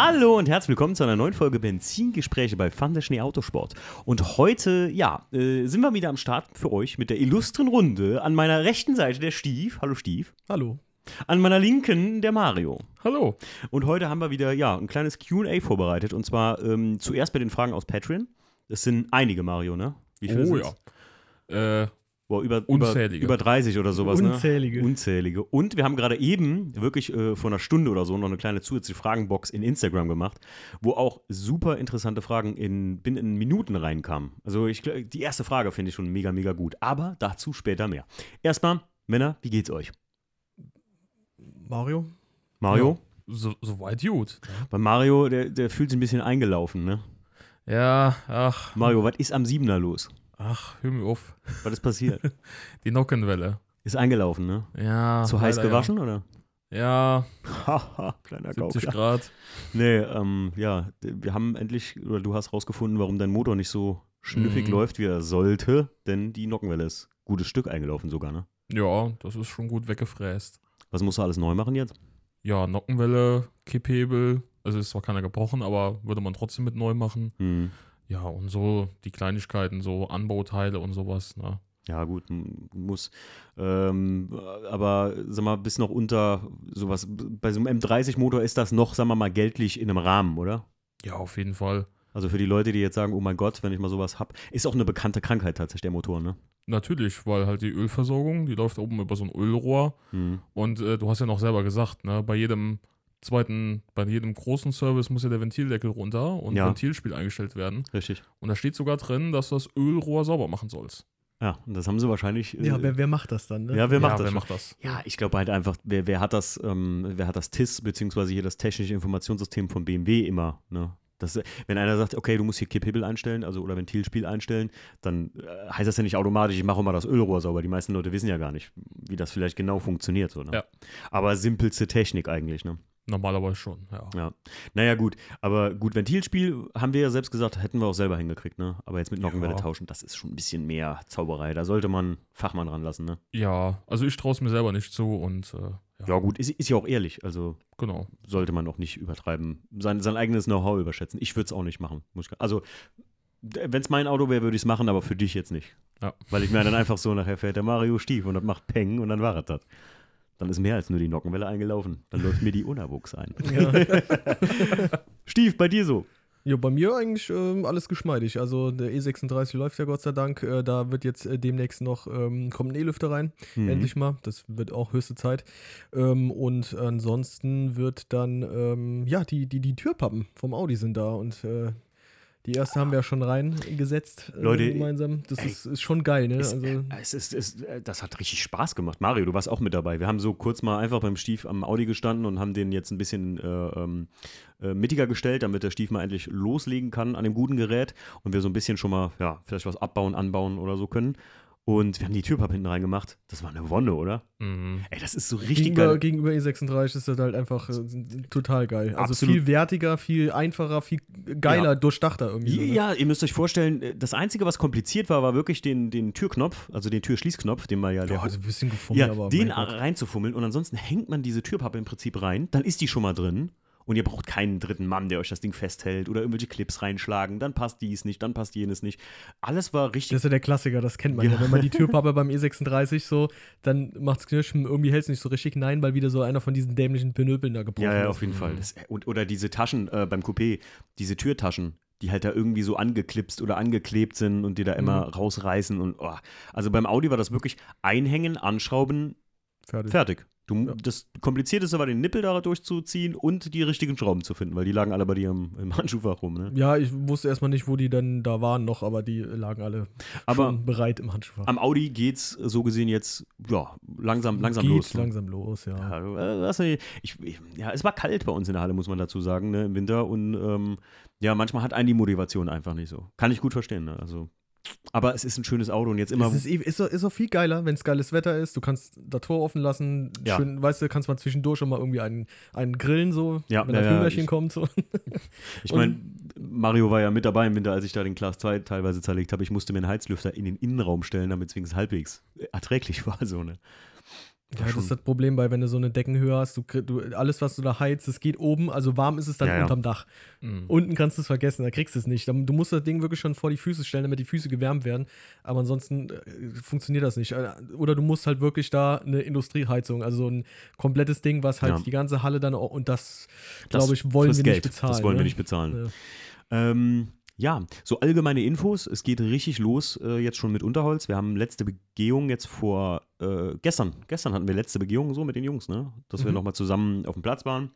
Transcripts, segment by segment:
Hallo und herzlich willkommen zu einer neuen Folge Benzingespräche bei Fun der Schnee Autosport. Und heute, ja, äh, sind wir wieder am Start für euch mit der illustren Runde. An meiner rechten Seite der Stief. Hallo Stief. Hallo. An meiner linken der Mario. Hallo. Und heute haben wir wieder, ja, ein kleines QA vorbereitet. Und zwar ähm, zuerst mit den Fragen aus Patreon. Das sind einige, Mario, ne? Wie viele oh sind's? ja. Äh, Boah, über, Unzählige. Über, über 30 oder sowas, ne? Unzählige. Unzählige. Und wir haben gerade eben, wirklich äh, vor einer Stunde oder so, noch eine kleine zusätzliche Fragenbox in Instagram gemacht, wo auch super interessante Fragen in binnen Minuten reinkamen. Also ich, die erste Frage finde ich schon mega, mega gut. Aber dazu später mehr. Erstmal, Männer, wie geht's euch? Mario? Mario? So, soweit gut. Bei Mario, der, der fühlt sich ein bisschen eingelaufen, ne? Ja, ach. Mario, was ist am Siebener los? Ach, hör mir auf. Was ist passiert? Die Nockenwelle. ist eingelaufen, ne? Ja. Zu heiß gewaschen, oder? Ja, Haha, kleiner ja 70 Gaukler. Grad. Nee, ähm, ja, wir haben endlich, oder du hast rausgefunden, warum dein Motor nicht so schnüffig Mhm. läuft, wie er sollte, denn die Nockenwelle ist ein gutes Stück eingelaufen sogar, ne? Ja, das ist schon gut weggefräst. Was musst du alles neu machen jetzt? Ja, Nockenwelle, Kipphebel. Also ist zwar keiner gebrochen, aber würde man trotzdem mit neu machen. Hm. Ja, und so die Kleinigkeiten, so Anbauteile und sowas. Ne? Ja, gut, muss. Ähm, aber sag mal, bis noch unter sowas, bei so einem M30-Motor ist das noch, sagen wir mal, geltlich in einem Rahmen, oder? Ja, auf jeden Fall. Also für die Leute, die jetzt sagen, oh mein Gott, wenn ich mal sowas hab, ist auch eine bekannte Krankheit tatsächlich der Motor, ne? Natürlich, weil halt die Ölversorgung, die läuft oben über so ein Ölrohr. Hm. Und äh, du hast ja noch selber gesagt, ne, bei jedem zweiten, bei jedem großen Service muss ja der Ventildeckel runter und Ja. Ventilspiel eingestellt werden. Richtig. Und da steht sogar drin, dass du das Ölrohr sauber machen sollst. Ja, und das haben sie wahrscheinlich. äh, Ja, wer, wer macht das dann? Ne? ja, wer macht ja, das? wer macht das? Ja, ich glaube halt einfach, wer, wer hat das, ähm, wer hat das TIS, beziehungsweise hier das technische Informationssystem von BMW immer, ne? Das, äh, wenn einer sagt, okay, du musst hier Kipphebel einstellen, also oder Ventilspiel einstellen, dann äh, heißt das ja nicht automatisch, ich mache mal das Ölrohr sauber. Die meisten Leute wissen ja gar nicht, wie das vielleicht genau funktioniert. So, ne? Ja. Aber simpelste Technik eigentlich, ne? Normalerweise schon, ja. Ja. Naja, gut. Aber gut, Ventilspiel haben wir ja selbst gesagt, hätten wir auch selber hingekriegt, ne? Aber jetzt mit Nockenwelle Ja. tauschen, das ist schon ein bisschen mehr Zauberei. Da sollte man Fachmann ranlassen, ne? Ja, also ich traue es mir selber nicht zu und äh, ja, Ja, gut, ist, ist ja auch ehrlich. Also genau. sollte man auch nicht übertreiben. Sein, sein eigenes Know-how überschätzen. Ich würde es auch nicht machen. Muss ich, also, wenn es mein Auto wäre, würde ich es machen, aber für dich jetzt nicht. Ja. Weil ich mir dann einfach so nachher fährt der Mario Stief und das macht Peng und dann war es das. Dann ist mehr als nur die Nockenwelle eingelaufen. Dann läuft mir die Unabuchs ein. Ja. Stief, bei dir so. ja, bei mir eigentlich ähm, alles geschmeidig. Also der E36 läuft ja Gott sei Dank. Äh, da wird jetzt äh, demnächst noch, ähm, kommt ein E-Lüfter rein. Mhm. Endlich mal. Das wird auch höchste Zeit. Ähm, und ansonsten wird dann, ähm, ja, die, die, die Türpappen vom Audi sind da und äh, die erste haben wir ja schon reingesetzt äh, Leute, gemeinsam. Das ey, ist, ist schon geil, ne? Es, Also, äh, es ist, es, äh, das hat richtig Spaß gemacht. Mario, du warst auch mit dabei. Wir haben so kurz mal einfach beim Stief am Audi gestanden und haben den jetzt ein bisschen äh, ähm, äh, mittiger gestellt, damit der Stief mal endlich loslegen kann an dem guten Gerät und wir so ein bisschen schon mal, ja, vielleicht was abbauen, anbauen oder so können. Und wir haben die Türpappe hinten reingemacht. Das war eine Wonne, oder? Mhm. Ey, das ist so richtig gegenüber, geil. gegenüber E36 ist das halt einfach äh, total geil. Also Absolut. viel wertiger, viel einfacher, viel geiler, Ja. durchdachter irgendwie. so, ne? Ja, ihr müsst euch vorstellen, äh, das Einzige, was kompliziert war, war wirklich den, den Türknopf, also den Türschließknopf, den man ja, der Ja, also ein bisschen gefummelt, Ja, aber den reinzufummeln und ansonsten hängt man diese Türpappe im Prinzip rein, dann ist die schon mal drin und ihr braucht keinen dritten Mann, der euch das Ding festhält oder irgendwelche Clips reinschlagen, dann passt dies nicht, dann passt jenes nicht. Alles war richtig. Das ist ja der Klassiker, das kennt man ja. Ja. Wenn man die Türpappe beim E36 so, dann macht's Knirschen, irgendwie hält's nicht so richtig. Nein, weil wieder so einer von diesen dämlichen Penöpeln da gebrochen ja, ja, ist. auf jeden Fall. Das, und, oder diese Taschen äh, beim Coupé, diese Türtaschen, die halt da irgendwie so angeklipst oder angeklebt sind und die da immer Mhm. rausreißen und oh. also beim Audi war das wirklich einhängen, anschrauben, Fertig. fertig. Du, Ja. Das komplizierteste war, den Nippel da durchzuziehen und die richtigen Schrauben zu finden, weil die lagen alle bei dir im, im Handschuhfach rum. Ne? Ja, ich wusste erstmal nicht, wo die dann da waren noch, aber die lagen alle Aber schon bereit im Handschuhfach. Am Audi geht's so gesehen jetzt ja, langsam, langsam Geht los. ne? langsam los, ja. Ja, ich, ich, ja, es war kalt bei uns in der Halle, muss man dazu sagen, ne, im Winter. Und ähm, ja, manchmal hat einen die Motivation einfach nicht so. Kann ich gut verstehen. Ne? Also, aber es ist ein schönes Auto und jetzt immer. Es ist, ist, ist auch viel geiler, wenn es geiles Wetter ist. Du kannst das Tor offen lassen. Ja. Schön, weißt du, kannst mal zwischendurch schon mal irgendwie einen, einen grillen, so, Ja, wenn ja, das ja, Hühnerchen ich- kommt. So. ich meine, Mario war ja mit dabei im Winter, als ich da den Class 2 teilweise zerlegt habe. Ich musste mir einen Heizlüfter in den Innenraum stellen, damit es wenigstens halbwegs erträglich war. So, ne? Ja, das ist das Problem bei, wenn du so eine Deckenhöhe hast, du, du, alles, was du da heizt, es geht oben, also warm ist es dann Ja, ja. unterm Dach. Mhm. Unten kannst du es vergessen, da kriegst du es nicht. Du musst das Ding wirklich schon vor die Füße stellen, damit die Füße gewärmt werden. Aber ansonsten äh, funktioniert das nicht. Äh, Oder du musst halt wirklich da eine Industrieheizung, also so ein komplettes Ding, was halt Ja. die ganze Halle dann auch, und das, Das glaube ich, wollen wir Geld. nicht bezahlen. Das wollen ne? wir nicht bezahlen. Ähm, ja, so allgemeine Infos. Es geht richtig los äh, jetzt schon mit Unterholz. Wir haben letzte Begehung jetzt vor äh, gestern. Gestern hatten wir letzte Begehung so mit den Jungs, ne? Dass wir Mhm. nochmal zusammen auf dem Platz waren.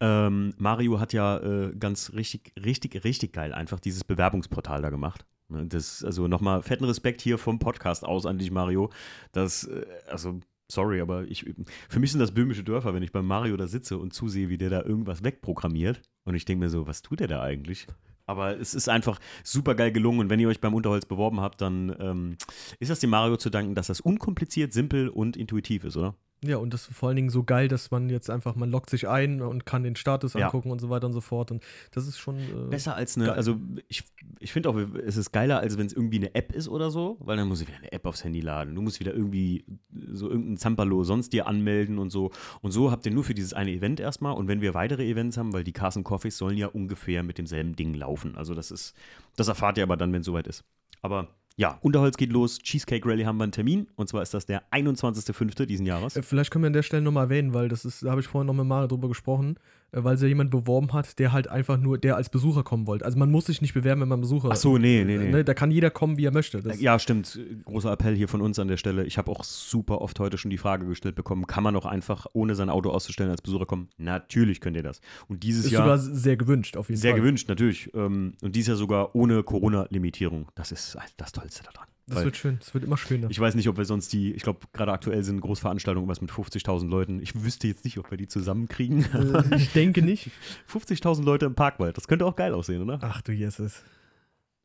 Ähm, Mario hat ja äh, ganz richtig, richtig, richtig geil einfach dieses Bewerbungsportal da gemacht. Ne, Das, also nochmal fetten Respekt hier vom Podcast aus an dich, Mario. Das, äh, also, sorry, aber ich, für mich sind das böhmische Dörfer, wenn ich bei Mario da sitze und zusehe, wie der da irgendwas wegprogrammiert. Und ich denke mir so, was tut der da eigentlich? Aber es ist einfach super geil gelungen und wenn ihr euch beim Unterholz beworben habt, dann ähm, ist das dem Mario zu danken, dass das unkompliziert, simpel und intuitiv ist, oder? Ja, und das ist vor allen Dingen so geil, dass man jetzt einfach, man loggt sich ein und kann den Status Ja. angucken und so weiter und so fort. Und das ist schon. Äh, Besser als eine, Geil. also ich, ich finde auch, es ist geiler, als wenn es irgendwie eine App ist oder so, weil dann muss ich wieder eine App aufs Handy laden. Du musst wieder irgendwie so irgendein Zampalo sonst dir anmelden und so. Und so habt ihr nur für dieses eine Event erstmal. Und wenn wir weitere Events haben, weil die Carson Coffees sollen ja ungefähr mit demselben Ding laufen. Also das ist, das erfahrt ihr aber dann, wenn es soweit ist. Aber ja, Unterholz geht los, Cheesecake Rally haben wir einen Termin und zwar ist das der 21.05. diesen Jahres. Äh, Vielleicht können wir an der Stelle nochmal erwähnen, weil das ist, da habe ich vorhin noch mit Mario drüber gesprochen, weil sich ja jemand beworben hat, der halt einfach nur, der als Besucher kommen wollte. Also man muss sich nicht bewerben, wenn man Besucher Ach so, nee, nee, nee. Ne, da kann jeder kommen, wie er möchte. Das, Ja, stimmt. Großer Appell hier von uns an der Stelle. Ich habe auch super oft heute schon die Frage gestellt bekommen, kann man auch einfach, ohne sein Auto auszustellen, als Besucher kommen? Natürlich könnt ihr das. Und dieses ist Jahr sogar sehr gewünscht, auf jeden sehr Fall. gewünscht, natürlich. Ähm, Und dieses Jahr sogar ohne Corona-Limitierung. Das ist das Tollste daran. Das Weil wird schön, das wird immer schöner. ich weiß nicht, ob wir sonst die, ich glaube, gerade aktuell sind Großveranstaltungen was mit 50.000 Leuten. Ich wüsste jetzt nicht, ob wir die zusammenkriegen. äh, ich denke nicht. 50.000 Leute im Parkwald, das könnte auch geil aussehen, oder? Ach du Jesus.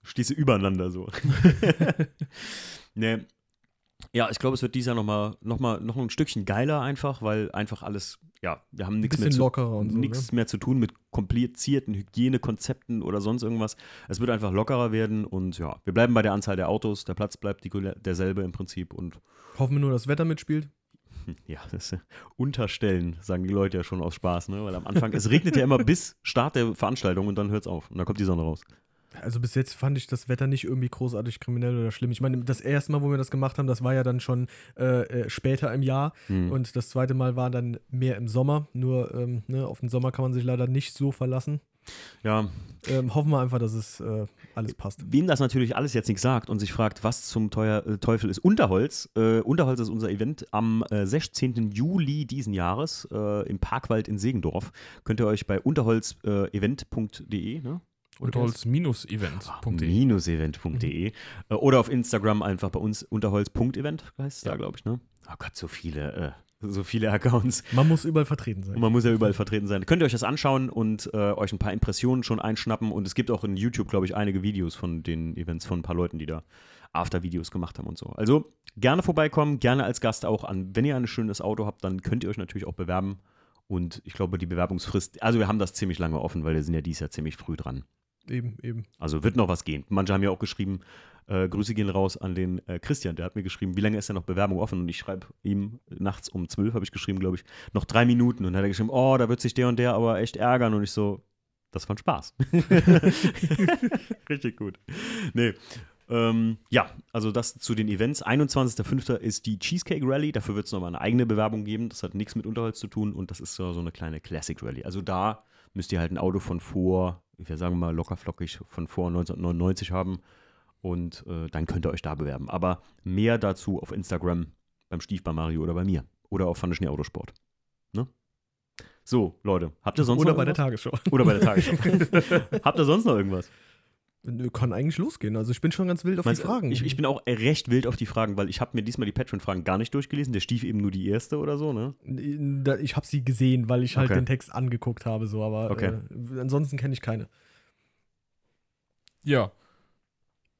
Stehst du übereinander so. nee. Ja, ich glaube, es wird dieses Jahr nochmal noch mal, noch ein Stückchen geiler einfach, weil einfach alles, ja, wir haben nichts mehr, zu, so. nichts Ne? mehr zu tun mit komplizierten Hygienekonzepten oder sonst irgendwas. Es wird einfach lockerer werden und ja, wir bleiben bei der Anzahl der Autos, der Platz bleibt die, derselbe im Prinzip und Hoffen wir nur, dass das Wetter mitspielt. ja, das äh, Unterstellen, sagen die Leute ja schon aus Spaß, ne? Weil am Anfang, es regnet ja immer bis Start der Veranstaltung und dann hört es auf und dann kommt die Sonne raus. Also bis jetzt fand ich das Wetter nicht irgendwie großartig kriminell oder schlimm. Ich meine, das erste Mal, wo wir das gemacht haben, das war ja dann schon äh, äh, später im Jahr. Hm. Und das zweite Mal war dann mehr im Sommer. Nur ähm, ne, auf den Sommer kann man sich leider nicht so verlassen. Ja, Ähm, hoffen wir einfach, dass es äh, alles passt. Wem das natürlich alles jetzt nichts sagt und sich fragt, was zum Teuer, äh, Teufel ist Unterholz. Äh, Unterholz ist unser Event am äh, 16. Juli diesen Jahres äh, im Parkwald in Segendorf. Könnt ihr euch bei unterholzevent.de ne? Und Oder was? holz-event.de. Minusevent.de äh, oder auf Instagram einfach bei uns unterholz.event heißt es da, Ja. glaube ich. Ne? Oh Gott, so viele, äh, so viele Accounts. Man muss überall vertreten Und sein. man muss ja überall vertreten sein. Könnt ihr euch das anschauen und äh, euch ein paar Impressionen schon einschnappen. Und es gibt auch in YouTube, glaube ich, einige Videos von den Events von ein paar Leuten, die da After-Videos gemacht haben und so. Also gerne vorbeikommen, gerne als Gast auch an. Wenn ihr ein schönes Auto habt, dann könnt ihr euch natürlich auch bewerben. Und ich glaube, die Bewerbungsfrist, also wir haben das ziemlich lange offen, weil wir sind ja dieses Jahr ziemlich früh dran. Eben, eben. Also wird noch was gehen. Manche haben ja auch geschrieben, äh, Grüße gehen raus an den äh, Christian, der hat mir geschrieben, wie lange ist denn noch Bewerbung offen? Und ich schreibe ihm nachts um 12, habe ich geschrieben, glaube ich, noch drei Minuten. Und dann hat er geschrieben, oh, da wird sich der und der aber echt ärgern. Und ich so, das fand Spaß. Richtig gut. Nee. Ähm, ja, also das zu den Events. 21.05. ist die Cheesecake Rally. Dafür wird es nochmal eine eigene Bewerbung geben. Das hat nichts mit Unterholz zu tun und das ist so, so eine kleine Classic Rally. Also da müsst ihr halt ein Auto von vor, wir sagen mal locker flockig, von vor 1999 haben und äh, dann könnt ihr euch da bewerben. Aber mehr dazu auf Instagram beim Stief bei Mario oder bei mir oder auf Fun Schnee Autosport. Ne? So, Leute, habt ihr sonst Oder noch bei der? Tagesschau. Oder bei der Tagesschau. habt ihr sonst noch irgendwas? Kann eigentlich losgehen. Also ich bin schon ganz wild auf Meinst die Fragen. Ich, ich bin auch recht wild auf die Fragen, weil ich habe mir diesmal die Patreon-Fragen gar nicht durchgelesen. Der Stief eben nur die erste oder so, ne? Ich habe sie gesehen, weil ich halt Okay. den Text angeguckt habe, so, aber Okay. äh, ansonsten kenne ich keine. Ja,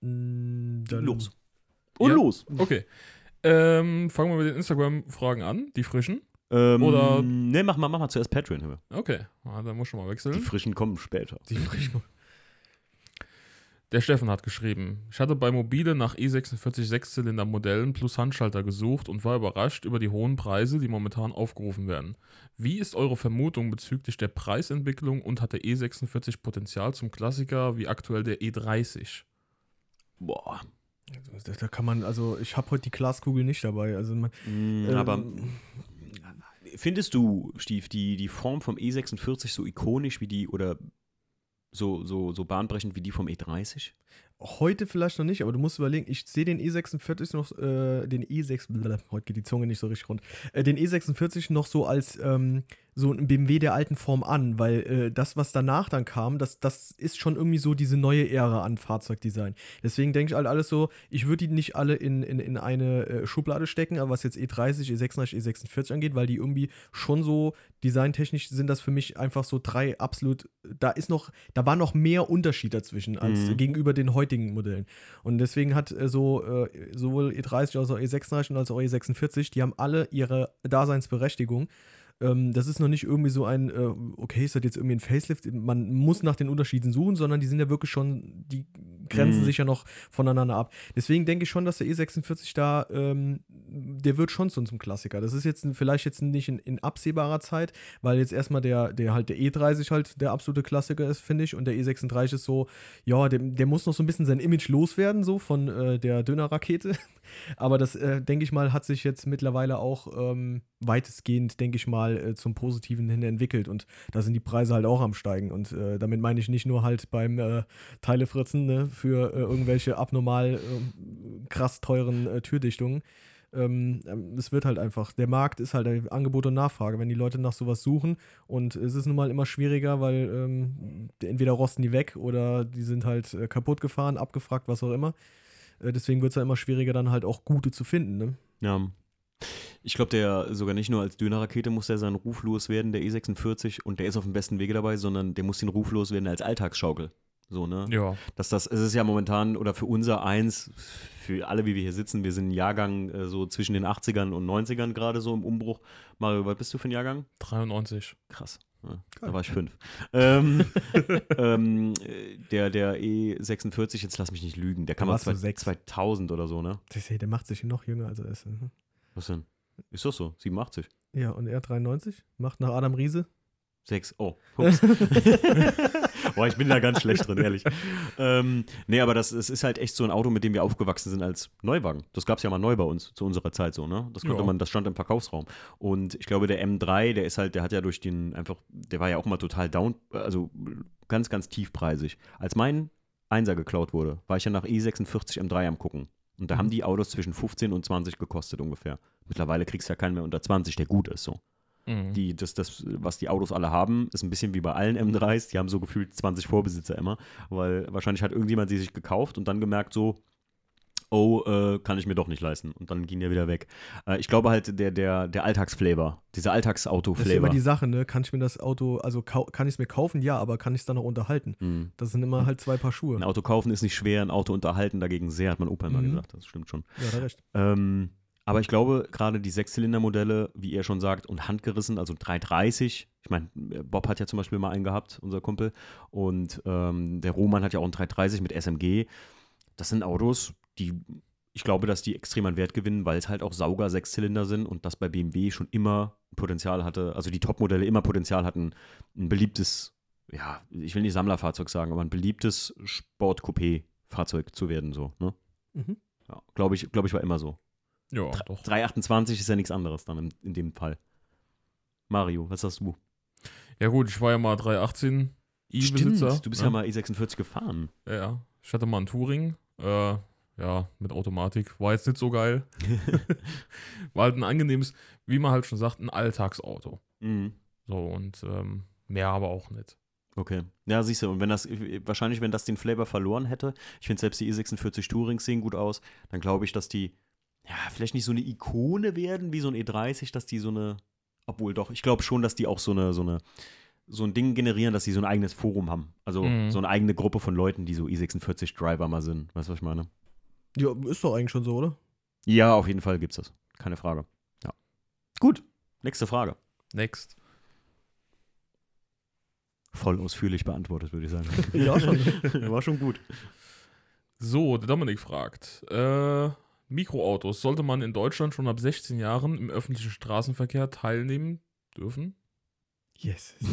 Dann Los. Und Ja. los. okay. Ähm, fangen wir mit den Instagram-Fragen an, die frischen. Ähm, Oder- Ne, mach mal, mach mal zuerst Patreon. hör. Okay, ah, dann muss ich schon mal Die wechseln. frischen kommen später. Die Frischung. Der Steffen hat geschrieben, ich hatte bei Mobile nach E46 Sechszylinder-Modellen plus Handschalter gesucht und war überrascht über die hohen Preise, die momentan aufgerufen werden. Wie ist eure Vermutung bezüglich der Preisentwicklung und hat der E46 Potenzial zum Klassiker wie aktuell der E30? Boah. Da, da kann man, also ich habe heute die Glaskugel nicht dabei. Also man, Mm, ähm, aber findest du, Stief, die, die Form vom E46 so ikonisch wie die oder so, so, so bahnbrechend wie die vom E E30? Heute vielleicht noch nicht, aber du musst überlegen, ich sehe den E46 noch, äh, den E6, blablabla, heute geht die Zunge nicht so richtig rund, äh, den E46 noch so als ähm, so ein BMW der alten Form an, weil äh, das, was danach dann kam, das, das ist schon irgendwie so diese neue Ära an Fahrzeugdesign. Deswegen denke ich halt alles so, ich würde die nicht alle in, in, in eine äh, Schublade stecken, aber was jetzt E E30, E36, E46 angeht, weil die irgendwie schon so designtechnisch sind das für mich einfach so drei absolut, da ist noch, da war noch mehr Unterschied dazwischen als Mhm. gegenüber den heutigen Modellen. Und deswegen hat äh, so äh, sowohl E30 als auch E36 als auch E46, die haben alle ihre Daseinsberechtigung. Ähm, das ist noch nicht irgendwie so ein, äh, okay, ist das jetzt irgendwie ein Facelift? Man muss nach den Unterschieden suchen, sondern die sind ja wirklich schon, die grenzen Mhm. sich ja noch voneinander ab. Deswegen denke ich schon, dass der E46 da, ähm, der wird schon zu zum Klassiker. Das ist jetzt vielleicht jetzt nicht in, in absehbarer Zeit, weil jetzt erstmal der, der halt der E30 halt der absolute Klassiker ist, finde ich, und der E36 ist so, ja, der, der muss noch so ein bisschen sein Image loswerden, so von äh, der Dönerrakete. Aber das, äh, denke ich mal, hat sich jetzt mittlerweile auch ähm, weitestgehend, denke ich mal, äh, zum Positiven hin entwickelt. Und da sind die Preise halt auch am Steigen. Und äh, damit meine ich nicht nur halt beim äh, Teilefritzen ne, für äh, irgendwelche abnormal äh, krass teuren äh, Türdichtungen. Ähm, ähm, es wird halt einfach, der Markt ist halt Angebot und Nachfrage, wenn die Leute nach sowas suchen. Und es ist nun mal immer schwieriger, weil ähm, entweder rosten die weg oder die sind halt äh, kaputt gefahren, abgefragt, was auch immer. Äh, deswegen wird es ja immer schwieriger, dann halt auch gute zu finden. Ne? Ja. Ich glaube, der sogar nicht nur als Dönerrakete muss der seinen Ruf loswerden, der E46, und der ist auf dem besten Wege dabei, sondern der muss den Ruf loswerden als Alltagsschaukel. So, ne? Ja, Dass das, es ist ja momentan, oder für unser Eins, für alle, wie wir hier sitzen, wir sind ein Jahrgang äh, so zwischen den 80ern und 90ern gerade so im Umbruch. Mario, was bist du für ein Jahrgang? 93. Krass. Ja, da war ich fünf. ähm, ähm, äh, der, der E46, jetzt lass mich nicht lügen, der kam Da zwei- sechs. 2000 oder so, ne? Das, der macht sich noch jünger, als er ist. Mhm. Was denn? Ist doch so, 87. Ja, und er 93, macht nach Adam Riese. Sechs. Oh, ups. Boah, ich bin da ganz schlecht drin, ehrlich. Ähm, nee, aber das, es ist halt echt so ein Auto, mit dem wir aufgewachsen sind als Neuwagen. Das gab es ja mal neu bei uns, zu unserer Zeit so, ne? Das konnte Ja. man, das stand im Verkaufsraum. Und ich glaube, der M3, der ist halt, der hat ja durch den einfach, der war ja auch mal total down, also ganz, ganz tiefpreisig. Als mein Einser geklaut wurde, war ich ja nach E46 M3 am gucken. Und da haben die Autos zwischen 15 und 20 gekostet ungefähr. Mittlerweile kriegst du ja keinen mehr unter 20, der gut ist so. Mhm. Die, das, das, was die Autos alle haben, ist ein bisschen wie bei allen M3s. Die haben so gefühlt 20 Vorbesitzer immer, weil wahrscheinlich hat irgendjemand sie sich gekauft und dann gemerkt so, oh, äh, kann ich mir doch nicht leisten. Und dann ging der wieder weg. Äh, ich glaube halt, der, der, der Alltagsflavor, dieser Das ist immer Alltagsauto-Flavor. die Sache, ne? Kann ich mir das Auto, also kann ich es mir kaufen? Ja, aber kann ich es dann auch unterhalten? Hm. Das sind immer halt zwei Paar Schuhe. Ein Auto kaufen ist nicht schwer, ein Auto unterhalten dagegen sehr, hat mein Opa immer Mhm. gesagt. Das stimmt schon. Ja, da recht. Ähm, aber ich glaube, gerade die Sechszylindermodelle, wie er schon sagt, und handgerissen, also 330. Ich meine, Bob hat ja zum Beispiel mal einen gehabt, unser Kumpel. Und ähm, der Roman hat ja auch einen 330 mit SMG. Das sind Autos, die, ich glaube, dass die extrem an Wert gewinnen, weil es halt auch sauger Sechszylinder sind und das bei BMW schon immer Potenzial hatte, also die Topmodelle immer Potenzial hatten, ein beliebtes, ja, ich will nicht Sammlerfahrzeug sagen, aber ein beliebtes Sport-Coupé-Fahrzeug zu werden, so, ne? Mhm. Ja, glaube ich, glaube ich, war immer so. Ja, doch. 328 ist ja nichts anderes dann in, in dem Fall. Mario, was sagst du? Ja gut, ich war ja mal 318 i-Besitzer. du bist ne? ja mal E46 gefahren. Ja, ja. Ich hatte mal einen Touring. Äh, ja, mit Automatik. War jetzt nicht so geil. War halt ein angenehmes, wie man halt schon sagt, ein Alltagsauto. Mhm. So und ähm, mehr aber auch nicht. Okay. Ja, siehst du, und wenn das, wahrscheinlich, wenn das den Flavor verloren hätte, ich finde selbst die E46 Tourings sehen gut aus, dann glaube ich, dass die, ja, vielleicht nicht so eine Ikone werden wie so ein E30, dass die so eine, obwohl doch, ich glaube schon, dass die auch so eine, so eine, so ein Ding generieren, dass sie so ein eigenes Forum haben. Also Mhm. so eine eigene Gruppe von Leuten, die so E46 Driver mal sind. Weißt du, was ich meine? Ja, ist doch eigentlich schon so, oder? Ja, auf jeden Fall gibt's das. Keine Frage. Ja. Gut. Nächste Frage. Next. Voll ausführlich beantwortet, würde ich sagen. Ja, schon. War schon gut. So, der Dominik fragt. Äh, Mikroautos. Sollte man in Deutschland schon ab 16 Jahren im öffentlichen Straßenverkehr teilnehmen dürfen? Yes.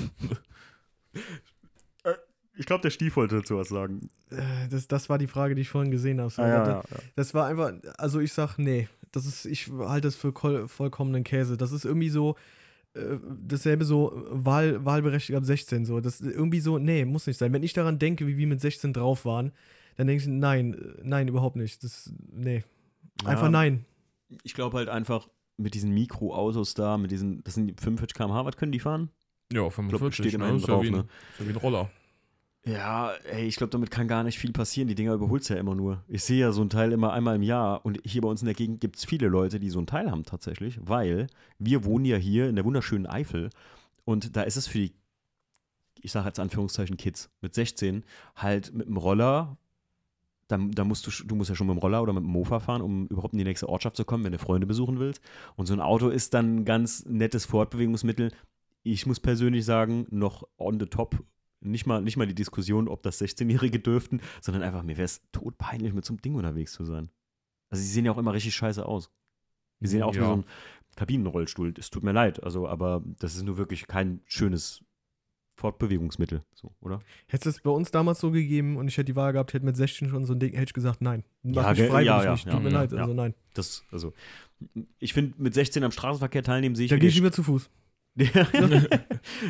Ich glaube, der Stief wollte dazu was sagen. Äh, Das, das war die Frage, die ich vorhin gesehen habe. So, Ah, ja, das, ja, ja. das war einfach, also ich sag, nee, das ist, ich halte das für vollkommenen Käse. Das ist irgendwie so, äh, dasselbe so Wahl, Wahlberechtigung ab 16. So. Das ist irgendwie so, nee, muss nicht sein. Wenn ich daran denke, wie wir mit 16 drauf waren, dann denke ich, nein, äh, nein, überhaupt nicht. Das, nee. Einfach Ja, nein. Ich glaube halt einfach mit diesen Mikroautos da, mit diesen, das sind die 45 km/h, was können die fahren? Ja, 45. steht immer ne? ja wie, ein, ne? ist ja wie ein Roller. Ja, ey, ich glaube, damit kann gar nicht viel passieren. Die Dinger überholst ja immer nur. Ich sehe ja so ein Teil immer einmal im Jahr und hier bei uns in der Gegend gibt es viele Leute, die so ein Teil haben tatsächlich, weil wir wohnen ja hier in der wunderschönen Eifel und da ist es für die, ich sage jetzt Anführungszeichen Kids mit 16, halt mit dem Roller, da, da musst du, du musst ja schon mit dem Roller oder mit dem Mofa fahren, um überhaupt in die nächste Ortschaft zu kommen, wenn du Freunde besuchen willst. Und so ein Auto ist dann ein ganz nettes Fortbewegungsmittel. Ich muss persönlich sagen, noch on the top nicht mal, nicht mal die Diskussion, ob das 16-Jährige dürften, sondern einfach, mir wäre es todpeinlich, mit so einem Ding unterwegs zu sein. Also, sie sehen ja auch immer richtig scheiße aus. Die sehen aus wie Ja. so ein Kabinenrollstuhl. Es tut mir leid, also, aber das ist nur wirklich kein schönes Fortbewegungsmittel, so, oder? Hätte es bei uns damals so gegeben und ich hätte die Wahl gehabt, hätte mit 16 schon so ein Ding, hätte ich gesagt, nein. Mach Ja, ich ge- freiwillig ja, ja, nicht. ja, Tut mir ja, leid, ja. also nein. Das, also, ich finde, mit 16 am Straßenverkehr teilnehmen sehe ich, Da gehe ich lieber zu Fuß.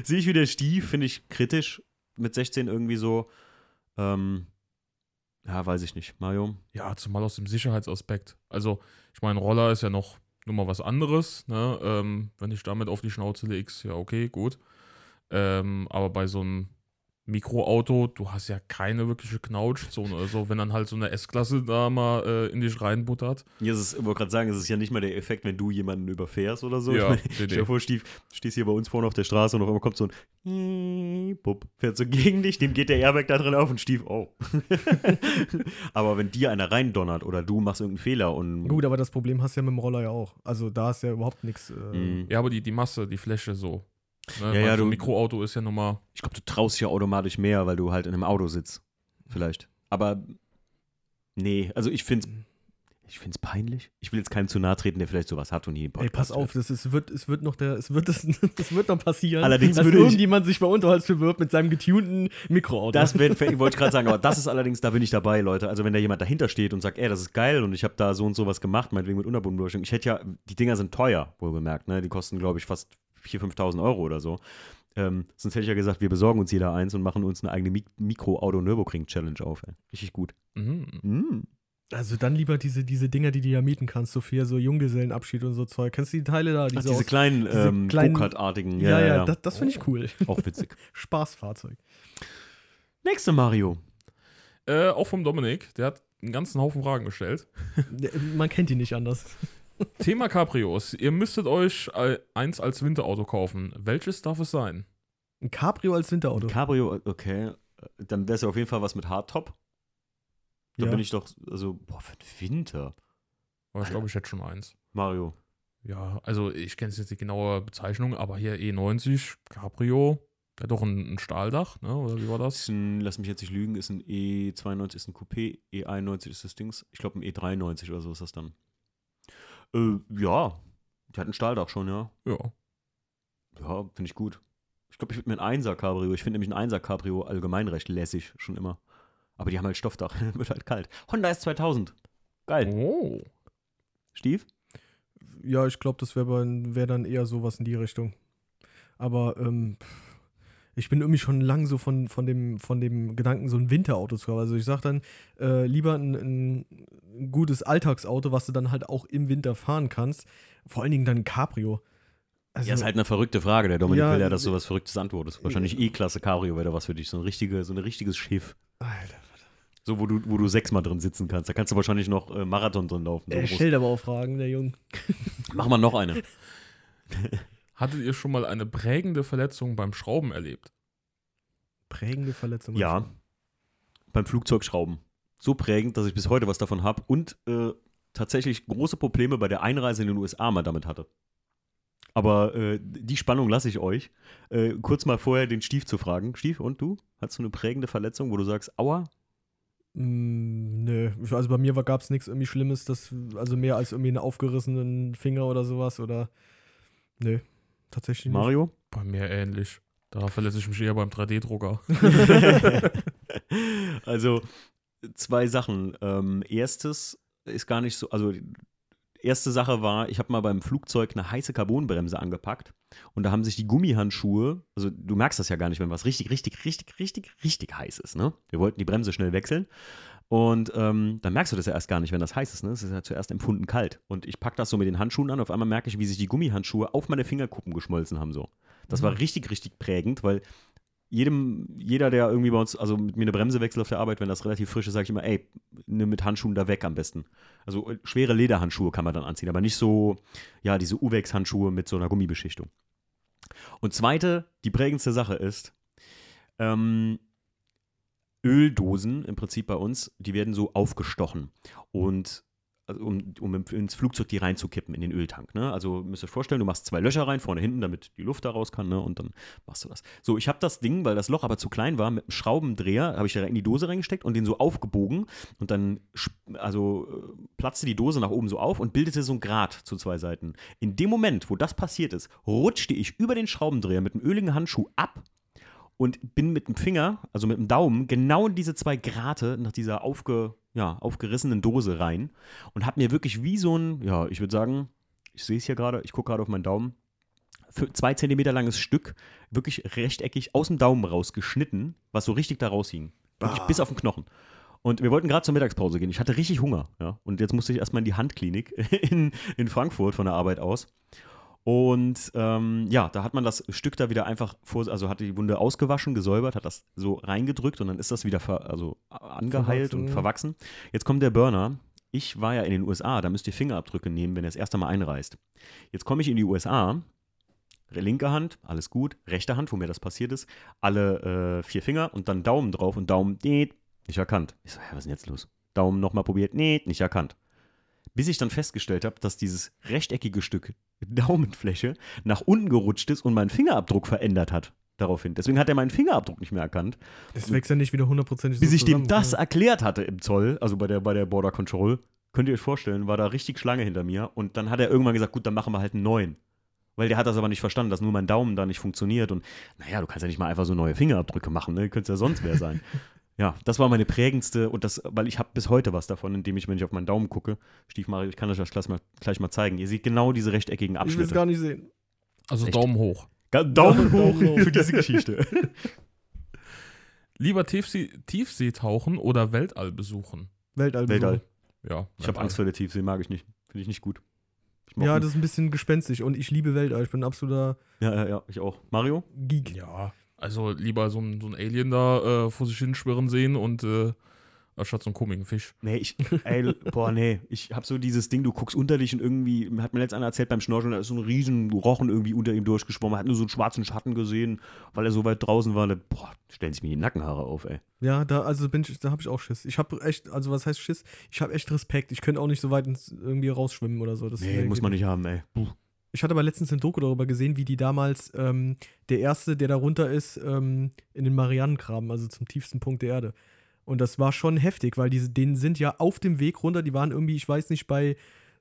sehe ich wie der Stief, finde ich kritisch. Mit 16 irgendwie so, ähm, ja, weiß ich nicht. Mario? Ja, zumal aus dem Sicherheitsaspekt. Also, ich meine, Roller ist ja noch nur mal was anderes. Ne? Ähm, wenn ich damit auf die Schnauze legst, ja, okay, gut. Ähm, aber bei so einem Mikroauto, du hast ja keine wirkliche Knautschzone oder so, wenn dann halt so eine S-Klasse da mal äh, in dich reinbuttert. Ja, es ist, ich wollte gerade sagen, es ist ja nicht mal der Effekt, wenn du jemanden überfährst oder so. Ja, ich meine, nee, stell dir nee. vor, Stief, stehst hier bei uns vorne auf der Straße und auf einmal kommt so ein Pup, fährt so gegen dich, dem geht der Airbag da drin auf und Stief, oh. aber wenn dir einer reindonnert oder du machst irgendeinen Fehler und Gut, aber das Problem hast du ja mit dem Roller ja auch. Also da ist ja überhaupt nichts. Äh, Mhm. Ja, aber die, die Masse, die Fläche so. Ne? Ja, Weil ja, so du- ein Mikroauto ist ja nun mal. ich glaube, du traust dich ja automatisch mehr, weil du halt in einem Auto sitzt. Vielleicht. Aber nee, also ich finde es ich find's peinlich. Ich will jetzt keinem zu nahe treten, der vielleicht sowas hat und hier im Ey, pass Podcast auf, das ist, wird, es wird noch der, es wird, das, es wird noch passieren, Allerdings dass würde ich- irgendjemand sich bei Unterholz bewirbt mit seinem getunten Mikroauto. Das wollte ich gerade sagen, aber das ist allerdings, da bin ich dabei, Leute. Also wenn da jemand dahinter steht und sagt, ey, das ist geil und ich habe da so und so was gemacht, meinetwegen mit Unterbodenbeleuchtung. Ich hätte ja, die Dinger sind teuer, wohlgemerkt, ne? Die kosten, glaube ich, fast 4.000, 5.000 Euro oder so. Ähm, sonst hätte ich ja gesagt, wir besorgen uns jeder eins und machen uns eine eigene Mik Mikro-Auto-Nürburgring-Challenge auf. Ey. Richtig gut. Mhm. Mm. also dann lieber diese, diese Dinger, die du ja mieten kannst, so für so Junggesellenabschied und so Zeug. Kennst du die Teile da? Ach, Diese diese aus- kleinen, diese ähm, kleinen- Go-Kart-artigen. ja, ja, das, das finde ich cool. Auch witzig. Spaßfahrzeug. Nächste Mario. Äh, auch vom Dominik, der hat einen ganzen Haufen Fragen gestellt. Man kennt die nicht anders. Thema Cabrios. Ihr müsstet euch eins als Winterauto kaufen. Welches darf es sein? Ein Cabrio als Winterauto. Cabrio, okay. Dann wäre es ja auf jeden Fall was mit Hardtop. Da Ja. bin ich doch, also, boah, für den Winter. Aber ich glaube, ich hätte schon eins. Mario. Ja, also ich kenne jetzt nicht die genaue Bezeichnung, aber hier E90 Cabrio, ja doch ein, ein Stahldach, ne? Oder wie war Das ist das? ein, lass mich jetzt nicht lügen, ist ein E92 ist ein Coupé, E91 ist das Dings. Ich glaube ein E93 oder so ist das dann. Äh, ja. Der hat ein Stahldach schon, ja. Ja. Ja, finde ich gut. Ich glaube, ich würde mir ein 1er Cabrio. Ich finde nämlich ein 1er Cabrio allgemein recht lässig, schon immer. Aber die haben halt Stoffdach. Wird halt kalt. Honda S2000. Geil. Oh. Stief? Ja, ich glaube, das wäre wär dann eher sowas in die Richtung. Aber ähm, ich bin irgendwie schon lang so von, von, dem, von dem Gedanken, so ein Winterauto zu haben. Also ich sage dann äh, lieber ein, ein gutes Alltagsauto, was du dann halt auch im Winter fahren kannst. Vor allen Dingen dann ein Cabrio. Also, Ja, ist halt eine verrückte Frage. Der Dominik Ja, will ja, dass du was Verrücktes antwortest. Wahrscheinlich E-Klasse Cabrio wäre da was für dich. So ein, richtige, so ein richtiges Schiff. Alter, So, wo du, wo du sechsmal drin sitzen kannst. Da kannst du wahrscheinlich noch äh, Marathon drin laufen. So er stellt aber auch Fragen, der Junge. Mach mal noch eine. Hattet ihr schon mal eine prägende Verletzung beim Schrauben erlebt? Prägende Verletzung. Ja. Beim Flugzeugschrauben. So prägend, dass ich bis heute was davon habe und äh, tatsächlich große Probleme bei der Einreise in den USA mal damit hatte. Aber äh, die Spannung lasse ich euch. Äh, kurz mal vorher den Stief zu fragen. Stief, und du? Hast du eine prägende Verletzung, wo du sagst, aua? Mm, nö, also bei mir gab es nichts irgendwie Schlimmes, das, also mehr als irgendwie einen aufgerissenen Finger oder sowas oder. Nö, tatsächlich nicht. Mario? Bei mir ähnlich. Da verletze ich mich eher beim 3D-Drucker. also zwei Sachen. Ähm, erstes ist gar nicht so, also erste Sache war, ich habe mal beim Flugzeug eine heiße Carbonbremse angepackt und da haben sich die Gummihandschuhe, also du merkst das ja gar nicht, wenn was richtig, richtig, richtig, richtig, richtig heiß ist, ne? Wir wollten die Bremse schnell wechseln und ähm, dann merkst du das ja erst gar nicht, wenn das heiß ist, ne? Es ist ja zuerst empfunden kalt und ich packe das so mit den Handschuhen an, auf einmal merke ich, wie sich die Gummihandschuhe auf meine Fingerkuppen geschmolzen haben so. Das war richtig, richtig prägend, weil jedem, jeder, der irgendwie bei uns, also mit mir eine Bremse wechselt auf der Arbeit, wenn das relativ frisch ist, sage ich immer, ey, nimm mit Handschuhen da weg am besten. Also äh, schwere Lederhandschuhe kann man dann anziehen, aber nicht so, ja, diese Uwex-Handschuhe mit so einer Gummibeschichtung. Und zweite, die prägendste Sache ist, ähm, Öldosen im Prinzip bei uns, die werden so aufgestochen. Und also um, um ins Flugzeug die reinzukippen in den Öltank. Ne? Also müsst ihr euch vorstellen, du machst zwei Löcher rein, vorne hinten, damit die Luft da raus kann, ne? und dann machst du das. So, ich habe das Ding, weil das Loch aber zu klein war, mit einem Schraubendreher, habe ich da in die Dose reingesteckt und den so aufgebogen und dann also äh, platzte die Dose nach oben so auf und bildete so ein Grat zu zwei Seiten. In dem Moment, wo das passiert ist, rutschte ich über den Schraubendreher mit einem öligen Handschuh ab und bin mit dem Finger, also mit dem Daumen, genau in diese zwei Grate nach dieser aufge, ja, aufgerissenen Dose rein und habe mir wirklich wie so ein, ja, ich würde sagen, ich sehe es hier gerade, ich gucke gerade auf meinen Daumen, für zwei Zentimeter langes Stück, wirklich rechteckig aus dem Daumen rausgeschnitten, was so richtig da raushing. Wirklich bis auf den Knochen. Und wir wollten gerade zur Mittagspause gehen. Ich hatte richtig Hunger, ja. Und jetzt musste ich erstmal in die Handklinik in, in Frankfurt von der Arbeit aus. Und ähm, ja, da hat man das Stück da wieder einfach vor, also hat die Wunde ausgewaschen, gesäubert, hat das so reingedrückt und dann ist das wieder ver, also angeheilt verwachsen. und verwachsen. Jetzt kommt der Burner. Ich war ja in den USA, da müsst ihr Fingerabdrücke nehmen, wenn ihr das erste Mal einreist. Jetzt komme ich in die USA, linke Hand, alles gut, rechte Hand, wo mir das passiert ist, alle äh, vier Finger und dann Daumen drauf und Daumen, nee, nicht erkannt. Ich so, ja, was ist denn jetzt los? Daumen nochmal probiert, nee, nicht erkannt. Bis ich dann festgestellt habe, dass dieses rechteckige Stück Daumenfläche nach unten gerutscht ist und meinen Fingerabdruck verändert hat. Daraufhin. Deswegen hat er meinen Fingerabdruck nicht mehr erkannt. Das wächst ja nicht wieder hundertprozentig Bis so ich dem das erklärt hatte im Zoll, also bei der, bei der Border Control, könnt ihr euch vorstellen, war da richtig Schlange hinter mir. Und dann hat er irgendwann gesagt: Gut, dann machen wir halt einen neuen. Weil der hat das aber nicht verstanden, dass nur mein Daumen da nicht funktioniert. Und naja, du kannst ja nicht mal einfach so neue Fingerabdrücke machen, ne? Könnte ja sonst wer sein. Ja, das war meine prägendste und das, weil ich habe bis heute was davon, indem ich, wenn ich auf meinen Daumen gucke, Stiefmario, ich kann euch das gleich mal, gleich mal zeigen. Ihr seht genau diese rechteckigen Abschnitte. Ich will es gar nicht sehen. Also Echt? Daumen hoch. Daumen, Daumen hoch für diese Geschichte. Lieber Tiefsee, Tiefsee tauchen oder Weltall besuchen? Weltall besuchen. Weltall. Ja. Ich habe Angst vor der Tiefsee, mag ich nicht. Finde ich nicht gut. Ich ja, das ist ein bisschen gespenstig und ich liebe Weltall. Ich bin ein absoluter. Ja, ja, ja, ich auch. Mario? Geek. Ja. Also lieber so ein, so ein Alien da äh, vor sich hinschwirren sehen und äh, anstatt so einen komischen Fisch. Nee, ich, ey, boah, nee, ich hab so dieses Ding, du guckst unter dich und irgendwie, hat mir letztens einer erzählt beim Schnorcheln, da ist so ein riesen Rochen irgendwie unter ihm durchgeschwommen, hat nur so einen schwarzen Schatten gesehen, weil er so weit draußen war, da, boah, stellen sich mir die Nackenhaare auf, ey. Ja, da, also bin ich, da hab ich auch Schiss. Ich hab echt, also was heißt Schiss? Ich hab echt Respekt. Ich könnte auch nicht so weit ins, irgendwie rausschwimmen oder so. Das nee, muss man nicht haben, ey. Puh. Ich hatte aber letztens ein Doku darüber gesehen, wie die damals ähm, der erste, der da runter ist, ähm, in den Marianengraben, also zum tiefsten Punkt der Erde. Und das war schon heftig, weil diese, denen sind ja auf dem Weg runter, die waren irgendwie, ich weiß nicht, bei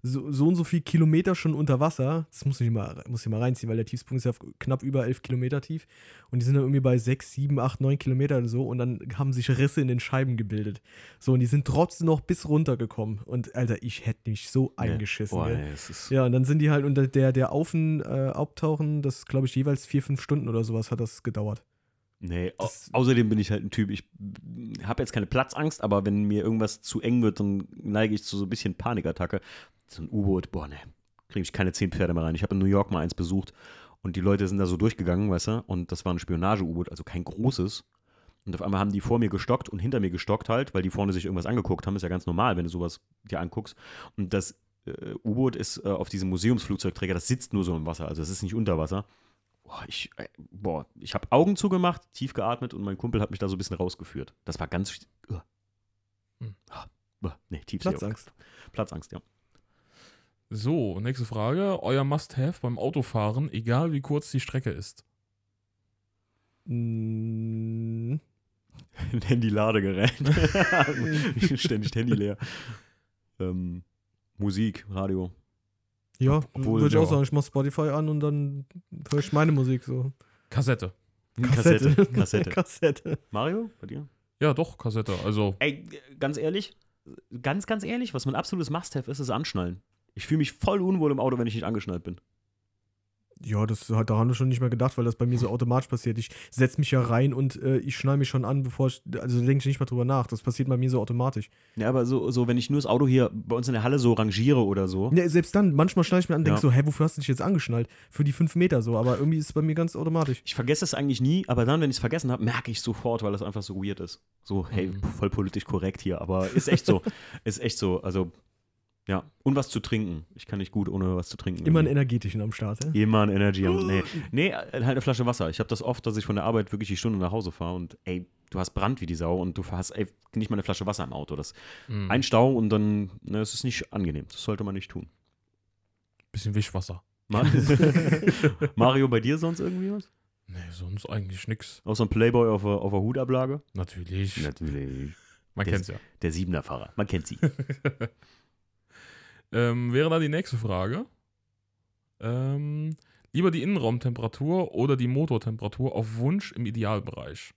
so, so und so viel Kilometer schon unter Wasser. Das muss ich mal, muss ich mal reinziehen, weil der Tiefspunkt ist ja knapp über elf Kilometer tief. Und die sind dann irgendwie bei sechs, sieben, acht, neun Kilometer oder so. Und dann haben sich Risse in den Scheiben gebildet. So, und die sind trotzdem noch bis runtergekommen. Und Alter, ich hätte mich so eingeschissen. Boah, ey, ja, und dann sind die halt unter der, der Aufen, äh, Abtauchen, das glaube ich jeweils vier, fünf Stunden oder sowas hat das gedauert. Nee, au außerdem bin ich halt ein Typ, ich habe jetzt keine Platzangst, aber wenn mir irgendwas zu eng wird, dann neige ich zu so ein bisschen Panikattacke. So ein U-Boot, boah, ne, kriege ich keine zehn Pferde mehr rein. Ich habe in New York mal eins besucht und die Leute sind da so durchgegangen, weißt du, und das war ein Spionage-U-Boot, also kein großes. Und auf einmal haben die vor mir gestockt und hinter mir gestockt halt, weil die vorne sich irgendwas angeguckt haben. Ist ja ganz normal, wenn du sowas dir anguckst. Und das äh, U-Boot ist äh, auf diesem Museumsflugzeugträger, das sitzt nur so im Wasser, also es ist nicht unter Wasser boah, ich, äh, boah, ich habe Augen zugemacht, tief geatmet und mein Kumpel hat mich da so ein bisschen rausgeführt. Das war ganz. Uh. Hm. Uh, nee, tief Platzangst. Platzangst, ja. So, nächste Frage. Euer Must-Have beim Autofahren, egal wie kurz die Strecke ist. Mm. Ein Handy-Ladegerät. Ständig Handy leer. Ähm, Musik, Radio. Ja, Obwohl, würde ich auch ja. sagen, ich mach Spotify an und dann höre ich meine Musik so. Kassette. Kassette. Kassette. Kassette. Mario, bei dir? Ja, doch, Kassette. Also, Ey, ganz ehrlich, ganz, ganz ehrlich, was mein absolutes Must-Have ist, ist Anschnallen. Ich fühle mich voll unwohl im Auto, wenn ich nicht angeschnallt bin. Ja, das hat daran schon nicht mehr gedacht, weil das bei mir so automatisch passiert. Ich setze mich ja rein und äh, ich schnall mich schon an, bevor ich, also da denke ich nicht mal drüber nach. Das passiert bei mir so automatisch. Ja, aber so, so, wenn ich nur das Auto hier bei uns in der Halle so rangiere oder so. Ne, selbst dann, manchmal schnall ich mir an und denke Ja. so, hä, wofür hast du dich jetzt angeschnallt? Für die fünf Meter so, aber irgendwie ist es bei mir ganz automatisch. Ich vergesse es eigentlich nie, aber dann, wenn ich es vergessen habe, merke ich sofort, weil das einfach so weird ist. So, hey, Mhm. voll politisch korrekt hier, aber ist echt so. ist echt so. Also, ja. Und was zu trinken. Ich kann nicht gut ohne was zu trinken. Immer einen irgendwie. energetischen am Start, hä? Immer ein Energy. am- Nee, nee, halt eine Flasche Wasser. Ich habe das oft, dass ich von der Arbeit wirklich die Stunde nach Hause fahre und ey, du hast Brand wie die Sau und du hast ey, nicht mal eine Flasche Wasser im Auto. Das mh, ein Stau und dann, ne, es ist nicht angenehm. Das sollte man nicht tun. bisschen Wischwasser. Ma- Mario, bei dir sonst irgendwie was? Nee, sonst eigentlich nix. Auch so ein Playboy auf der, auf der Hutablage? Natürlich. Natürlich. Man Das- kennt's ja. Der Siebener Fahrer. Man kennt sie. Ähm, wäre dann die nächste Frage. Ähm, lieber die Innenraumtemperatur oder die Motortemperatur auf Wunsch im Idealbereich?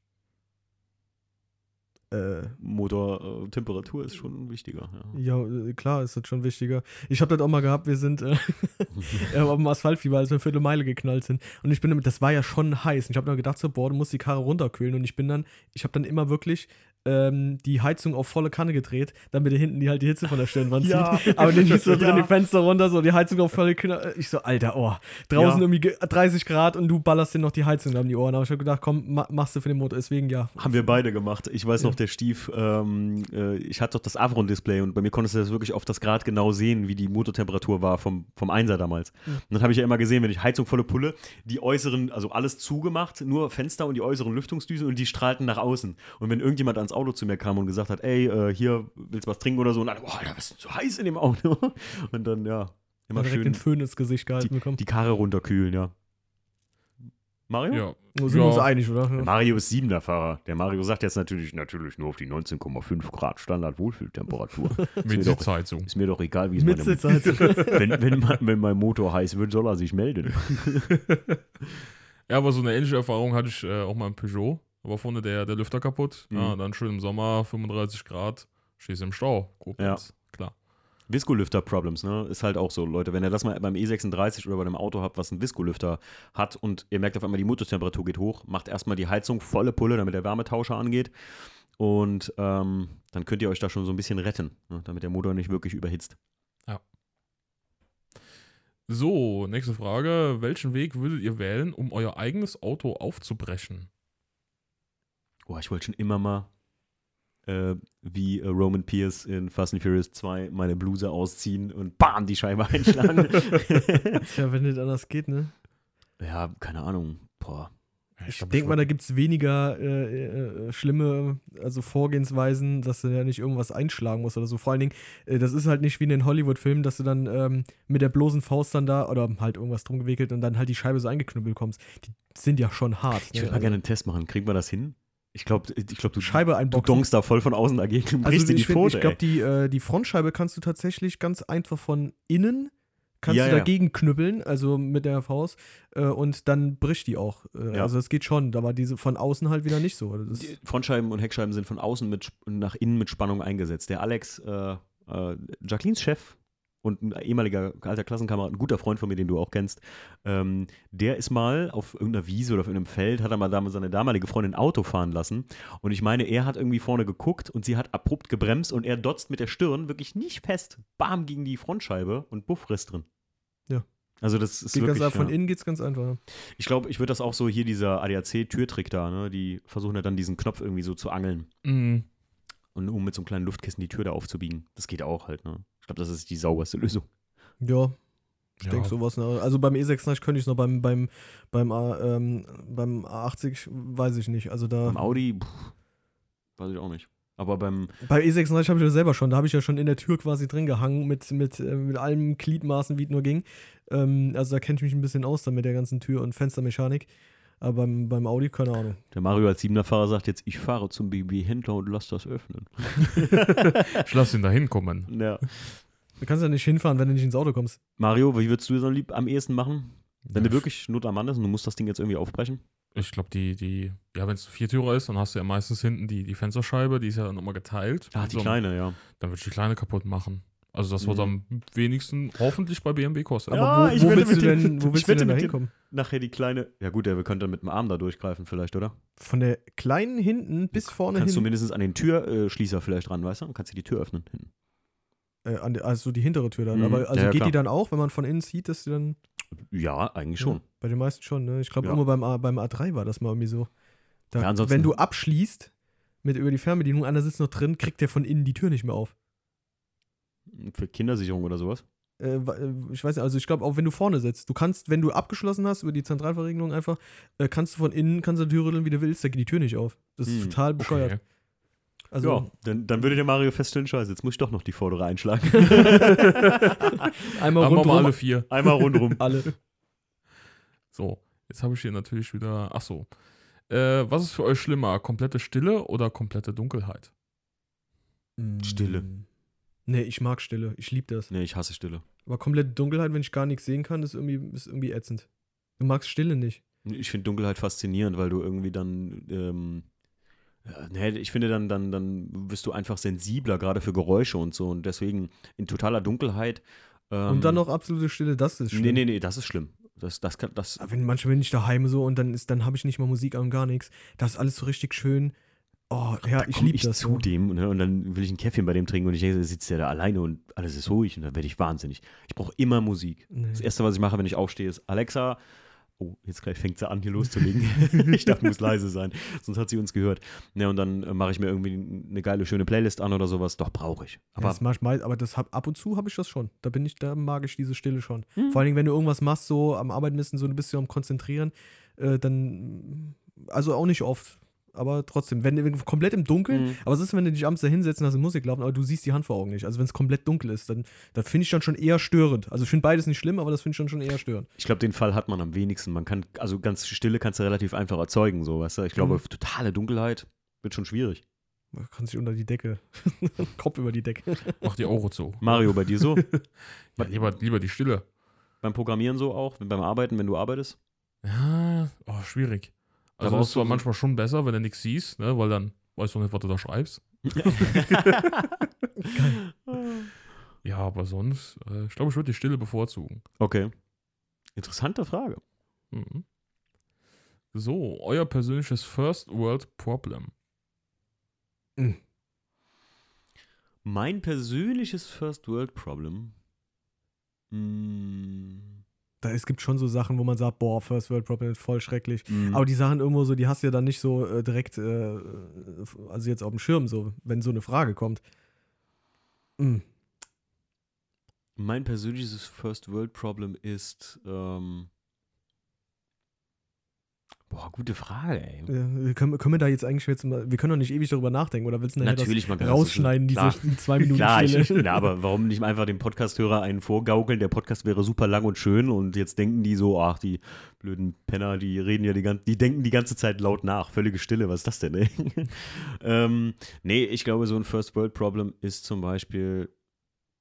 Äh, Motortemperatur ist schon wichtiger. Ja. ja, äh, klar, ist das schon wichtiger. Ich habe das auch mal gehabt, wir sind äh, äh, auf dem Asphaltfieber, als wir eine Viertelmeile geknallt sind. Und ich bin, damit- das war ja schon heiß. Und ich habe dann gedacht, so, boah, du musst die Karre runterkühlen. Und ich bin dann, ich habe dann immer wirklich ähm, die Heizung auf volle Kanne gedreht, damit ihr hinten die halt die Hitze von der Stirnwand Ja. zieht. Aber nicht so drin, Ja. die Fenster runter, so die Heizung auf volle Kanne. Ich so, Alter, oh, draußen Ja. irgendwie ge- 30 Grad und du ballerst dir noch die Heizung um die Ohren. Aber ich habe gedacht, komm, ma machst du für den Motor. Deswegen ja. Haben wir beide gemacht. Ich weiß Ja. noch, der Stief, ähm, äh, ich hatte doch das Avron-Display und bei mir konntest du das wirklich auf das Grad genau sehen, wie die Motortemperatur war vom, vom Einser damals. Mhm. Und dann habe ich ja immer gesehen, wenn ich Heizung volle Pulle, die äußeren, also alles zugemacht, nur Fenster und die äußeren Lüftungsdüsen und die strahlten nach außen. Und wenn irgendjemand ans Auto zu mir kam und gesagt hat, ey, äh, hier, willst du was trinken oder so, und dann, boah, da ist so heiß in dem Auto. Und dann, ja, immer direkt schön den Föhn ins Gesicht gehalten die, bekommen. die Karre runterkühlen, ja. Mario? Ja. Sind wir ja. uns einig, oder? Der Mario ist Siebener Fahrer. Der Mario sagt jetzt natürlich, natürlich nur auf die 19,5 Grad Standard-Wohlfühltemperatur. Mit mir doch- Sitzheizung. Ist mir doch egal, wie es Mit Sitzheizung. wenn, wenn, mein- wenn mein Motor heiß wird, soll er sich melden. Ja, aber so eine ähnliche Erfahrung hatte ich äh, auch mal im Peugeot. War vorne der, der Lüfter kaputt. Mhm. Ja, dann schön im Sommer, 35 Grad, stehst im Stau. Koblenz. Klar. Visco-Lüfter-Problems, ne? Ist halt auch so, Leute. Wenn ihr das mal beim E36 oder bei einem Auto habt, was einen Visco-Lüfter hat und ihr merkt auf einmal, die Motortemperatur geht hoch, macht erstmal die Heizung volle Pulle, damit der Wärmetauscher angeht. Und ähm, dann könnt ihr euch da schon so ein bisschen retten, ne? damit der Motor nicht wirklich überhitzt. So, nächste Frage. Welchen Weg würdet ihr wählen, um euer eigenes Auto aufzubrechen? Oh, ich wollte schon immer mal äh, wie äh, Roman Pierce in Fast and Furious 2 meine Bluse ausziehen und bam, die Scheibe einschlagen. Tja, wenn nicht anders geht, ne? ja, keine Ahnung. Boah. Ich glaub, denke mal, da gibt es weniger äh, äh, schlimme also Vorgehensweisen, dass du ja nicht irgendwas einschlagen musst oder so. Vor allen Dingen, äh, das ist halt nicht wie in den Hollywood-Filmen, dass du dann ähm, mit der bloßen Faust dann da oder halt irgendwas drum gewickelt und dann halt die Scheibe so eingeknüppelt kommst. Die sind ja schon hart. Ich ne? würde mal gerne einen Test machen. Kriegen wir das hin? Ich glaube, ich glaub, du, Scheibe du donkst da voll von außen dagegen Also dir die ich, find- Pfote. ich glaube, die, äh, die Frontscheibe kannst du tatsächlich ganz einfach von innen kannst Ja, du ja. dagegen knüppeln, also mit der Faust, äh, und dann bricht die auch. Äh, Ja. Also das geht schon, aber diese von außen halt wieder nicht so. Frontscheiben und Heckscheiben sind von außen mit, nach innen mit Spannung eingesetzt. Der Alex, äh, äh, Jacquelines Chef und ein ehemaliger alter Klassenkamerad, ein guter Freund von mir, den du auch kennst, ähm, der ist mal auf irgendeiner Wiese oder auf irgendeinem Feld, hat er mal damals seine damalige Freundin Auto fahren lassen. Und ich meine, er hat irgendwie vorne geguckt und sie hat abrupt gebremst und er dotzt mit der Stirn wirklich nicht fest, bam, gegen die Frontscheibe und buff, Riss drin. Ja. Also das ist geht ganz wirklich, von ja. innen geht es ganz einfach. Ich glaube, ich würde das auch so hier, dieser ADAC-Türtrick da, ne? Die versuchen ja dann diesen Knopf irgendwie so zu angeln. Mhm. Und um mit so einem kleinen Luftkissen die Tür da aufzubiegen. Das geht auch halt, ne? Ich glaube, das ist die sauberste Lösung. Ja, ich Ja. denke sowas. Ne? Also beim E36 könnte ich es noch, beim, beim, beim, A- ähm, beim A80 weiß ich nicht. Also da. Beim Audi, pff, weiß ich auch nicht. Aber beim, Bei E36 habe ich das selber schon. Da habe ich ja schon in der Tür quasi drin gehangen mit, mit, äh, mit allem Gliedmaßen, wie es nur ging. Ähm, also da kenne ich mich ein bisschen aus dann mit der ganzen Tür- und Fenstermechanik. Aber beim, beim Audi, keine Ahnung. Der Mario als siebener Fahrer sagt jetzt, ich fahre zum BMW-Händler und lass das öffnen. Ich lass ihn da hinkommen. Ja. Du kannst ja nicht hinfahren, wenn du nicht ins Auto kommst. Mario, wie würdest du so lieb am ehesten machen? Wenn Ja, du wirklich Not am Mann ist und du musst das Ding jetzt irgendwie aufbrechen? Ich glaube, die, die, ja, wenn es ein Viertürer ist, dann hast du ja meistens hinten die, die Fensterscheibe, die ist ja nochmal geteilt. Ah, die so kleine, ja. Dann würde ich die kleine kaputt machen. Also das, was Mhm. am wenigsten hoffentlich bei BMW kostet. Ja, Aber ich wo, wo wette willst du mit dem- denn, wo ich willst du denn da mit dem- hinkommen? Nachher die kleine. Ja, gut, der könnte mit dem Arm da durchgreifen, vielleicht, oder? Von der kleinen hinten bis vorne Kannst du hin. mindestens an den Türschließer vielleicht ran, weißt du? Und kannst du die Tür öffnen hinten. Äh, an der, also die hintere Tür dann. Mhm. Aber also Ja, ja, geht die klar. dann auch, wenn man von innen sieht, dass die dann. Ja, eigentlich schon. Ja, bei den meisten schon, ne? Ich glaube, Ja. immer beim, A- beim A3 war das mal irgendwie so. Da, Ja, wenn du abschließt mit über die Fernbedienung, einer sitzt noch drin, kriegt der von innen die Tür nicht mehr auf. Für Kindersicherung oder sowas. Äh, äh, ich weiß nicht, also ich glaube, auch wenn du vorne sitzt, du kannst, wenn du abgeschlossen hast über die Zentralverriegelung einfach, äh, kannst du von innen, kannst du die Tür rütteln, wie du willst, da geht die Tür nicht auf. Das ist Hm, total bescheuert. Okay. Also, ja, dann, dann würde der Mario feststellen, scheiße, jetzt muss ich doch noch die vordere einschlagen. einmal mal alle vier. Einmal rundrum. alle. So, jetzt habe ich hier natürlich wieder. Ach so. Äh, was ist für euch schlimmer? Komplette Stille oder komplette Dunkelheit? Stille. Nee, ich mag Stille. Ich liebe das. Nee, ich hasse Stille. Aber komplette Dunkelheit, wenn ich gar nichts sehen kann, ist irgendwie, ist irgendwie ätzend. Du magst Stille nicht. Ich finde Dunkelheit faszinierend, weil du irgendwie dann, ähm, ja, nee, ich finde dann, dann, dann wirst du einfach sensibler, gerade für Geräusche und so. Und deswegen in totaler Dunkelheit. Ähm, Und dann noch absolute Stille, das ist schlimm. Nee, nee, nee, das ist schlimm. Das, das kann, das, Aber Wenn, manchmal bin ich daheim so und dann ist, dann habe ich nicht mal Musik an gar nichts. Das ist alles so richtig schön. Oh, ja, da ich liebe das zu so. dem ne, und dann will ich ein Käffchen bei dem trinken und ich denke, sitzt der da alleine und alles ist ruhig und dann werde ich wahnsinnig. Ich brauche immer Musik. Nee. Das Erste, was ich mache, wenn ich aufstehe, ist Alexa. Oh, jetzt gleich fängt sie an, hier loszulegen. ich darf, muss leise sein, sonst hat sie uns gehört. Ja, und dann äh, mache ich mir irgendwie eine geile, schöne Playlist an oder sowas. Doch, brauche ich. Aber Aber das ich mal, aber das hab, ab und zu habe ich das schon. Da bin ich, da mag ich diese Stille schon. Hm. Vor allen Dingen, wenn du irgendwas machst, so am Arbeiten und so, bist ja am Konzentrieren, äh, dann, also auch nicht oft, aber trotzdem, wenn, wenn du komplett im Dunkeln, Mhm. aber was ist, wenn du dich abends da hinsetzt und hast Musik laufen, aber du siehst die Hand vor Augen nicht. Also wenn es komplett dunkel ist, dann, dann finde ich dann schon eher störend. Also ich finde beides nicht schlimm, aber das finde ich dann schon eher störend. ich glaube, den Fall hat man am wenigsten. Man kann, also ganz Stille kannst du relativ einfach erzeugen, so, weißt du. Ich glaube, Mhm. totale Dunkelheit wird schon schwierig. Man kann sich unter die Decke, Kopf über die Decke. Mach die Augen zu. Mario, bei dir so? Ja, lieber, lieber die Stille. beim Programmieren so auch? Beim Arbeiten, wenn du arbeitest? Ja, oh, schwierig. Also Aber das ist zwar so- manchmal schon besser, wenn du nichts siehst, ne, weil dann weißt du nicht, was du da schreibst. Ja, aber sonst, äh, ich glaube, ich würde die Stille bevorzugen. okay. Interessante Frage. Mhm. So, euer persönliches First World Problem. Mein persönliches First World Problem. Mm, Da, es gibt schon so Sachen, wo man sagt, boah, First World Problem ist voll schrecklich. mm, Aber die Sachen irgendwo so, die hast du ja dann nicht so äh, direkt, äh, also jetzt auf dem Schirm, so, wenn so eine Frage kommt. Mm. mein persönliches First World Problem ist. Ähm, boah, gute Frage, ey. Ja, können, können wir da jetzt eigentlich jetzt mal, wir können doch nicht ewig darüber nachdenken, oder willst du Natürlich das ganz- rausschneiden, klar. diese zwei Minuten Klar, ich, na, aber warum nicht einfach dem Podcasthörer einen vorgaukeln? Der Podcast wäre super lang und schön und jetzt denken die so, ach, die blöden Penner, die reden ja die ganze, die denken die ganze Zeit laut nach. Völlige Stille, was ist das denn, ey? ähm, nee, ich glaube, so ein First World Problem ist zum Beispiel,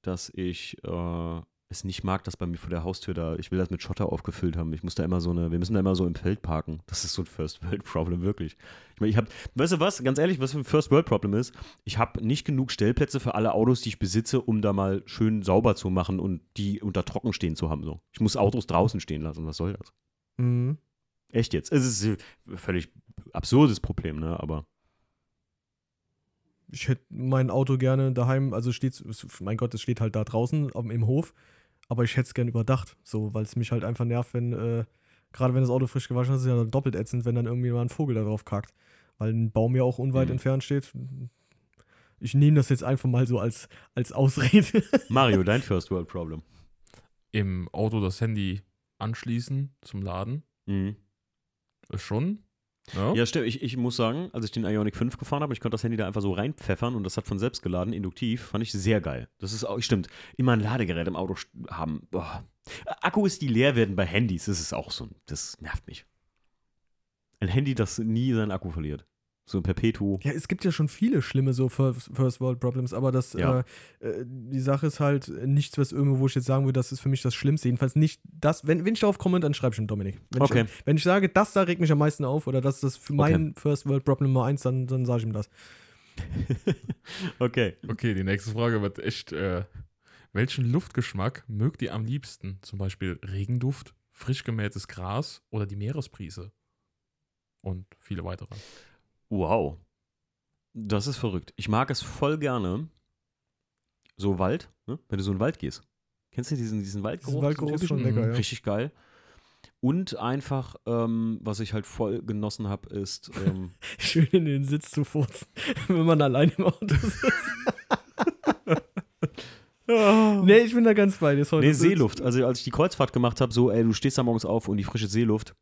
dass ich äh, es nicht mag, dass bei mir vor der Haustür da, ich will das mit Schotter aufgefüllt haben. Ich muss da immer so eine, wir müssen da immer so im Feld parken. Das ist so ein First World Problem, wirklich. Ich meine, ich habe, weißt du was, ganz ehrlich, was für ein First World Problem ist? Ich habe nicht genug Stellplätze für alle Autos, die ich besitze, um da mal schön sauber zu machen und die unter trocken stehen zu haben. So. Ich muss Autos draußen stehen lassen. Was soll das? Mhm. Echt jetzt? Es ist ein völlig absurdes Problem, ne? Aber Ich hätte mein Auto gerne daheim, also steht, mein Gott, es steht halt da draußen im Hof, aber ich hätte es gerne überdacht, so, weil es mich halt einfach nervt, wenn, äh, gerade wenn das Auto frisch gewaschen ist, ist es ja doppelt ätzend, wenn dann irgendwie mal ein Vogel da drauf kackt, weil ein Baum ja auch unweit Mhm. entfernt steht. Ich nehme das jetzt einfach mal so als, als Ausrede. Mario, dein First World Problem. Im Auto das Handy anschließen zum Laden Mhm. ist schon. Ja. Ja, stimmt. Ich, ich muss sagen, als ich den Ionic 5 gefahren habe, ich konnte das Handy da einfach so reinpfeffern und das hat von selbst geladen, induktiv, fand ich sehr geil. Das ist auch, stimmt, immer ein Ladegerät im Auto haben. Boah. Akkus, die leer werden bei Handys, das ist auch so, das nervt mich. Ein Handy, das nie seinen Akku verliert. So ein Perpetuum. Ja, es gibt ja schon viele schlimme so First, World Problems, aber das, Ja. äh, äh, die Sache ist halt nichts, was irgendwo, wo ich jetzt sagen würde, das ist für mich das Schlimmste. Jedenfalls nicht das, wenn, wenn ich darauf komme, dann schreibe ich schon Dominik. Wenn, Okay. ich, wenn ich sage, das da regt mich am meisten auf oder das ist das für mein First World Problem Nummer eins, dann, dann sage ich ihm das. Okay. Okay, die nächste Frage wird echt. Äh, welchen Luftgeschmack mögt ihr am liebsten? Zum Beispiel Regenduft, frisch gemähtes Gras oder die Meeresbrise? Und viele weitere. Wow. Das ist verrückt. Ich mag es voll gerne. So Wald, ne? wenn du so in den Wald gehst. Kennst du diesen, diesen Waldgeruch? Diesen Waldgeruch ist schon Mhm. lecker, ja. Richtig geil. Und einfach, ähm, was ich halt voll genossen habe, ist, ähm, Schön in den Sitz zu furzen, wenn man allein im Auto sitzt. nee, ich bin da ganz bei dir. nee, Seeluft. Also als ich die Kreuzfahrt gemacht habe, so, ey, du stehst da morgens auf und die frische Seeluft,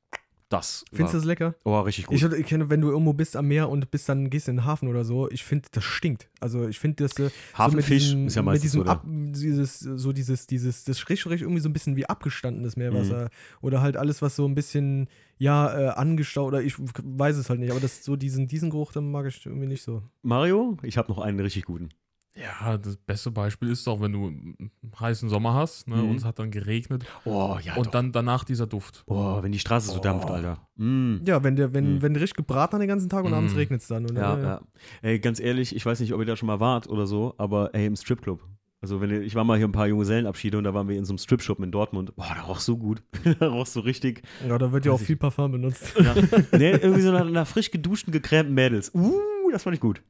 das Findest du das lecker? oh, richtig gut. Ich, ich kenne, wenn du irgendwo bist am Meer und bist dann gehst in den Hafen oder so, ich finde, das stinkt. Also ich finde, das äh, Hafenfisch so mit diesem, ist ja mit meistens diesem der- Ab, dieses, so dieses, dieses, das riecht irgendwie so ein bisschen wie abgestandenes Meerwasser. Mhm. Oder halt alles, was so ein bisschen, ja, äh, angestaut oder ich weiß es halt nicht, aber das so diesen, diesen Geruch, dann mag ich irgendwie nicht so. Mario, ich habe noch einen richtig guten. Ja, das beste Beispiel ist auch, wenn du einen heißen Sommer hast ne, Mhm. und es hat dann geregnet Oh, ja. und dann danach dieser Duft. oh, wenn die Straße so dampft, Oh. Alter. Mm. Ja, wenn der, wenn, Mhm. wenn der richtig gebraten hat den ganzen Tag und abends Mhm. regnet es dann. Und, Ja, äh, ja. Ey, ganz ehrlich, ich weiß nicht, ob ihr da schon mal wart oder so, aber ey, im Stripclub. Also wenn ihr, ich war mal hier ein paar Junggesellenabschiede und da waren wir in so einem Stripshop in Dortmund. Boah, da roch so gut. da roch so richtig. ja, da wird ja auch ich. viel Parfum benutzt. Ja. nee, irgendwie so nach, nach frisch geduschten, gecremten Mädels. Uh, das fand ich gut.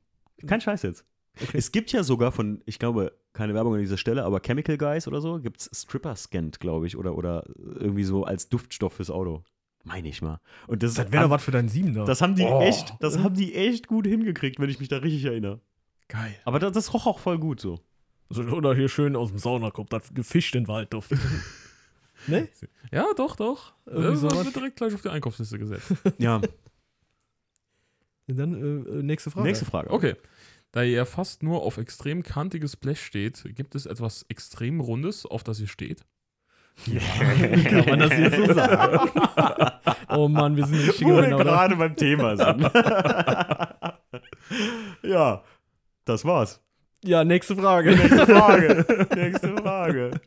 Kein Scheiß jetzt. Okay. Es gibt ja sogar von, ich glaube, keine Werbung an dieser Stelle, aber Chemical Guys oder so, gibt es Stripper Scent, glaube ich, oder, oder irgendwie so als Duftstoff fürs Auto. Meine ich mal. Und das, Das wäre doch was für deinen Siebener. das haben die Oh. echt, das haben die echt gut hingekriegt, wenn ich mich da richtig erinnere. Geil. Aber das, das roch auch voll gut so. So, oder hier schön aus dem Sauna kommt, das gefischt den Waldduft. ne? Ja, doch, doch. Irgendwie Das sowas. wird direkt gleich auf die Einkaufsliste gesetzt. Ja, Dann äh, äh, nächste Frage. nächste Frage. Okay. Da ihr fast nur auf extrem kantiges Blech steht, gibt es etwas extrem Rundes, auf das ihr steht? Kann man das jetzt so sagen? oh Mann, wir sind richtige Wo wir gerade beim Thema sind. ja, das war's. Ja, nächste Frage. Nächste Frage. Nächste Frage.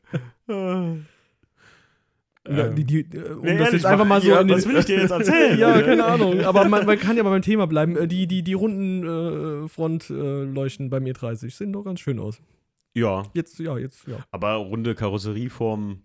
Ja, Ähm, die, die, äh, um Nee, das ehrlich, jetzt einfach mal so ja, was will ich dir jetzt erzählen? Ja, keine Ahnung. Aber man, man kann ja mal beim Thema bleiben. Äh, Die, die, die runden äh, Frontleuchten beim E30 sehen doch ganz schön aus. Ja, Jetzt, ja, jetzt, ja. aber runde Karosserieform.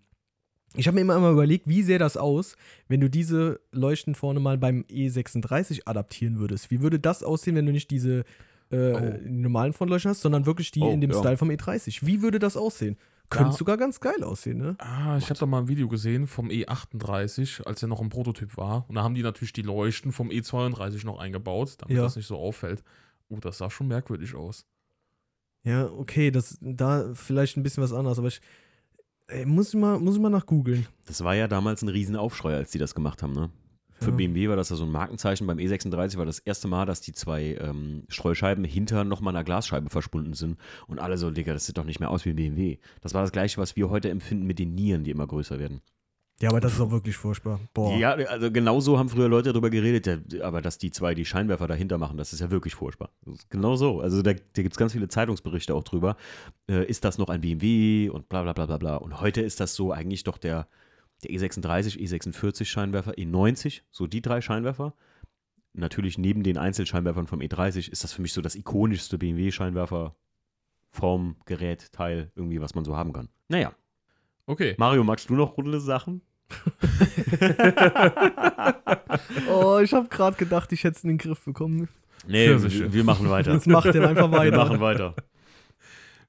Ich habe mir immer mal überlegt, wie sähe das aus, wenn du diese Leuchten vorne mal beim E36 adaptieren würdest? Wie würde das aussehen, wenn du nicht diese äh, Oh. normalen Frontleuchten hast, sondern wirklich die Oh, in dem ja. Style vom E30? Wie würde das aussehen? Könnte Ja. sogar ganz geil aussehen, ne? Ah, ich habe da mal ein Video gesehen vom E38, als er noch ein Prototyp war. Und da haben die natürlich die Leuchten vom E32 noch eingebaut, damit Ja. das nicht so auffällt. Oh, das sah schon merkwürdig aus. Ja, okay, das da vielleicht ein bisschen was anderes, aber ich ey, muss ich mal, muss ich mal nach googeln. Das war ja damals ein Riesenaufschrei, als die das gemacht haben, ne? Für Ja. BMW war das ja so ein Markenzeichen. Beim E36 war das erste Mal, dass die zwei ähm, Streuscheiben hinter nochmal einer Glasscheibe verschwunden sind. Und alle so, Digga, das sieht doch nicht mehr aus wie ein BMW. Das war das gleiche, was wir heute empfinden mit den Nieren, die immer größer werden. Ja, aber das ist auch wirklich furchtbar. Boah. Ja, also genau so haben früher Leute darüber geredet, aber dass die zwei die Scheinwerfer dahinter machen, das ist ja wirklich furchtbar. Genau so. Also da, da gibt es ganz viele Zeitungsberichte auch drüber. Äh, ist das noch ein BMW und bla bla bla bla bla. Und heute ist das so eigentlich doch der, der E E36, E46 Scheinwerfer, E90, so die drei Scheinwerfer. Natürlich neben den Einzelscheinwerfern vom E30 ist das für mich so das ikonischste BMW-Scheinwerfer. Form, Gerät, Teil, irgendwie, was man so haben kann. Naja, Okay. Mario, magst du noch runde Sachen? Oh, ich habe gerade gedacht, ich hätte es in den Griff bekommen. Nee, wir, wir machen weiter. Jetzt macht der einfach Wir weiter. machen weiter.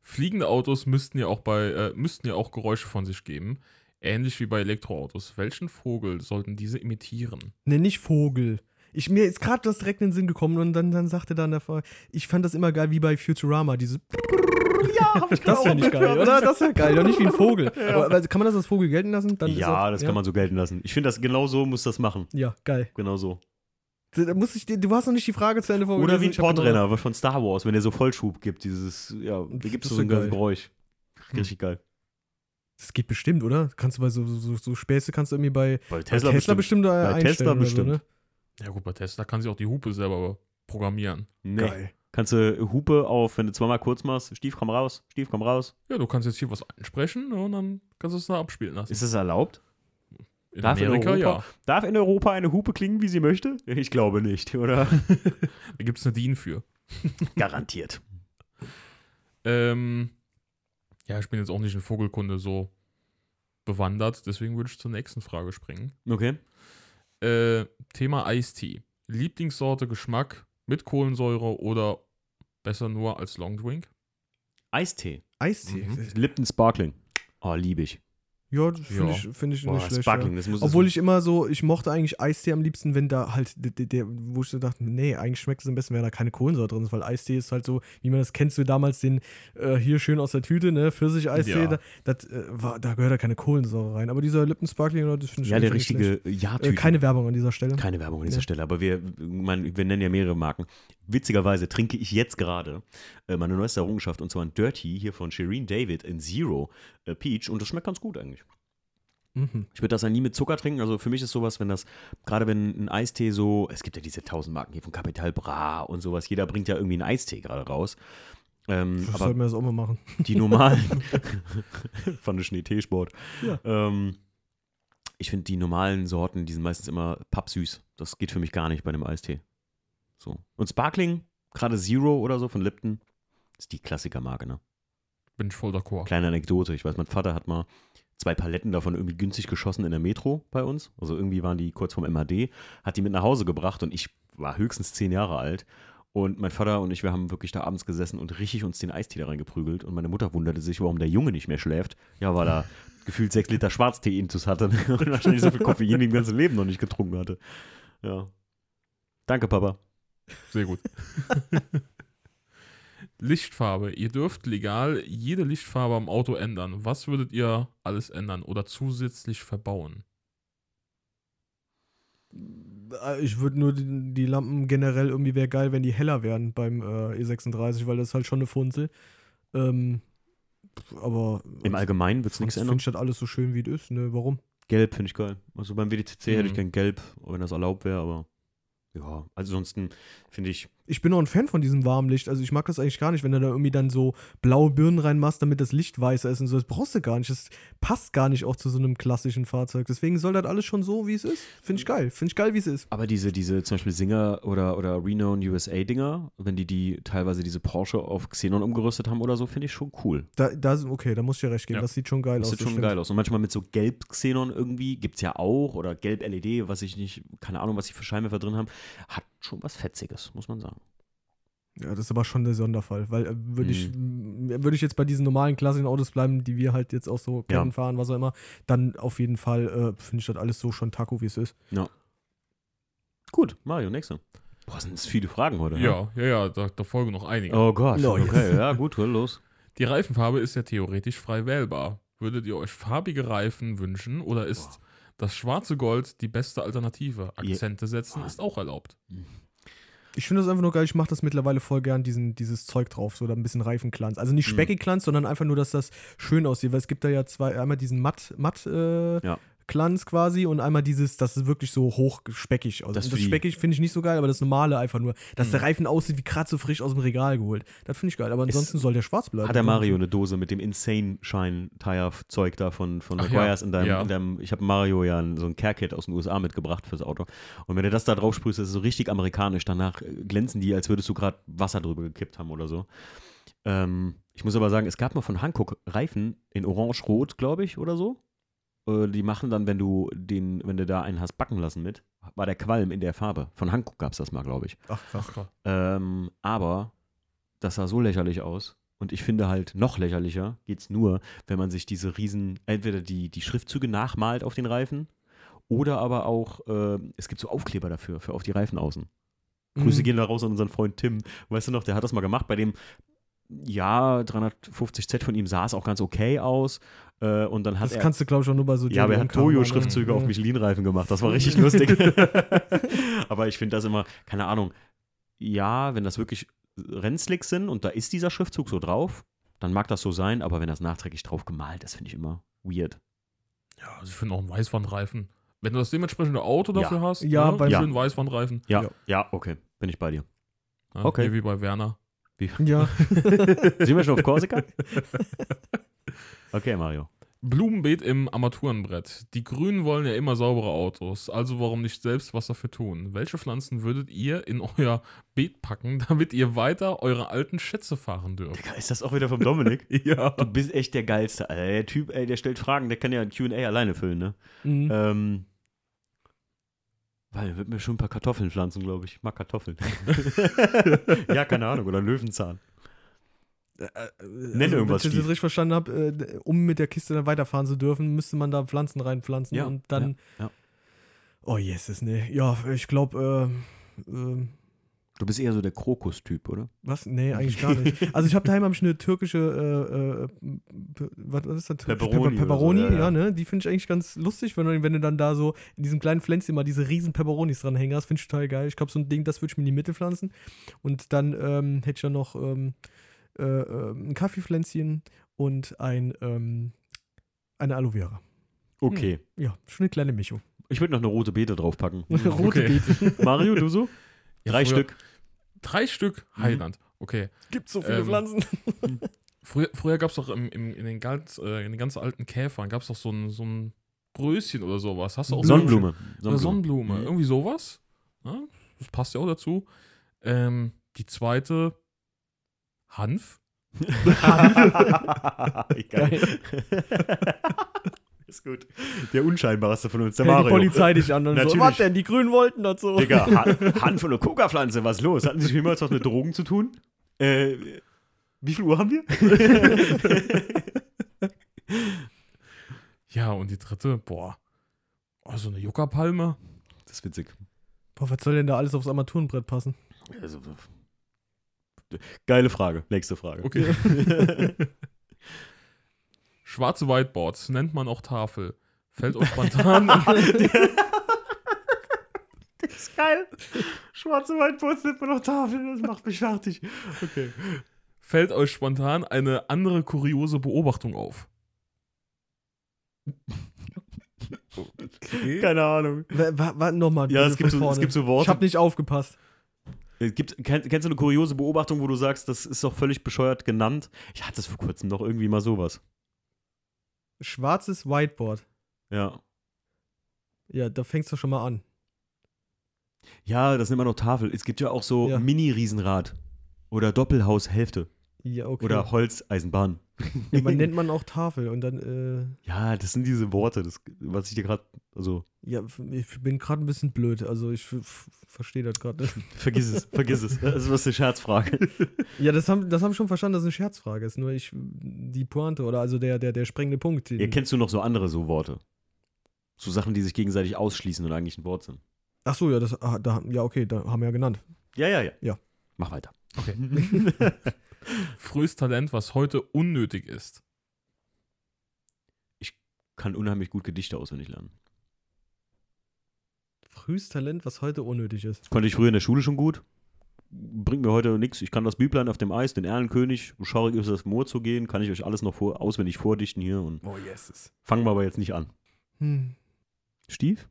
Fliegende Autos müssten ja auch bei äh, müssten ja auch Geräusche von sich geben, ähnlich wie bei Elektroautos. Welchen Vogel sollten diese imitieren? Ne, nicht Vogel. Ich, mir ist gerade das direkt in den Sinn gekommen und dann, dann sagte dann der Fall, ich fand das immer geil wie bei Futurama, diese. Ja, hab ich Das finde ich geil, oder? Das wäre geil, doch nicht wie ein Vogel. Aber, aber kann man das als Vogel gelten lassen? Dann ist Ja, auch- das kann man so gelten lassen. Ich finde, das genau so muss das machen. Ja, geil. Genau so. Da muss ich, du hast noch nicht die Frage zu Ende vorgelesen. Oder wie ein genau- Podrenner von Star Wars, wenn der so Vollschub gibt, dieses, ja, da gibt es Das so ein. Geräusch. Richtig geil. Das geht bestimmt, oder? Kannst du bei so, so, so Späße kannst du irgendwie bei Bei Tesla, Tesla, Tesla bestimmt, bestimmt. Bei einstellen Tesla bestimmt. So, ne? Ja gut, bei Tesla kann sie auch die Hupe selber programmieren. Nee. Geil. Kannst du Hupe auf, wenn du zweimal kurz machst, Stief, komm raus, Stief, komm raus. Ja, du kannst jetzt hier was einsprechen und dann kannst du es da abspielen lassen. Ist das erlaubt? in darf in Amerika, Europa- ja. Darf in Europa eine Hupe klingen, wie sie möchte? Ich glaube nicht, oder? Da gibt es eine DIN für. Garantiert. Ähm, ja, ich bin jetzt auch nicht in Vogelkunde so bewandert, deswegen würde ich zur nächsten Frage springen. Okay. Äh, Thema Eistee. Lieblingssorte, Geschmack mit Kohlensäure oder besser nur als Longdrink? Eistee. Eistee. Mhm. Lipton Sparkling. Oh, liebe ich. Ja, das finde Ja. ich, find ich Boah, nicht schlecht. Sparkling, Ja. das muss Obwohl ich immer so, ich mochte eigentlich Eistee am liebsten, wenn da halt, der, der- wo ich so dachte, nee, eigentlich schmeckt es am besten, wenn da keine Kohlensäure drin ist, weil Eistee ist halt so, wie man das kennst du damals den äh, hier schön aus der Tüte, ne, Pfirsich-Eistee, Ja. da, das, äh, war, da gehört da keine Kohlensäure rein. Aber dieser Lippen Sparkling, das finde ich Ja, der richtige ja Äh, keine Werbung an dieser Stelle. Keine Werbung an dieser Ja. Stelle, aber wir, mein, wir nennen ja mehrere Marken. Witzigerweise trinke ich jetzt gerade äh, meine neueste Errungenschaft und zwar ein Dirty hier von Shireen David in Zero äh, Peach und das schmeckt ganz gut eigentlich. Mhm. Ich würde das ja nie mit Zucker trinken. Also für mich ist sowas, wenn das, gerade wenn ein Eistee so, es gibt ja diese tausend Marken hier von Capital Bra und sowas, jeder bringt ja irgendwie einen Eistee gerade raus. Ähm, Das sollten wir das auch mal machen. die normalen von der Schnee-Teesport. Ja. Ähm, ich finde die normalen Sorten, die sind meistens immer pappsüß. Das geht für mich gar nicht bei einem Eistee. So. Und Sparkling, gerade Zero oder so von Lipton, ist die Klassikermarke, ne? Bin ich voll d'accord. Kleine Anekdote. Ich weiß, mein Vater hat mal zwei Paletten davon irgendwie günstig geschossen in der Metro bei uns. Also irgendwie waren die kurz vorm MAD, hat die mit nach Hause gebracht und ich war höchstens zehn Jahre alt. Und mein Vater und ich, wir haben wirklich da abends gesessen und richtig uns den Eistee da reingeprügelt. Und meine Mutter wunderte sich, warum der Junge nicht mehr schläft. Ja, weil er gefühlt sechs Liter Schwarztee-Intus hatte und wahrscheinlich so viel Koffein im ganzen Leben noch nicht getrunken hatte. Ja. Danke, Papa. Sehr gut. Lichtfarbe. Ihr dürft legal jede Lichtfarbe am Auto ändern. Was würdet ihr alles ändern oder zusätzlich verbauen? Äh, Ich würde nur die, die Lampen generell irgendwie wäre geil, wenn die heller wären beim äh, E36, weil das ist halt schon eine Funzel. Ähm, aber Im Allgemeinen wird es nichts finde ändern. ich das alles so schön, wie es ist. Ne? Warum? Gelb finde ich geil. Also beim WDCC hätte ich Mhm. gern gelb, wenn das erlaubt wäre, aber ja, also ansonsten finde ich, Ich bin auch ein Fan von diesem warmen Licht. Also ich mag das eigentlich gar nicht, wenn du da irgendwie dann so blaue Birnen reinmachst, damit das Licht weißer ist und so. Das brauchst du gar nicht. Das passt gar nicht auch zu so einem klassischen Fahrzeug. Deswegen soll das alles schon so, wie es ist. Finde ich geil. Finde ich geil, wie es ist. aber diese, diese zum Beispiel Singer oder, oder Renown USA-Dinger, wenn die die teilweise diese Porsche auf Xenon umgerüstet haben oder so, finde ich schon cool. Da, da, okay, da muss ich dir recht geben. Ja. Das sieht schon geil Das aus. sieht schon stimmt. geil aus. Und manchmal mit so Gelb-Xenon irgendwie, gibt es ja auch, oder Gelb-LED, was ich nicht, keine Ahnung, was die für Scheinwerfer drin haben, hat schon was Fetziges, muss man sagen. Ja, das ist aber schon der Sonderfall, weil äh, würde ich, Mhm. würde ich jetzt bei diesen normalen klassischen Autos bleiben, die wir halt jetzt auch so Ja. kennen, fahren, was auch immer, dann auf jeden Fall äh, finde ich das alles so schon Taco, wie es ist. Gut, Mario, nächste. Boah, sind das viele Fragen heute. ne? Ja, ja, ja, da, da folgen noch einige. Oh Gott, No, yes. okay, ja, gut, hör los. Die Reifenfarbe ist ja theoretisch frei wählbar. Würdet ihr euch farbige Reifen wünschen oder ist das schwarze Gold die beste Alternative? Akzente setzen ist auch erlaubt. Ich finde das einfach nur geil, ich mache das mittlerweile voll gern, diesen, dieses Zeug drauf, so da ein bisschen Reifenglanz. Also nicht Mhm. speckig Glanz, sondern einfach nur, dass das schön aussieht, weil es gibt da ja zwei, einmal diesen matt, matt äh, Ja. Glanz quasi und einmal dieses, das ist wirklich so hoch speckig aussieht. Das Das, speckig finde ich nicht so geil, aber das normale einfach nur, dass Mhm. der Reifen aussieht wie gerade so frisch aus dem Regal geholt. Das finde ich geil, aber Ist- ansonsten soll der schwarz bleiben. Hat der Mario eine Dose mit dem Insane Shine Tire Zeug da von, von McGuire's ja, in deinem, ja. in deinem ich habe Mario ja ein- so ein Care Kit aus den USA mitgebracht fürs Auto. Und wenn du das da drauf sprühst, das ist so richtig amerikanisch. Danach äh, glänzen die, als würdest du gerade Wasser drüber gekippt haben oder so. Ähm, ich muss aber sagen, es gab mal von Hankook Reifen in orange-rot, glaube ich, oder so. Äh, die machen dann, wenn du den, wenn du da einen hast backen lassen mit, war der Qualm in der Farbe. Von Hankook gab es das mal, glaube ich. Ach, krass. Ach klar. Ähm, aber das sah so lächerlich aus. Und ich finde halt, noch lächerlicher geht's nur, wenn man sich diese riesen, entweder die, die Schriftzüge nachmalt auf den Reifen oder aber auch, äh, es gibt so Aufkleber dafür, für auf die Reifen außen. Grüße Mhm. gehen da raus an unseren Freund Tim. Weißt du noch, der hat das mal gemacht. Bei dem, ja, 350Z von ihm sah es auch ganz okay aus. Äh, und dann hat Das er. kannst du, glaube ich, auch nur bei so Ja, aber er hat JDM-Kram machen, ne? Toyo-Schriftzüge auf. Michelin-Reifen gemacht. Das war richtig lustig. aber ich finde das immer, keine Ahnung. Ja, wenn das wirklich Rennslicks sind und da ist dieser Schriftzug so drauf, dann mag das so sein, aber wenn das nachträglich drauf gemalt ist, finde ich immer weird. Ja, also ich finde auch einen Weißwandreifen Wenn du das dementsprechende Auto Ja. dafür hast, Ja, ne? beim- Ja. schön Weißwandreifen. Ja, Ja. ja, okay, bin ich bei dir. Ja, Okay. nee, Wie bei Werner. Ja. Sind wir schon auf Korsika? Okay, Mario. Blumenbeet im Armaturenbrett. Die Grünen wollen ja immer saubere Autos, also warum nicht selbst was dafür tun? Welche Pflanzen würdet ihr in euer Beet packen, damit ihr weiter eure alten Schätze fahren dürft? Digga, Ist das auch wieder vom Dominik? Ja. Du bist echt der Geilste, Alter. Der Typ, ey, der stellt Fragen, der kann ja ein QA alleine füllen, ne? Mhm. Ähm. Weil, wird mir schon ein paar Kartoffeln pflanzen, glaube ich. Ich mag Kartoffeln. ja, keine Ahnung. Oder Löwenzahn. Äh, Nenn irgendwas, Wenn ich das richtig verstanden habe, äh, um mit der Kiste dann weiterfahren zu dürfen, müsste man da Pflanzen reinpflanzen Ja, und dann. ja, ja. Oh, Jesus, nee. Ja, ich glaube, äh, äh, Du bist eher so der Krokus-Typ, oder? was? Nee, eigentlich gar nicht. Also ich habe daheim ich eine türkische, äh, äh, was, was ist das? Pepperoni Pepper- oder so, Pepperoni, ja, ja, ne? Die finde ich eigentlich ganz lustig, wenn du, wenn du dann da so in diesem kleinen Pflänzchen mal diese riesen Pepperonis dranhängen hast, finde ich total geil. Ich glaube, so ein Ding, das würde ich mir in die Mitte pflanzen. Und dann ähm, hätte ich ja noch ähm, äh, äh, ein Kaffeepflänzchen und ein, ähm, eine Aloe Vera. Okay. Ja, schon eine kleine Mischung. Ich würde noch eine rote Beete draufpacken. Rote Okay. Beete. Mario, du so? Ja, Drei früher- Stück. Drei Stück Heiland. Okay. Gibt so viele Ähm, Pflanzen. Früher, früher gab es doch im, im, in, den ganz, äh, in den ganz alten Käfern gab es doch so ein, so ein Röschen oder sowas. Hast du auch Sonnenblume. Oder Sonnenblume. Mhm. Irgendwie sowas. Ja, das passt ja auch dazu. Ähm, die zweite Hanf. Geil. Ist gut. Der unscheinbarste von uns, der Hält die Mario. Polizei dich an und so. Was denn? Die Grünen wollten das so. Digga, Ha- Hand von Coca-Pflanze, was los? Hatten Sie jemals was mit Drogen zu tun? Äh, wie viel Uhr haben wir? Ja, und die dritte, boah. Oh, so eine Juckerpalme. Das ist witzig. Boah, was soll denn da alles aufs Armaturenbrett passen? Also, geile Frage. Nächste Frage. Okay. Schwarze Whiteboards nennt man auch Tafel. Fällt euch spontan, Das ist geil. Schwarze Whiteboards nimmt man noch Tafel, das macht mich fertig. Okay. fällt euch spontan eine andere kuriose Beobachtung auf. Okay. Keine Ahnung. Warte nochmal. Ja, es gibt, so, es gibt so Ich Worte. habe nicht aufgepasst. Es gibt, kenn, kennst du eine kuriose Beobachtung, wo du sagst, das ist doch völlig bescheuert genannt? Ich hatte es vor kurzem doch irgendwie mal sowas. Schwarzes Whiteboard. Ja. Ja, da fängst du schon mal an. Ja, das nennt man noch Tafel. Es gibt ja auch so Ja. Mini-Riesenrad. Oder Doppelhaushälfte. Ja, okay. Oder Holzeisenbahn. ja, man nennt man auch Tafel und dann, äh, Ja, das sind diese Worte, das, was ich dir gerade, also, ja, ich bin gerade ein bisschen blöd. Also ich verstehe das gerade nicht. vergiss es, vergiss es. Das ist eine Scherzfrage. Ja, das haben, das haben schon verstanden, dass es eine Scherzfrage ist. Nur ich, die Pointe oder also der, der, der sprengende Punkt. Den, Ja, kennst du noch so andere so Worte? So Sachen, die sich gegenseitig ausschließen und eigentlich ein Wort sind. Ach so, ja, das, ah, da, ja, okay, da haben wir ja genannt. Ja, ja, ja. Ja. Mach weiter. Okay. Frühes Talent, was heute unnötig ist. Kann unheimlich gut Gedichte auswendig lernen. Frühes Talent, was heute unnötig ist. Konnte ich früher in der Schule schon gut. Bringt mir heute nichts. Ich kann das Büblein auf dem Eis, den Erlenkönig, schaurig ist das Moor zu gehen, kann ich euch alles noch vor, auswendig vordichten hier und Oh, yes. fangen wir aber jetzt nicht an. Hm. Stief?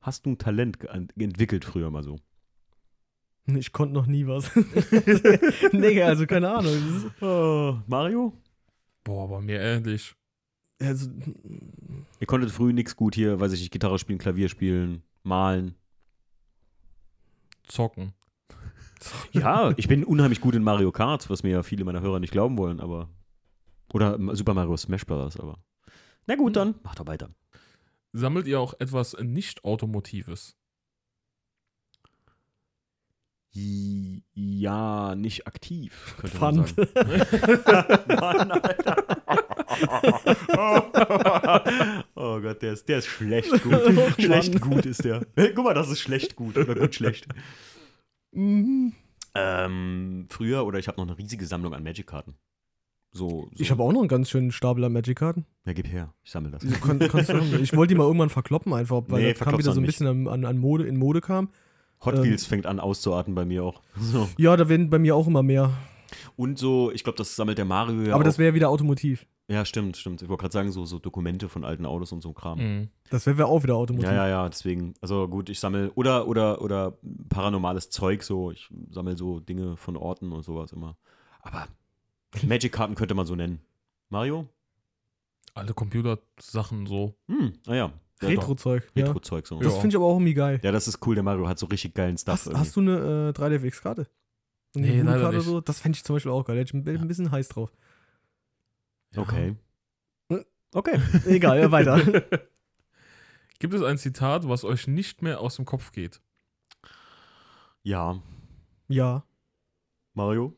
Hast du ein Talent entwickelt früher mal so? Ich konnte noch nie was. nee, also keine Ahnung. Oh, Mario? Boah, bei mir ähnlich. also, Ihr konntet früh nichts gut hier, weiß ich nicht, Gitarre spielen, Klavier spielen, malen. Zocken. Ja, ich bin unheimlich gut in Mario Kart, was mir ja viele meiner Hörer nicht glauben wollen, aber. Oder Super Mario Smash Bros., aber. Na gut, dann. Mach doch weiter. Sammelt ihr auch etwas Nicht-Automotives? Ja, nicht aktiv, könnte man Pfand. sagen. Mann, Alter. oh Gott, der ist, der ist schlecht gut. Schlecht gut ist der. Guck mal, das ist schlecht gut oder gut schlecht. Mhm. Ähm, früher, oder ich habe noch eine riesige Sammlung an Magic-Karten. So, so. Ich habe auch noch einen ganz schönen Stapel an Magic-Karten. Ja, gib her, ich sammle das. Du kann- du. Ich wollte die mal irgendwann verkloppen, einfach, weil Nee, das kam wieder so ein bisschen an, an, an Mode, in Mode kam. Hot Ähm, Wheels fängt an auszuarten bei mir auch. So. Ja, da werden bei mir auch immer mehr. Und so, ich glaube, das sammelt der Mario ja Aber auch. das wäre wieder automotiv. Ja, stimmt, stimmt. Ich wollte gerade sagen, so, so Dokumente von alten Autos und so Kram. Mhm. Das wäre auch wieder Automotiv. Ja, ja, ja, deswegen. Also gut, ich sammle oder oder oder paranormales Zeug so. Ich sammle so Dinge von Orten und sowas immer. Aber Magic-Karten könnte man so nennen. Mario? Alte Computersachen so. Hm, naja. Ja, Retro-Zeug. Ja. Retro-Zeug so. Das finde ich aber auch irgendwie geil. Ja, das ist cool. Der Mario hat so richtig geilen Stuff. Hast, irgendwie. hast du eine äh, 3DFX-Karte? Eine Nee, leider nicht. So? Das fände ich zum Beispiel auch geil. Da hätte ich ein ein bisschen heiß drauf. Okay. Hm. Okay. Egal, weiter. Gibt es ein Zitat, was euch nicht mehr aus dem Kopf geht? Ja. ja. Mario?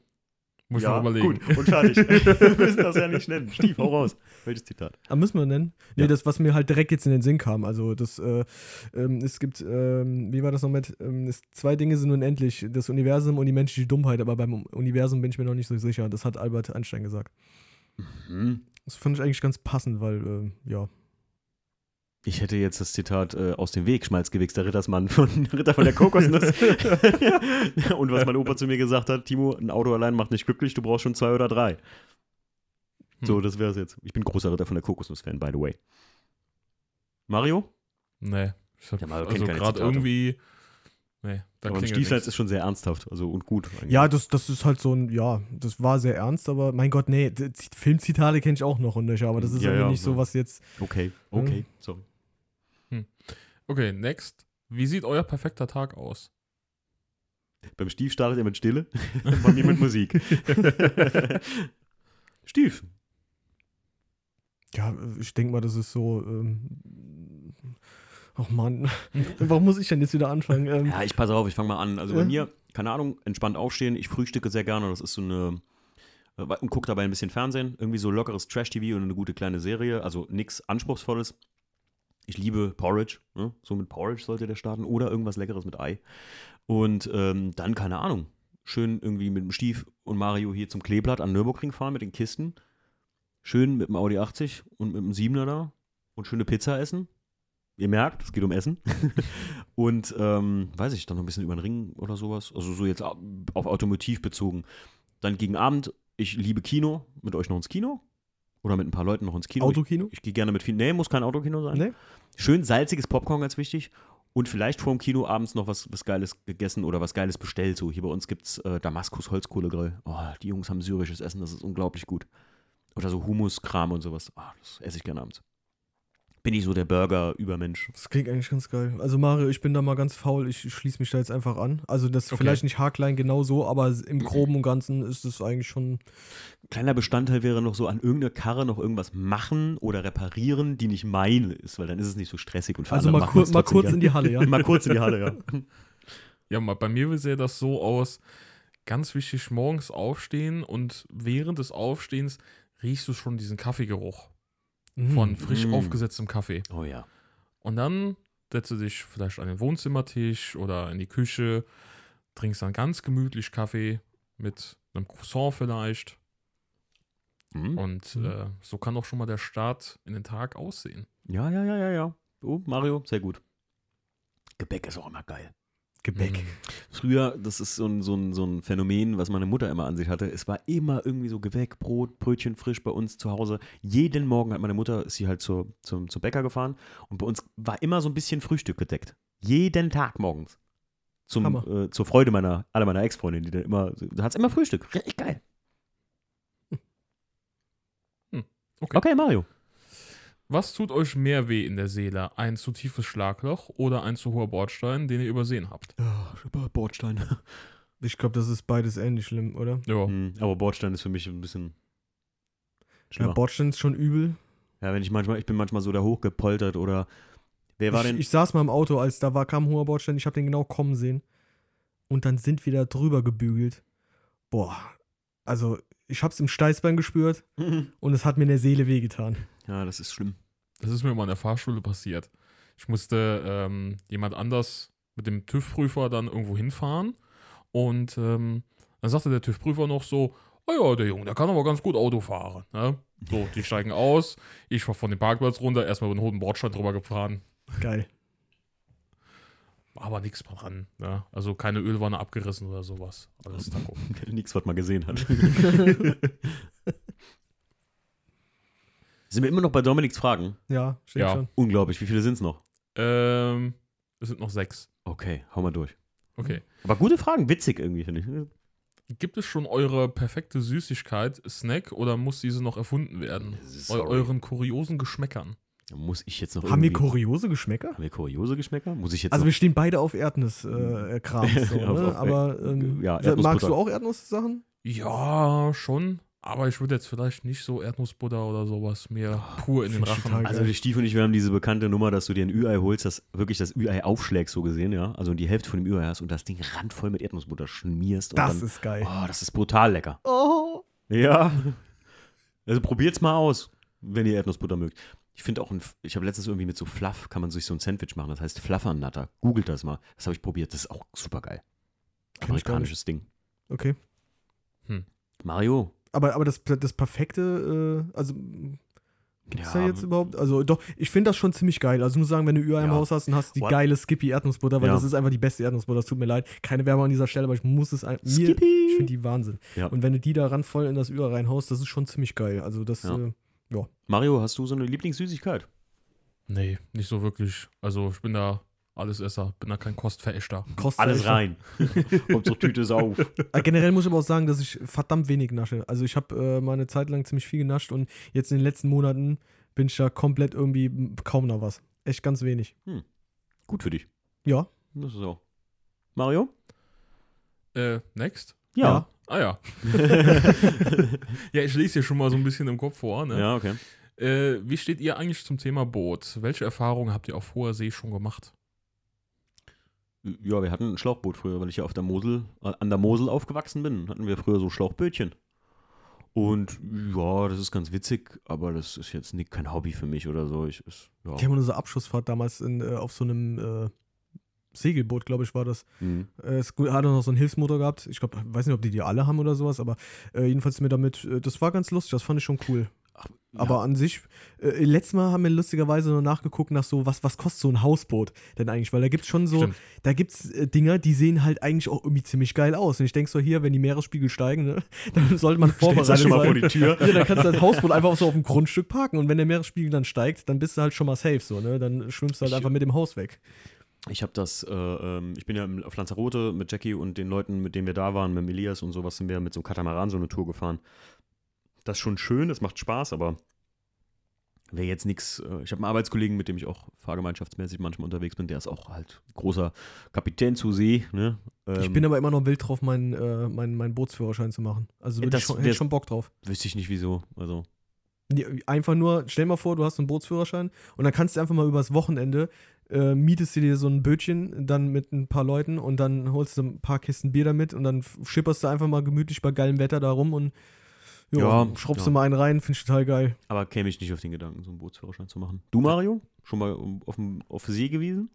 Muss ich ja, mal überlegen. Gut, und fertig. wir müssen das ja nicht nennen. Stief, hau raus. Welches Zitat? Aber müssen wir nennen? Nee, Ja. das, was mir halt direkt jetzt in den Sinn kam. Also, das, äh, ähm, es gibt, ähm, wie war das noch mit? Ähm, es, zwei Dinge sind unendlich: das Universum und die menschliche Dummheit. Aber beim Universum bin ich mir noch nicht so sicher. Das hat Albert Einstein gesagt. Hm. Das fand ich eigentlich ganz passend, weil, ähm, ja. Ich hätte jetzt das Zitat äh, aus dem Weg, Schmalzgewichs, der Rittersmann von Ritter von der Kokosnuss. und was mein Opa zu mir gesagt hat, Timo, ein Auto allein macht nicht glücklich, du brauchst schon zwei oder drei. So, das wäre es jetzt. Ich bin großer Ritter von der Kokosnuss-Fan, by the way. Mario? Nee. Ich hab, Ja, also gerade irgendwie. Nee, Aber ein nichts. ist schon sehr ernsthaft also und gut. eigentlich. Ja, das, das ist halt so ein, ja, das war sehr ernst, aber mein Gott, nee, Filmzitate kenne ich auch noch und nicht, aber das ist Ja, irgendwie ja, nicht so ja. was jetzt. Okay, okay, sorry. Okay, next. Wie sieht euer perfekter Tag aus? Beim Stief startet er mit Stille, bei mir mit Musik. Stief. Ja, ich denke mal, das ist so. Ähm, ach Mann, warum muss ich denn jetzt wieder anfangen? Ähm, Ja, ich passe auf, ich fange mal an. Also bei Ja. mir, keine Ahnung, entspannt aufstehen. Ich frühstücke sehr gerne. Das ist so eine. äh, Und gucke dabei ein bisschen Fernsehen. Irgendwie so lockeres Trash-TV und eine gute kleine Serie. Also nichts Anspruchsvolles. Ich liebe Porridge. Ne? So mit Porridge sollte der starten. Oder irgendwas Leckeres mit Ei. Und ähm, dann, keine Ahnung, schön irgendwie mit dem Stief und Mario hier zum Kleeblatt an Nürburgring fahren mit den Kisten. Schön mit dem Audi 80 und mit dem 7er da. Und schöne Pizza essen. Ihr merkt, es geht um Essen. und ähm, weiß ich, dann noch ein bisschen über den Ring oder sowas. Also so jetzt au- auf Automotiv bezogen. Dann gegen Abend, ich liebe Kino. Mit euch noch ins Kino? Oder mit ein paar Leuten noch ins Kino? Autokino? Ich, ich gehe gerne mit viel. Nee, muss kein Autokino sein. Nee? Schön salziges Popcorn, ganz wichtig. Und vielleicht vor dem Kino abends noch was, was Geiles gegessen oder was Geiles bestellt. So, hier bei uns gibt es äh, Damaskus Holzkohlegrill. Oh, die Jungs haben syrisches Essen, das ist unglaublich gut. Oder so Hummus-Kram und sowas. Ah, das esse ich gerne abends. Bin ich so der Burger-Übermensch. Das klingt eigentlich ganz geil. Also Mario, ich bin da mal ganz faul, ich schließe mich da jetzt einfach an. Also das Okay. vielleicht nicht haarklein genau so, aber im Groben und Ganzen ist es eigentlich schon. Kleiner Bestandteil wäre noch so an irgendeiner Karre noch irgendwas machen oder reparieren, die nicht meine ist, weil dann ist es nicht so stressig und für Also mal, macht kur mal kurz gern. in die Halle, ja. Mal kurz in die Halle, ja. Ja, mal- bei mir sähe das so aus, ganz wichtig, morgens aufstehen und während des Aufstehens riechst du schon diesen Kaffeegeruch von frisch Mm. aufgesetztem Kaffee. Oh ja. Und dann setzt du dich vielleicht an den Wohnzimmertisch oder in die Küche, trinkst dann ganz gemütlich Kaffee mit einem Croissant vielleicht. Mhm. Und Mhm. äh, so kann auch schon mal der Start in den Tag aussehen. Ja, ja, ja, ja, ja. Oh, Mario, sehr gut. Gebäck ist auch immer geil. Gebäck. Mm. Früher, das ist so ein, so, ein, so ein Phänomen, was meine Mutter immer an sich hatte. Es war immer irgendwie so Gebäck, Brot, Brötchen frisch bei uns zu Hause. Jeden Morgen hat meine Mutter, ist sie halt zur, zum, zum Bäcker gefahren und bei uns war immer so ein bisschen Frühstück gedeckt. Jeden Tag morgens. Zum, äh, zur Freude meiner, aller meiner Ex-Freundinnen, die dann immer, da hat es immer Frühstück. Richtig geil. Okay. Okay, Mario. Was tut euch mehr weh in der Seele? Ein zu tiefes Schlagloch oder ein zu hoher Bordstein, den ihr übersehen habt? Ja, Bordstein. Ich glaube, das ist beides ähnlich schlimm, oder? Ja. Hm, aber Bordstein ist für mich ein bisschen Ja, schlimmer. Bordstein ist schon übel. Ja, wenn ich manchmal, ich bin manchmal so da hochgepoltert oder wer war ich, denn? ich saß mal im Auto, als da war, kam ein hoher Bordstein, ich habe den genau kommen sehen. Und dann sind wir da drüber gebügelt. Boah, also ich habe es im Steißbein gespürt und es hat mir in der Seele wehgetan. ja, das ist schlimm. Das ist mir mal in der Fahrschule passiert. Ich musste ähm, jemand anders mit dem TÜV-Prüfer dann irgendwo hinfahren und ähm, dann sagte der TÜV-Prüfer noch so, oh ja, der Junge, der kann aber ganz gut Auto fahren. Ne? So, die steigen aus, ich war von dem Parkplatz runter, erstmal über den hohen Bordstein drüber gefahren. Geil. Aber nichts dran. Ne? Also keine Ölwanne abgerissen oder sowas. Alles Taco. Nichts, was man gesehen hat. Sind wir immer noch bei Dominiks Fragen? Ja, stimmt Ja. schon. Unglaublich. Wie viele sind es noch? Ähm, es sind noch sechs. Okay, hau mal durch. Okay. Aber gute Fragen, witzig irgendwie, finde ich. Gibt es schon eure perfekte Süßigkeit, Snack, oder muss diese noch erfunden werden? Eu Sorry. euren kuriosen Geschmäckern. Muss ich jetzt noch Haben wir kuriose Geschmäcker? Haben wir kuriose Geschmäcker? Muss ich jetzt Also noch wir stehen beide auf Erdnuss-Kram, äh, Kram, so, ne? aber ähm, ja, magst du auch Erdnusssachen? Ja, schon. Aber ich würde jetzt vielleicht nicht so Erdnussbutter oder sowas mir pur in den Rachen. Also die Stief und ich, wir haben diese bekannte Nummer, dass du dir ein Ü-Ei holst, das wirklich das Ü-Ei aufschlägst, so gesehen, ja. Also die Hälfte von dem Ü-Ei hast und das Ding randvoll mit Erdnussbutter schmierst. Und Das dann, ist geil. Oh, das ist brutal lecker. Oh. Ja. Also probiert's mal aus, wenn ihr Erdnussbutter mögt. Ich finde auch, ein, ich habe letztens irgendwie mit so Fluff, kann man sich so ein Sandwich machen, das heißt Fluffernutter. Googelt das mal. Das habe ich probiert, das ist auch super geil. Amerikanisches Ding. Okay. Mario. Aber, aber das, das perfekte, äh, also gibt es Ja, da jetzt überhaupt? Also doch, ich finde das schon ziemlich geil. Also ich muss sagen, wenn du im Ja. Haus hast und hast die What? geile Skippy Erdnussbutter, weil Ja. das ist einfach die beste Erdnussbutter, das tut mir leid. Keine Werbung an dieser Stelle, aber ich muss es ein, mir, Skippy. ich finde die Wahnsinn. Ja. Und wenn du die da ran voll in das Ü-Ei reinhaust, das ist schon ziemlich geil. Also das, Ja. Mario, hast du so eine Lieblingssüßigkeit? Nee, nicht so wirklich. Also ich bin da Allesesser, bin da kein Kostverächter. Alles rein. Hauptsache Tüte ist auf. Äh, Generell muss ich aber auch sagen, dass ich verdammt wenig nasche. Also ich habe äh, mal eine Zeit lang ziemlich viel genascht und jetzt in den letzten Monaten bin ich da komplett irgendwie kaum noch was. Echt ganz wenig. Gut für dich. Ja. Das ist auch. Mario? Äh, next? Ja. Ah ja. ja, ich lese hier schon mal so ein bisschen im Kopf vor. Ne? Ja, okay. Äh, wie steht ihr eigentlich zum Thema Boot? Welche Erfahrungen habt ihr auf hoher See schon gemacht? Ja, wir hatten ein Schlauchboot früher, weil ich ja auf der Mosel, äh, an der Mosel aufgewachsen bin. Hatten wir früher so Schlauchbötchen. Und ja, das ist ganz witzig, aber das ist jetzt nicht, kein Hobby für mich oder so. Ich, ist, ja. Ich habe unsere Abschlussfahrt damals in, äh, auf so einem äh, Segelboot, glaube ich, war das. Mhm. Äh, es hat auch noch so einen Hilfsmotor gehabt. Ich glaube, weiß nicht, ob die die alle haben oder sowas, aber äh, jedenfalls mir damit, äh, das war ganz lustig, das fand ich schon cool. Ach, Aber an sich, äh, letztes Mal haben wir lustigerweise noch nachgeguckt nach so, was, was kostet so ein Hausboot denn eigentlich? Weil da gibt es schon so, Stimmt. da gibt es äh, Dinger, die sehen halt eigentlich auch irgendwie ziemlich geil aus. Und ich denke so, hier, wenn die Meeresspiegel steigen, ne, dann sollte man vorbereitet schon mal sein. vor die Tür. Ja, dann kannst du das Hausboot einfach so auf dem Grundstück parken und wenn der Meeresspiegel dann steigt, dann bist du halt schon mal safe so, ne? Dann schwimmst du halt Ich- einfach mit dem Haus weg. Ich habe das, äh, ähm, ich bin ja im- auf Lanzarote mit Jackie und den Leuten, mit denen wir da waren, mit Elias und sowas, sind wir mit so einem Katamaran so eine Tour gefahren. Das ist schon schön, das macht Spaß, aber wäre jetzt nichts. Äh, ich habe einen Arbeitskollegen, mit dem ich auch fahrgemeinschaftsmäßig manchmal unterwegs bin, der ist auch halt großer Kapitän zu See. Ne? ich Ähm, bin aber immer noch wild drauf, meinen, äh, meinen, meinen Bootsführerschein zu machen. Also Das ich schon, hätte ich schon Bock drauf. Wüsste ich nicht wieso. Also, Einfach nur, stell mal vor, du hast einen Bootsführerschein und dann kannst du einfach mal übers Wochenende äh, mietest du dir so ein Bötchen dann mit ein paar Leuten und dann holst du ein paar Kisten Bier damit und dann schipperst du einfach mal gemütlich bei geilem Wetter da rum und jo, Ja, schraubst ja. du mal einen rein, finde ich total geil. aber käme ich nicht auf den Gedanken, so einen Bootsführerschein zu machen. Du, Mario? Schon mal um- auf, dem, auf See gewesen?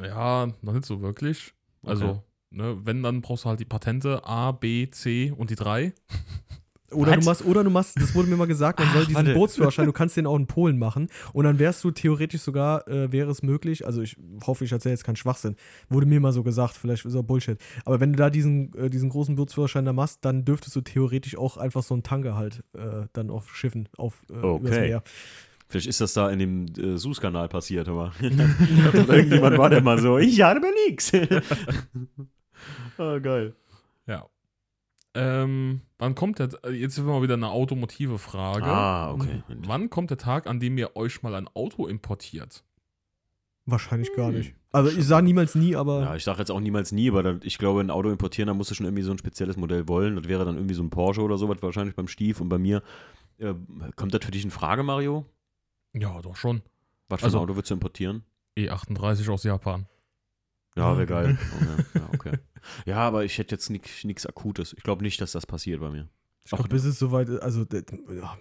Ja, noch nicht so wirklich. Also, Okay. ne, wenn, dann brauchst du halt die Patente A, B, C und die 3. Oder du machst, oder du machst, das wurde mir mal gesagt, man Ach, soll diesen warte. Bootsführerschein, du kannst den auch in Polen machen und dann wärst du theoretisch sogar, äh, wäre es möglich, also ich hoffe, ich erzähle jetzt keinen Schwachsinn, wurde mir mal so gesagt, vielleicht ist auch Bullshit, aber wenn du da diesen, äh, diesen großen Bootsführerschein da machst, dann dürftest du theoretisch auch einfach so einen Tanker halt äh, dann auf Schiffen, auf äh, übers Okay. Meer. Vielleicht ist das da in dem äh, Suezkanal passiert, aber irgendjemand war der mal so, ich habe nix. ah, geil. Ja. Ähm, wann kommt der, äh, jetzt ist mal wieder eine automotive Frage. Ah, okay. Wann kommt der Tag, an dem ihr euch mal ein Auto importiert? Wahrscheinlich gar Hm. nicht. Also ich sage niemals nie, aber Ja, ich sage jetzt auch niemals nie, aber ich glaube, ein Auto importieren, da musst du schon irgendwie so ein spezielles Modell wollen. Das wäre dann irgendwie so ein Porsche oder sowas, wahrscheinlich beim Stief. Und bei mir, äh, kommt das für dich in Frage, Mario? Ja, doch schon. Was für Also- ein Auto würdest du importieren? E38 aus Japan. Ja, wäre Okay. geil. Okay. Ja, okay. Ja, aber ich hätte jetzt nichts Akutes. Ich glaube nicht, dass das passiert bei mir. ich glaube, bis es soweit ist, also ja, da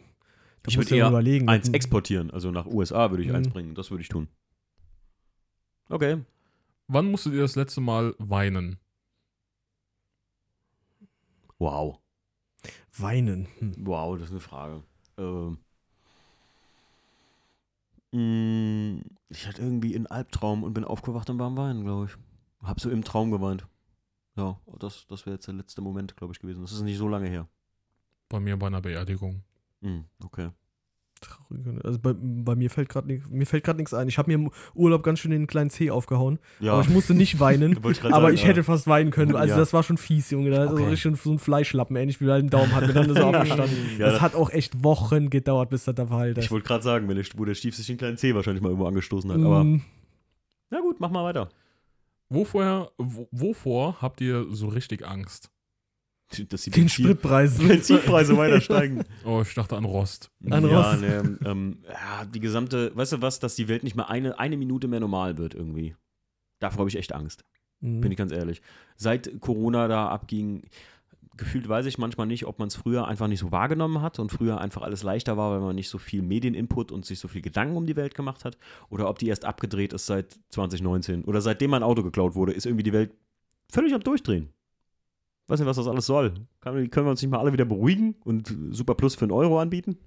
Ich würde eher überlegen. Eins exportieren, also nach USA würde ich Mhm. eins bringen. Das würde ich tun. Okay. Wann musstet ihr das letzte Mal weinen? Wow. Weinen. Hm. Wow, das ist eine Frage. Ähm, mh, ich hatte irgendwie einen Albtraum und bin aufgewacht und war am Weinen, glaube ich. Hab so im Traum geweint. Ja, das, das wäre jetzt der letzte Moment, glaube ich, gewesen. Das ist nicht so lange her. Bei mir bei einer Beerdigung. Hm, okay. Traurig. Also bei, bei mir fällt gerade mir fällt gerade nichts ein. Ich habe mir im Urlaub ganz schön den kleinen Zeh aufgehauen. Ja. Aber ich musste nicht weinen. Ich aber sagen, ich ja. hätte fast weinen können. Also Ja. das war schon fies, Junge. Da Okay. okay. schon so ein Fleischlappen, ähnlich wie halt einen Daumen hat mir dann so abgestanden. Ja, das das- hat auch echt Wochen gedauert, bis das da verheilt ist. Ich wollte gerade sagen, wenn der, wo der Stief sich den kleinen Zeh wahrscheinlich mal irgendwo angestoßen hat. Aber Mm, na gut, mach mal weiter. Wovor, wo, wovor habt ihr so richtig Angst? Dass die den Benzin- Spritpreis. Benzinpreise weiter steigen. Oh, ich dachte an Rost. An ja, Rost. ne, ähm, ja, die gesamte, weißt du was, dass die Welt nicht mal eine, eine Minute mehr normal wird irgendwie. Davor habe ich echt Angst, Mhm. bin ich ganz ehrlich. Seit Corona da abging, gefühlt weiß ich manchmal nicht, ob man es früher einfach nicht so wahrgenommen hat und früher einfach alles leichter war, weil man nicht so viel Medieninput und sich so viel Gedanken um die Welt gemacht hat. Oder ob die erst abgedreht ist seit 2019. Oder seitdem mein Auto geklaut wurde, ist irgendwie die Welt völlig am Durchdrehen. Weiß nicht, was das alles soll. Können wir uns nicht mal alle wieder beruhigen und Super Plus für einen Euro anbieten?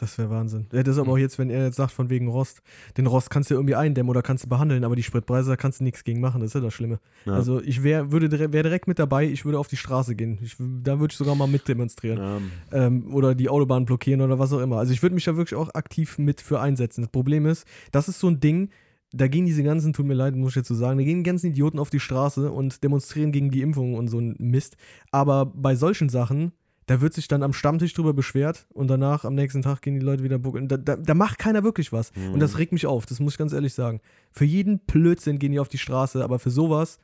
Das wäre Wahnsinn. Ja, das ist aber auch jetzt, wenn er jetzt sagt, von wegen Rost. Den Rost kannst du irgendwie eindämmen oder kannst du behandeln, aber die Spritpreise, da kannst du nichts gegen machen. Das ist ja das Schlimme. Ja. Also ich wäre wär direkt mit dabei, ich würde auf die Straße gehen. Ich, da würde ich sogar mal mitdemonstrieren. Ähm, Ähm, oder die Autobahn blockieren oder was auch immer. Also ich würde mich da wirklich auch aktiv mit für einsetzen. Das Problem ist, das ist so ein Ding, da gehen diese ganzen, tut mir leid, muss ich jetzt so sagen, da gehen die ganzen Idioten auf die Straße und demonstrieren gegen die Impfung und so ein Mist. Aber bei solchen Sachen, da wird sich dann am Stammtisch drüber beschwert und danach am nächsten Tag gehen die Leute wieder buckeln. Da, da, da macht keiner wirklich was. Mhm. Und das regt mich auf, das muss ich ganz ehrlich sagen. Für jeden Blödsinn gehen die auf die Straße, aber für sowas,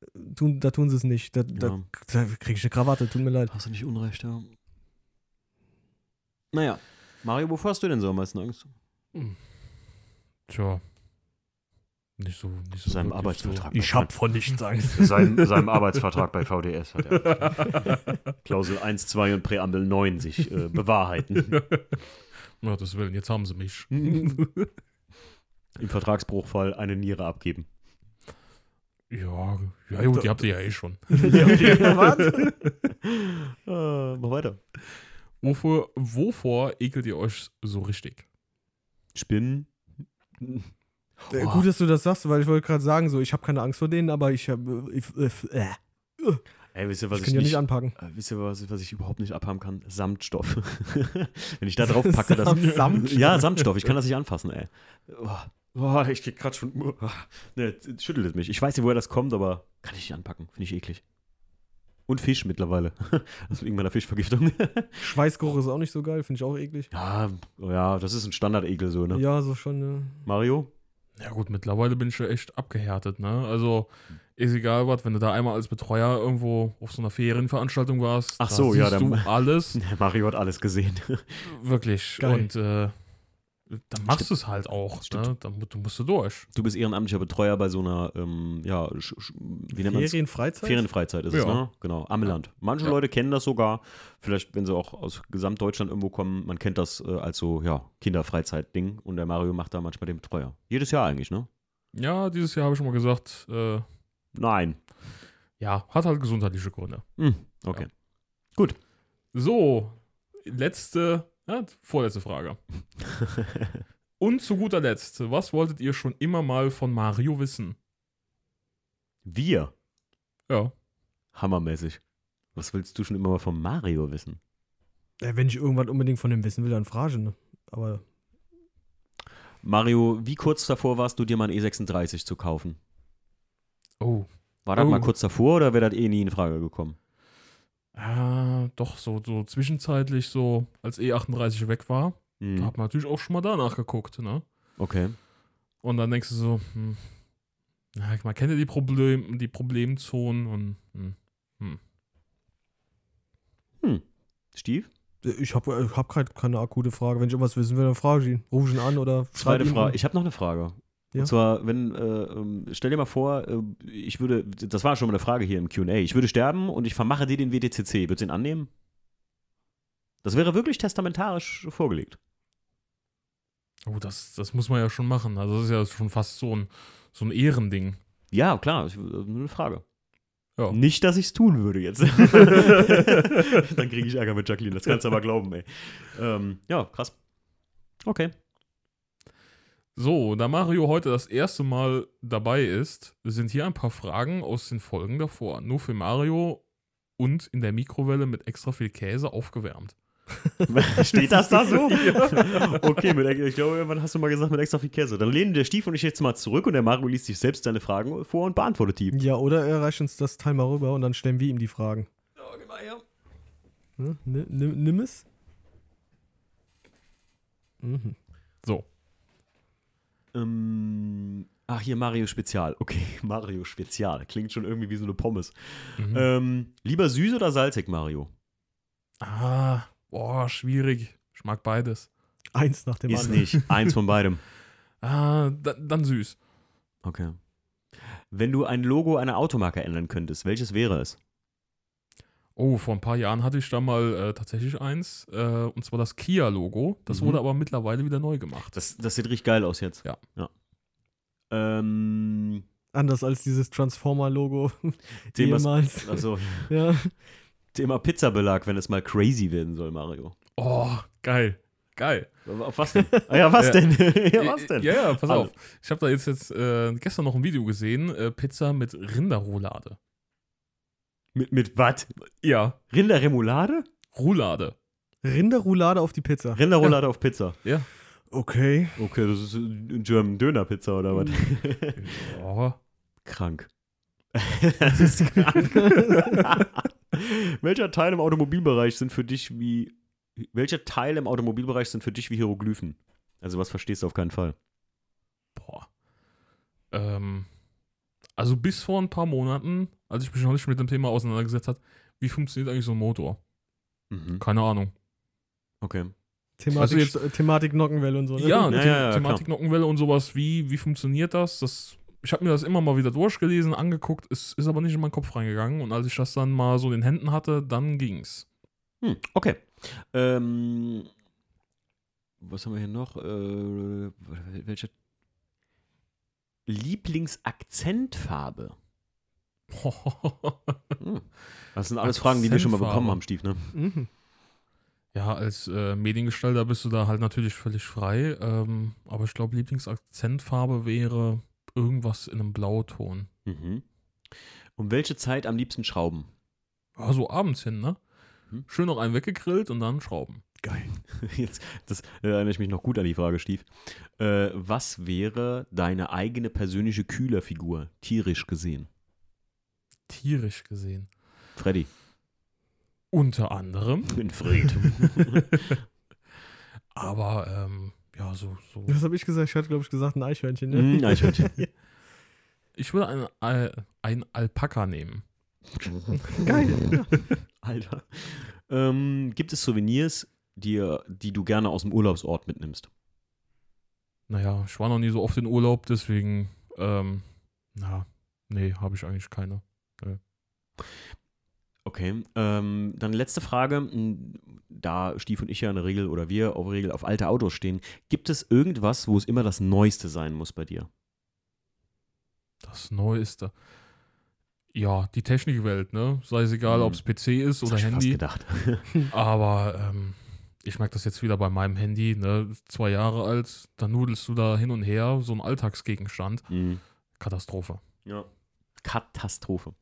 äh, tun, da tun sie es nicht. Da, da, Ja. da kriege ich eine Krawatte, tut mir leid. Hast du nicht Unrecht, ja. Naja, Mario, wovor hast du denn so am meisten Angst? Tja. Nicht so, nicht so. Seinem Arbeitsvertrag. Ich hab von nichts Angst. Sein, seinem Arbeitsvertrag bei VDS hat er Klausel 1, 2 und Präambel 9 sich äh, bewahrheiten. So. Ja, das Willen, jetzt haben sie mich. Im Vertragsbruchfall eine Niere abgeben. Ja, ja gut, die habt ihr ja eh schon. Was? Äh, mach weiter. Wovor, wovor ekelt ihr euch so richtig? Spinnen. Äh, Gut, dass du das sagst, weil ich wollte gerade sagen, so, ich habe keine Angst vor denen, aber ich habe. Ich, äh, äh, Ey, wisst ihr, was ich ich, kann ja nicht, nicht anpacken. äh, wisst ihr, was, was ich überhaupt nicht abhaben kann? Samtstoff. Wenn ich da drauf packe, das. Samt- Samtstoff? Ja, Samtstoff. Ich kann das nicht anfassen, ey. Oh, oh, ich krieg gerade schon. Oh, ne, schüttelt es mich. Ich weiß nicht, woher das kommt, aber kann ich nicht anpacken. Finde ich eklig. Und Fisch mittlerweile. Das wegen meiner Fischvergiftung. Schweißgeruch ist auch nicht so geil, finde ich auch eklig. ja, oh ja, das ist ein Standardekel so, ne? Ja, so schon. äh, Mario? Ja gut, mittlerweile bin ich ja echt abgehärtet, ne? Also ist egal was, wenn du da einmal als Betreuer irgendwo auf so einer Ferienveranstaltung warst, Ach da so, ja, siehst dann- du alles, Mario hat alles gesehen. wirklich. Geil. Und äh, dann machst du es halt auch, ne? Dann, musst du durch. Du bist ehrenamtlicher Betreuer bei so einer, ähm, ja, wie nennt man es? Ferienfreizeit? Ferienfreizeit ist es, Ja. ne? Genau, Ammeland. Manche Ja. Leute kennen das sogar, vielleicht wenn sie auch aus Gesamtdeutschland irgendwo kommen, man kennt das äh, als so, ja, Kinderfreizeit-Ding und der Mario macht da manchmal den Betreuer. Jedes Jahr eigentlich, ne? Ja, dieses Jahr habe ich schon mal gesagt, äh, Nein. ja, hat halt gesundheitliche Gründe. Hm, okay. So, letzte, ja, vorletzte Frage. Und zu guter Letzt, was wolltet ihr schon immer mal von Mario wissen? Wir, Ja. hammermäßig. Was willst du schon immer mal von Mario wissen? Äh, wenn ich irgendwas unbedingt von dem wissen will, dann frage ne? Aber Mario, wie kurz davor warst du, dir mal ein E36 zu kaufen? Oh. War das Oh. mal kurz davor oder wäre das eh nie in Frage gekommen? Ja, doch, so, so zwischenzeitlich, so als E38 weg war, da Hm, hat man natürlich auch schon mal danach geguckt, ne? okay. Und dann denkst du so, hm, na, man kennt ja die, Problem, die Problemzonen und hm. Steve? äh, ich habe ich hab grad keine akute Frage. Wenn ich irgendwas wissen will, dann frage ich ihn. Ruf ich ihn an oder schreibe Frage. Ich habe noch eine Frage. Ja. Und zwar, wenn, äh, ähm, stell dir mal vor, äh, ich würde, das war schon mal eine Frage hier im QA, ich würde sterben und ich vermache dir den WTCC. Würdest du ihn annehmen? Das wäre wirklich testamentarisch vorgelegt. Oh, das, das muss man ja schon machen. Also das ist ja schon fast so ein, so ein Ehrending. Ja, klar, eine Frage. Ja. Nicht, dass ich es tun würde jetzt. Dann kriege ich Ärger mit Jacqueline, das kannst du aber glauben, ey. Ähm, ja, krass. Okay. So, da Mario heute das erste Mal dabei ist, sind hier ein paar Fragen aus den Folgen davor. Nur für Mario und in der Mikrowelle mit extra viel Käse aufgewärmt. Steht das da so? Okay, mit, ich glaube, irgendwann hast du mal gesagt mit extra viel Käse. Dann lehnen der Stief und ich jetzt mal zurück und der Mario liest sich selbst seine Fragen vor und beantwortet die. Ja, oder er reicht uns das Teil mal rüber und dann stellen wir ihm die Fragen. Hm? Nimm, nimm, nimm es. Mhm. Ähm, ach, hier Mario Spezial. Okay, Mario Spezial. Klingt schon irgendwie wie so eine Pommes. Mhm. Ähm, lieber süß oder salzig, Mario? Ah, boah, schwierig. Ich mag beides. Eins nach dem Ist anderen. nicht. Eins von beidem. Ah, da, dann süß. Okay. Wenn du ein Logo einer Automarke ändern könntest, welches wäre es? Oh, vor ein paar Jahren hatte ich da mal äh, tatsächlich eins, äh, und zwar das Kia-Logo. Das Mhm. wurde aber mittlerweile wieder neu gemacht. Das, das sieht richtig geil aus jetzt. Ja. ja. Ähm, Anders als dieses Transformer-Logo Thema, jemals. also, Ja. Thema Pizzabelag, wenn es mal crazy werden soll, Mario. oh, geil. Geil. Auf was denn? Ah ja, was Ja. denn? ja, was denn? Ja, ja, pass Alle. auf. Ich habe da jetzt, jetzt äh, gestern noch ein Video gesehen, äh, Pizza mit Rinderroulade. Mit, mit was? Ja, Rinderremoulade? Roulade. Rinderroulade auf die Pizza. Rinderroulade auf Pizza. Ja. Okay. Okay, das ist ein German Döner Pizza oder was? Ja. Krank. das ist krank. Welcher Teil im Automobilbereich sind für dich wie welcher Teil im Automobilbereich sind für dich wie Hieroglyphen? Also was verstehst du auf keinen Fall? Boah. Ähm, also bis vor ein paar Monaten, als ich mich noch nicht mit dem Thema auseinandergesetzt habe, wie funktioniert eigentlich so ein Motor? Mhm. Keine Ahnung. Okay. Thematik, Also jetzt- äh, Thematik Nockenwelle und so. Ne? Ja, Ja, The ja, ja, Thematik Nockenwelle und sowas, wie, wie funktioniert das? das ich habe mir das immer mal wieder durchgelesen, angeguckt, es ist aber nicht in meinen Kopf reingegangen und als ich das dann mal so in den Händen hatte, dann ging's. Hm, okay. Ähm, was haben wir hier noch? Äh, welche Lieblingsakzentfarbe? Das sind alles Fragen, die wir schon mal bekommen haben, Stief, ne? Mhm. Ja, als äh, Mediengestalter bist du da halt natürlich völlig frei. Ähm, aber ich glaube, Lieblingsakzentfarbe wäre irgendwas in einem Blauton. Mhm. Um welche Zeit am liebsten schrauben? Ja, so abends hin, ne? Hm. Schön noch einen weggegrillt und dann schrauben. Geil. Jetzt, das erinnere ich mich noch gut an die Frage, Stief. Äh, was wäre deine eigene persönliche Kühlerfigur, tierisch gesehen? Tierisch gesehen. Freddy. Unter anderem. Winfried. Aber, ähm, ja, so, so. Was habe ich gesagt? Ich hatte, glaube ich, gesagt ein Eichhörnchen. Ne? Mm, Eichhörnchen. Ich würde ein, Al- ein Alpaka nehmen. Geil. Alter. Ähm, gibt es Souvenirs, die, die du gerne aus dem Urlaubsort mitnimmst? Naja, ich war noch nie so oft in Urlaub, deswegen, ähm, na, nee, habe ich eigentlich keine. Okay. Ähm, dann letzte Frage. M, Da Stief und ich ja in der Regel oder wir auf Regel auf alte Autos stehen, gibt es irgendwas, wo es immer das Neueste sein muss bei dir? Das Neueste. Ja, die Technikwelt, ne? Sei es egal, Hm. ob es PC ist Das oder hab ich fast Handy. gedacht. Aber ähm, ich merke das jetzt wieder bei meinem Handy, ne? Zwei Jahre alt, da nudelst du da hin und her, so ein Alltagsgegenstand. Mhm. Katastrophe. Ja. Katastrophe.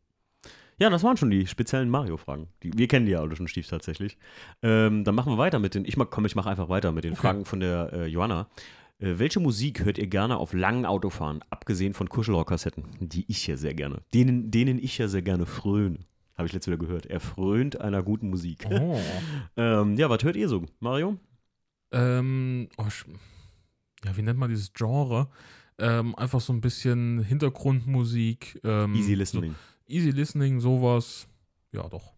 Ja, das waren schon die speziellen Mario-Fragen. Wir kennen die ja alle schon, Stief, tatsächlich. Ähm, dann machen wir weiter mit den. Ich mach, komm, ich mache einfach weiter mit den Okay. Fragen von der äh, Johanna. Äh, welche Musik hört ihr gerne auf langen Autofahren, abgesehen von Kuschelrock-Kassetten, die ich ja sehr gerne, denen, denen ich ja sehr gerne fröne? Habe ich letztes wieder gehört. Er frönt einer guten Musik. Oh. ähm, ja, was hört ihr so, Mario? ähm, oh, ja, wie nennt man dieses Genre? Ähm, einfach so ein bisschen Hintergrundmusik. Ähm, Easy Listening. So, easy Listening, sowas. Ja, doch.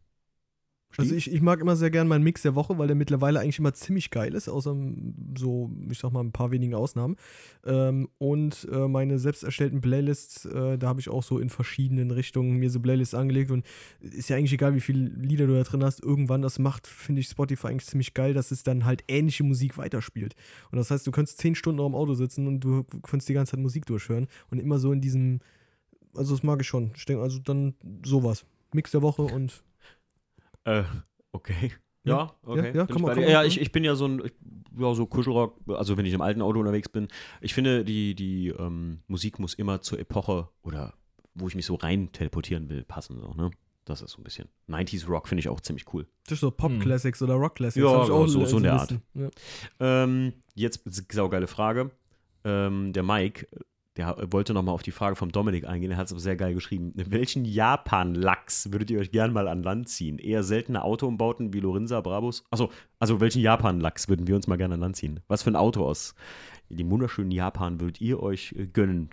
Also Stief? ich, ich mag immer sehr gern meinen Mix der Woche, weil der mittlerweile eigentlich immer ziemlich geil ist, außer so, ich sag mal, ein paar wenigen Ausnahmen. Ähm, und äh, meine selbst erstellten Playlists, äh, da habe ich auch so in verschiedenen Richtungen mir so Playlists angelegt und ist ja eigentlich egal, wie viele Lieder du da drin hast. Irgendwann, das macht, finde ich, Spotify eigentlich ziemlich geil, dass es dann halt ähnliche Musik weiterspielt. Und das heißt, du könntest zehn Stunden auch im Auto sitzen und du könntest die ganze Zeit Musik durchhören und immer so in diesem, also das mag ich schon. Ich denke, also dann sowas. Mix der Woche und Äh, okay. Ja. Ja, okay. ja, Bin kann ich man- ja ich, ich bin ja so ein, ich, ja, so Kuschelrock, also wenn ich im alten Auto unterwegs bin. Ich finde, die, die ähm, Musik muss immer zur Epoche oder wo ich mich so rein teleportieren will, passen. So, ne? Das ist so ein bisschen. 90s Rock finde ich auch ziemlich cool. Das ist so Pop-Classics oder Rock-Classics. Ja, auch so- so in der Listen. Ja. Ähm, jetzt saugeile Frage. Ähm, der Mike, der wollte nochmal auf die Frage vom Dominik eingehen, er hat es aber sehr geil geschrieben. Welchen Japan-Lachs würdet ihr euch gern mal an Land ziehen? Eher seltene Autoumbauten wie Lorinsa, Brabus? Achso, also welchen Japan-Lachs würden wir uns mal gerne an Land ziehen? Was für ein Auto aus dem wunderschönen Japan würdet ihr euch äh, gönnen?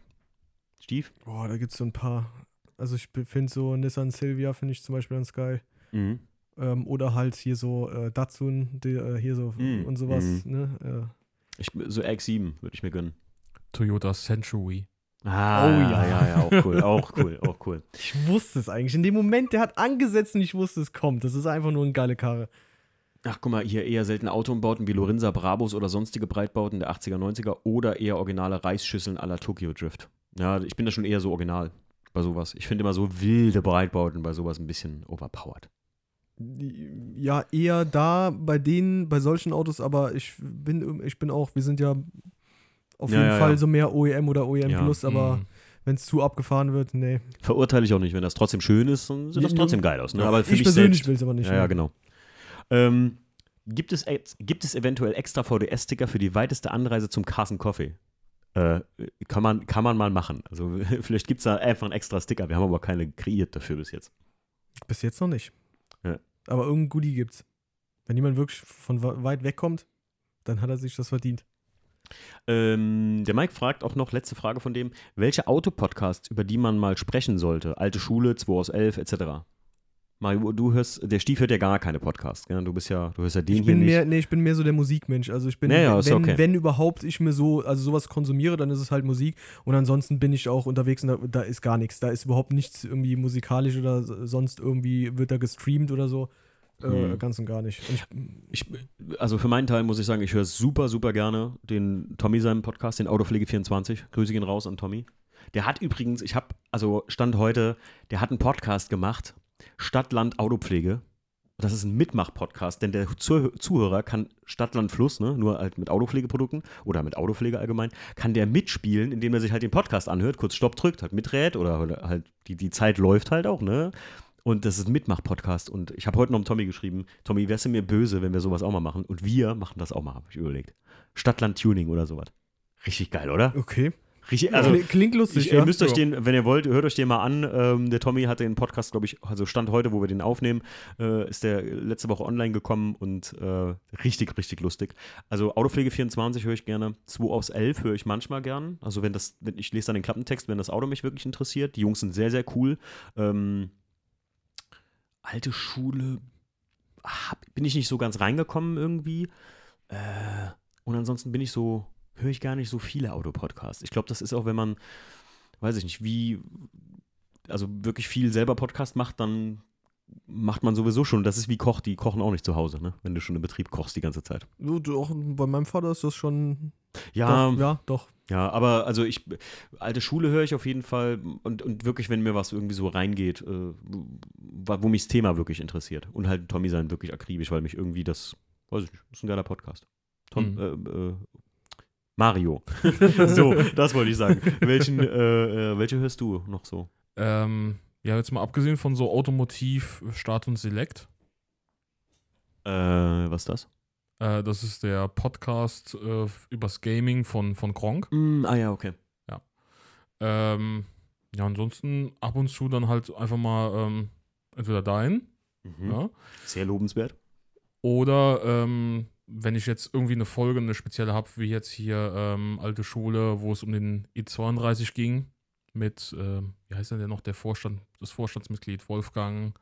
Steve? Boah, da gibt es so ein paar. Also ich finde so Nissan Silvia finde ich zum Beispiel ganz geil. Mhm. Ähm, oder halt hier so äh, Datsun, die, äh, hier so Mm, und sowas. mm. Ne? Ich, so RX-7 würde ich mir gönnen. Toyota Century. Ah, Oh ja. ja, ja, auch cool, auch cool, auch cool. Ich wusste es eigentlich. In dem Moment, der hat angesetzt und ich wusste, es kommt. Das ist einfach nur eine geile Karre. Ach, guck mal, hier eher seltene Autoumbauten wie Lorinsa, Brabus oder sonstige Breitbauten der 80er, 90er oder eher originale Reisschüsseln à la Tokyo Drift. Ja, ich bin da schon eher so original bei sowas. Ich finde immer so wilde Breitbauten bei sowas ein bisschen overpowered. Ja, eher da bei denen, bei solchen Autos, aber ich bin, ich bin auch, wir sind ja auf Ja, jeden ja, Fall ja. so mehr OEM oder OEM Ja. Plus, aber Mhm. wenn es zu abgefahren wird, nee. Verurteile ich auch nicht. Wenn das trotzdem schön ist, dann sieht das trotzdem geil aus. Ne? Aber für ich mich persönlich selbst, will es aber nicht. Ja, ja, genau. Ähm, gibt, es, ex- gibt es eventuell extra VDS-Sticker für die weiteste Anreise zum Carson Coffee? Äh, kann, man, kann man mal machen. Also vielleicht gibt es da einfach einen extra Sticker. Wir haben aber keine kreiert dafür bis jetzt. Bis jetzt noch nicht. Ja. Aber irgendein Goodie gibt's. Wenn jemand wirklich von weit weg kommt, dann hat er sich das verdient. Ähm, der Mike fragt auch noch, letzte Frage von dem, welche Autopodcasts, über die man mal sprechen sollte? Alte Schule, 2 aus 11, etc. Mario, du hörst, der Stief hört ja gar keine Podcasts, gell? Du bist ja, du hörst ja den Ich bin nicht. mehr, nee, ich bin mehr so der Musikmensch. Also ich bin, Ja, ja, ist wenn, okay. wenn überhaupt ich mir so, also sowas konsumiere, dann ist es halt Musik. Und ansonsten bin ich auch unterwegs und da, da ist gar nichts. Da ist überhaupt nichts irgendwie musikalisch oder so- sonst irgendwie wird da gestreamt oder so. Äh, Hm. Ganz und gar nicht. Und ich, Ich, also für meinen Teil muss ich sagen, ich höre super, super gerne den Tommy seinen Podcast, den Autopflege24. Grüße gehen raus an Tommy. Der hat übrigens, ich habe, also Stand heute, der hat einen Podcast gemacht, Stadt, Land, Autopflege. Das ist ein Mitmach-Podcast, denn der Zuh Zuhörer kann Stadt, Land, Fluss, ne, nur halt mit Autopflegeprodukten oder mit Autopflege allgemein, kann der mitspielen, indem er sich halt den Podcast anhört, kurz Stopp drückt, halt miträt oder halt die, die Zeit läuft halt auch, ne? Und das ist ein Mitmach-Podcast. Und ich habe heute noch mit Tommy geschrieben, Tommy, wärst du mir böse, wenn wir sowas auch mal machen? Und wir machen das auch mal, habe ich überlegt. Stadtland-Tuning oder sowas. Richtig geil, oder? okay. Richtig, also Kling- Klingt lustig, ich, ihr ja. müsst euch den, wenn ihr wollt, hört euch den mal an. Ähm, der Tommy hat den Podcast, glaube ich, also Stand heute, wo wir den aufnehmen, äh, ist der letzte Woche online gekommen und äh, richtig, richtig lustig. Also Autopflege 24 höre ich gerne. 2 aus 11 höre ich manchmal gern. Also wenn das, wenn ich lese dann den Klappentext, wenn das Auto mich wirklich interessiert. Die Jungs sind sehr, sehr cool. Ähm, alte Schule hab, bin ich nicht so ganz reingekommen irgendwie. Äh, und ansonsten bin ich so, höre ich gar nicht so viele Autopodcasts. Ich glaube, das ist auch, wenn man, weiß ich nicht, wie, also wirklich viel selber Podcast macht, dann macht man sowieso schon. Das ist wie Koch, die kochen auch nicht zu Hause, ne? Wenn du schon im Betrieb kochst die ganze Zeit. So, doch, bei meinem Vater ist das schon. Ja, doch, ja, doch. ja, aber also ich, alte Schule höre ich auf jeden Fall und, und wirklich, wenn mir was irgendwie so reingeht, äh, wo, wo mich das Thema wirklich interessiert. Und halt Tommy sein wirklich akribisch, weil mich irgendwie das, weiß ich nicht, ist ein geiler Podcast. Tom, Mhm. äh, äh, Mario. so, das wollte ich sagen. Welchen, äh, äh, welche hörst du noch so? Ähm, ja, jetzt mal abgesehen von so Automotiv, Start und Select. Äh, was ist das? Äh, das ist der Podcast äh, übers Gaming von, von Gronk. Mm, ah ja, okay. Ähm, ja, ansonsten ab und zu dann halt einfach mal ähm, entweder dein, Mhm. ja, Sehr lobenswert. oder ähm, wenn ich jetzt irgendwie eine Folge, eine spezielle habe, wie jetzt hier ähm, Alte Schule, wo es um den I32 ging, mit, ähm, wie heißt denn der noch, der Vorstand, das Vorstandsmitglied Wolfgang.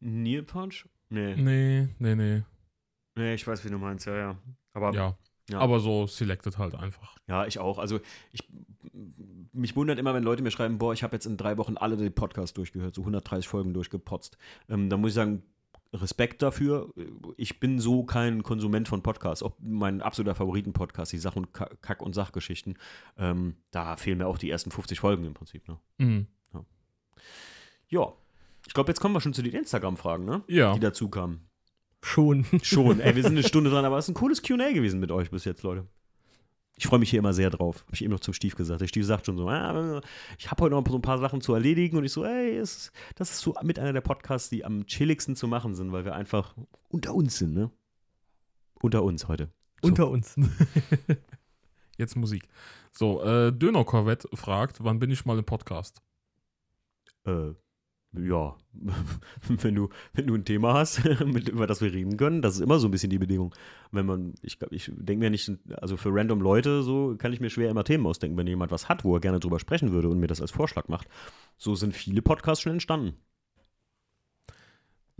Neil Punch? Nee. Nee, nee, nee. Nee, ich weiß, wie du meinst, ja, ja. Aber Ja. Ja. Aber so selected halt einfach. Ja, ich auch. Also ich mich wundert immer, wenn Leute mir schreiben, boah, ich habe jetzt in drei Wochen alle die Podcasts durchgehört, so 130 Folgen durchgepotzt. Ähm, da muss ich sagen, Respekt dafür. Ich bin so kein Konsument von Podcasts. Auch mein absoluter Favoriten-Podcast, die Sach- und Ka- Kack- und Sachgeschichten. Ähm, da fehlen mir auch die ersten 50 Folgen im Prinzip. Ne? Mhm. Ja. Ich glaube, jetzt kommen wir schon zu den Instagram-Fragen, ne? Ja. Die dazu kamen. Schon. Schon. Ey, wir sind eine Stunde dran, aber es ist ein cooles QA gewesen mit euch bis jetzt, Leute. Ich freue mich hier immer sehr drauf. Habe ich eben noch zum Stief gesagt. Der Stief sagt schon so, ah, ich habe heute noch so ein paar Sachen zu erledigen. Und ich so, ey, ist, das ist so mit einer der Podcasts, die am chilligsten zu machen sind, weil wir einfach unter uns sind, ne? Unter uns heute. So. Unter uns. Jetzt Musik. So, äh, Döner Corvette fragt, wann bin ich mal im Podcast? Äh, ja, wenn du, wenn du ein Thema hast, mit, über das wir reden können, das ist immer so ein bisschen die Bedingung. Wenn man, ich, ich denke mir nicht, also für random Leute, so kann ich mir schwer immer Themen ausdenken, wenn jemand was hat, wo er gerne drüber sprechen würde und mir das als Vorschlag macht. So sind viele Podcasts schon entstanden.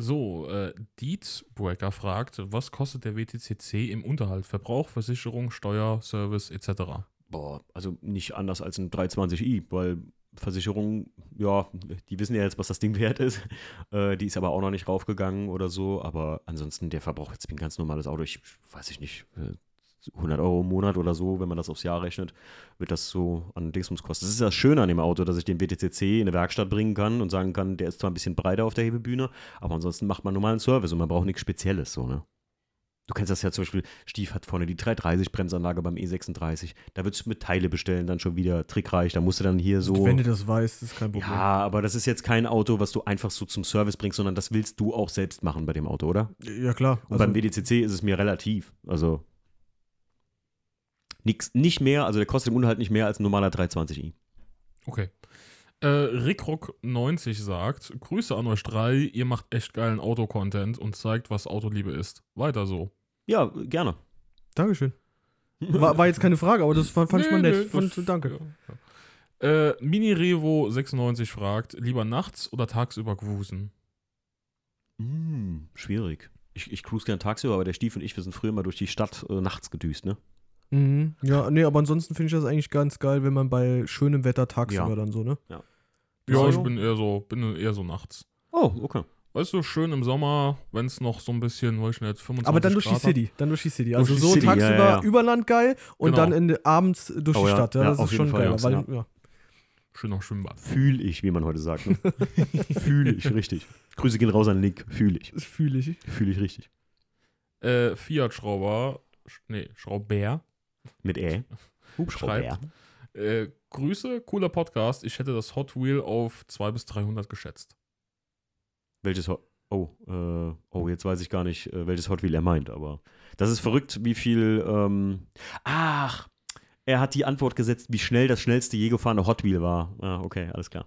So, äh, Dietz Breaker fragt, was kostet der WTCC im Unterhalt? Verbrauch, Versicherung, Steuer, Service etc. Boah, also nicht anders als ein 320i, weil Versicherung, ja, die wissen ja jetzt, was das Ding wert ist. Äh, die ist aber auch noch nicht raufgegangen oder so. Aber ansonsten, der Verbrauch jetzt ein ganz normales Auto, ich weiß ich nicht, äh, 100 Euro im Monat oder so, wenn man das aufs Jahr rechnet, wird das so an Dingsbums kosten. Das ist das Schöne an dem Auto, dass ich den WTCC in eine Werkstatt bringen kann und sagen kann, der ist zwar ein bisschen breiter auf der Hebebühne, aber ansonsten macht man normalen Service und man braucht nichts Spezielles so, ne? Du kennst das ja zum Beispiel, Stief hat vorne die 330-Bremsanlage beim E36. Da würdest du mit Teile bestellen, dann schon wieder trickreich. Da musst du dann hier so. Wenn du das weißt, ist kein Problem. Ja, aber das ist jetzt kein Auto, was du einfach so zum Service bringst, sondern das willst du auch selbst machen bei dem Auto, oder? Ja, klar. Und beim WDCC ist es mir relativ. Also. Nix, nicht mehr, also der kostet im Unterhalt nicht mehr als ein normaler 320i. Okay. Äh, Rickrock90 sagt: Grüße an euch drei, ihr macht echt geilen Autocontent und zeigt, was Autoliebe ist. Weiter so. Ja, gerne. Dankeschön. War, war jetzt keine Frage, aber das fand, fand ich mal Nee, nett. nee, Fand, das- danke. Ja, ja. Äh, Mini Revo 96 fragt: Lieber nachts oder tagsüber gewusen? Hm, schwierig. Ich, ich cruise gern tagsüber, aber der Stief und ich, wir sind früher mal durch die Stadt äh, nachts gedüst, ne? Mhm. Ja, nee, aber ansonsten finde ich das eigentlich ganz geil, wenn man bei schönem Wetter tagsüber Ja. dann so, ne? Ja, So? ich bin eher so, bin eher so nachts. Oh, okay. Weißt du, schön im Sommer, wenn es noch so ein bisschen, weiß ich nicht, 25 Aber dann durch Grad die City, dann durch die City. Durch Also die so City, tagsüber ja, ja. über Land geil und Genau. dann in, abends durch Oh die Stadt. Ja, ja, das ist schon Fall, geil. Weil, ja. Schön noch Schwimmbad. Fühl ich, wie man heute sagt. Ne? Fühle ich, richtig. Grüße gehen raus an Nick. Fühle ich. Fühle ich. Fühle ich richtig. Äh, Fiat-Schrauber, sch- nee, Schrauber, Mit Ä. schreibt, äh, Grüße, cooler Podcast. Ich hätte das Hot Wheel auf 200 bis 300 geschätzt. Welches Hot. Oh, äh, oh, jetzt weiß ich gar nicht, äh, welches Hot Wheel er meint, aber das ist verrückt, wie viel. Ähm, ach, er hat die Antwort gesetzt, wie schnell das schnellste je gefahrene Hot Wheel war. Ah, okay, alles klar.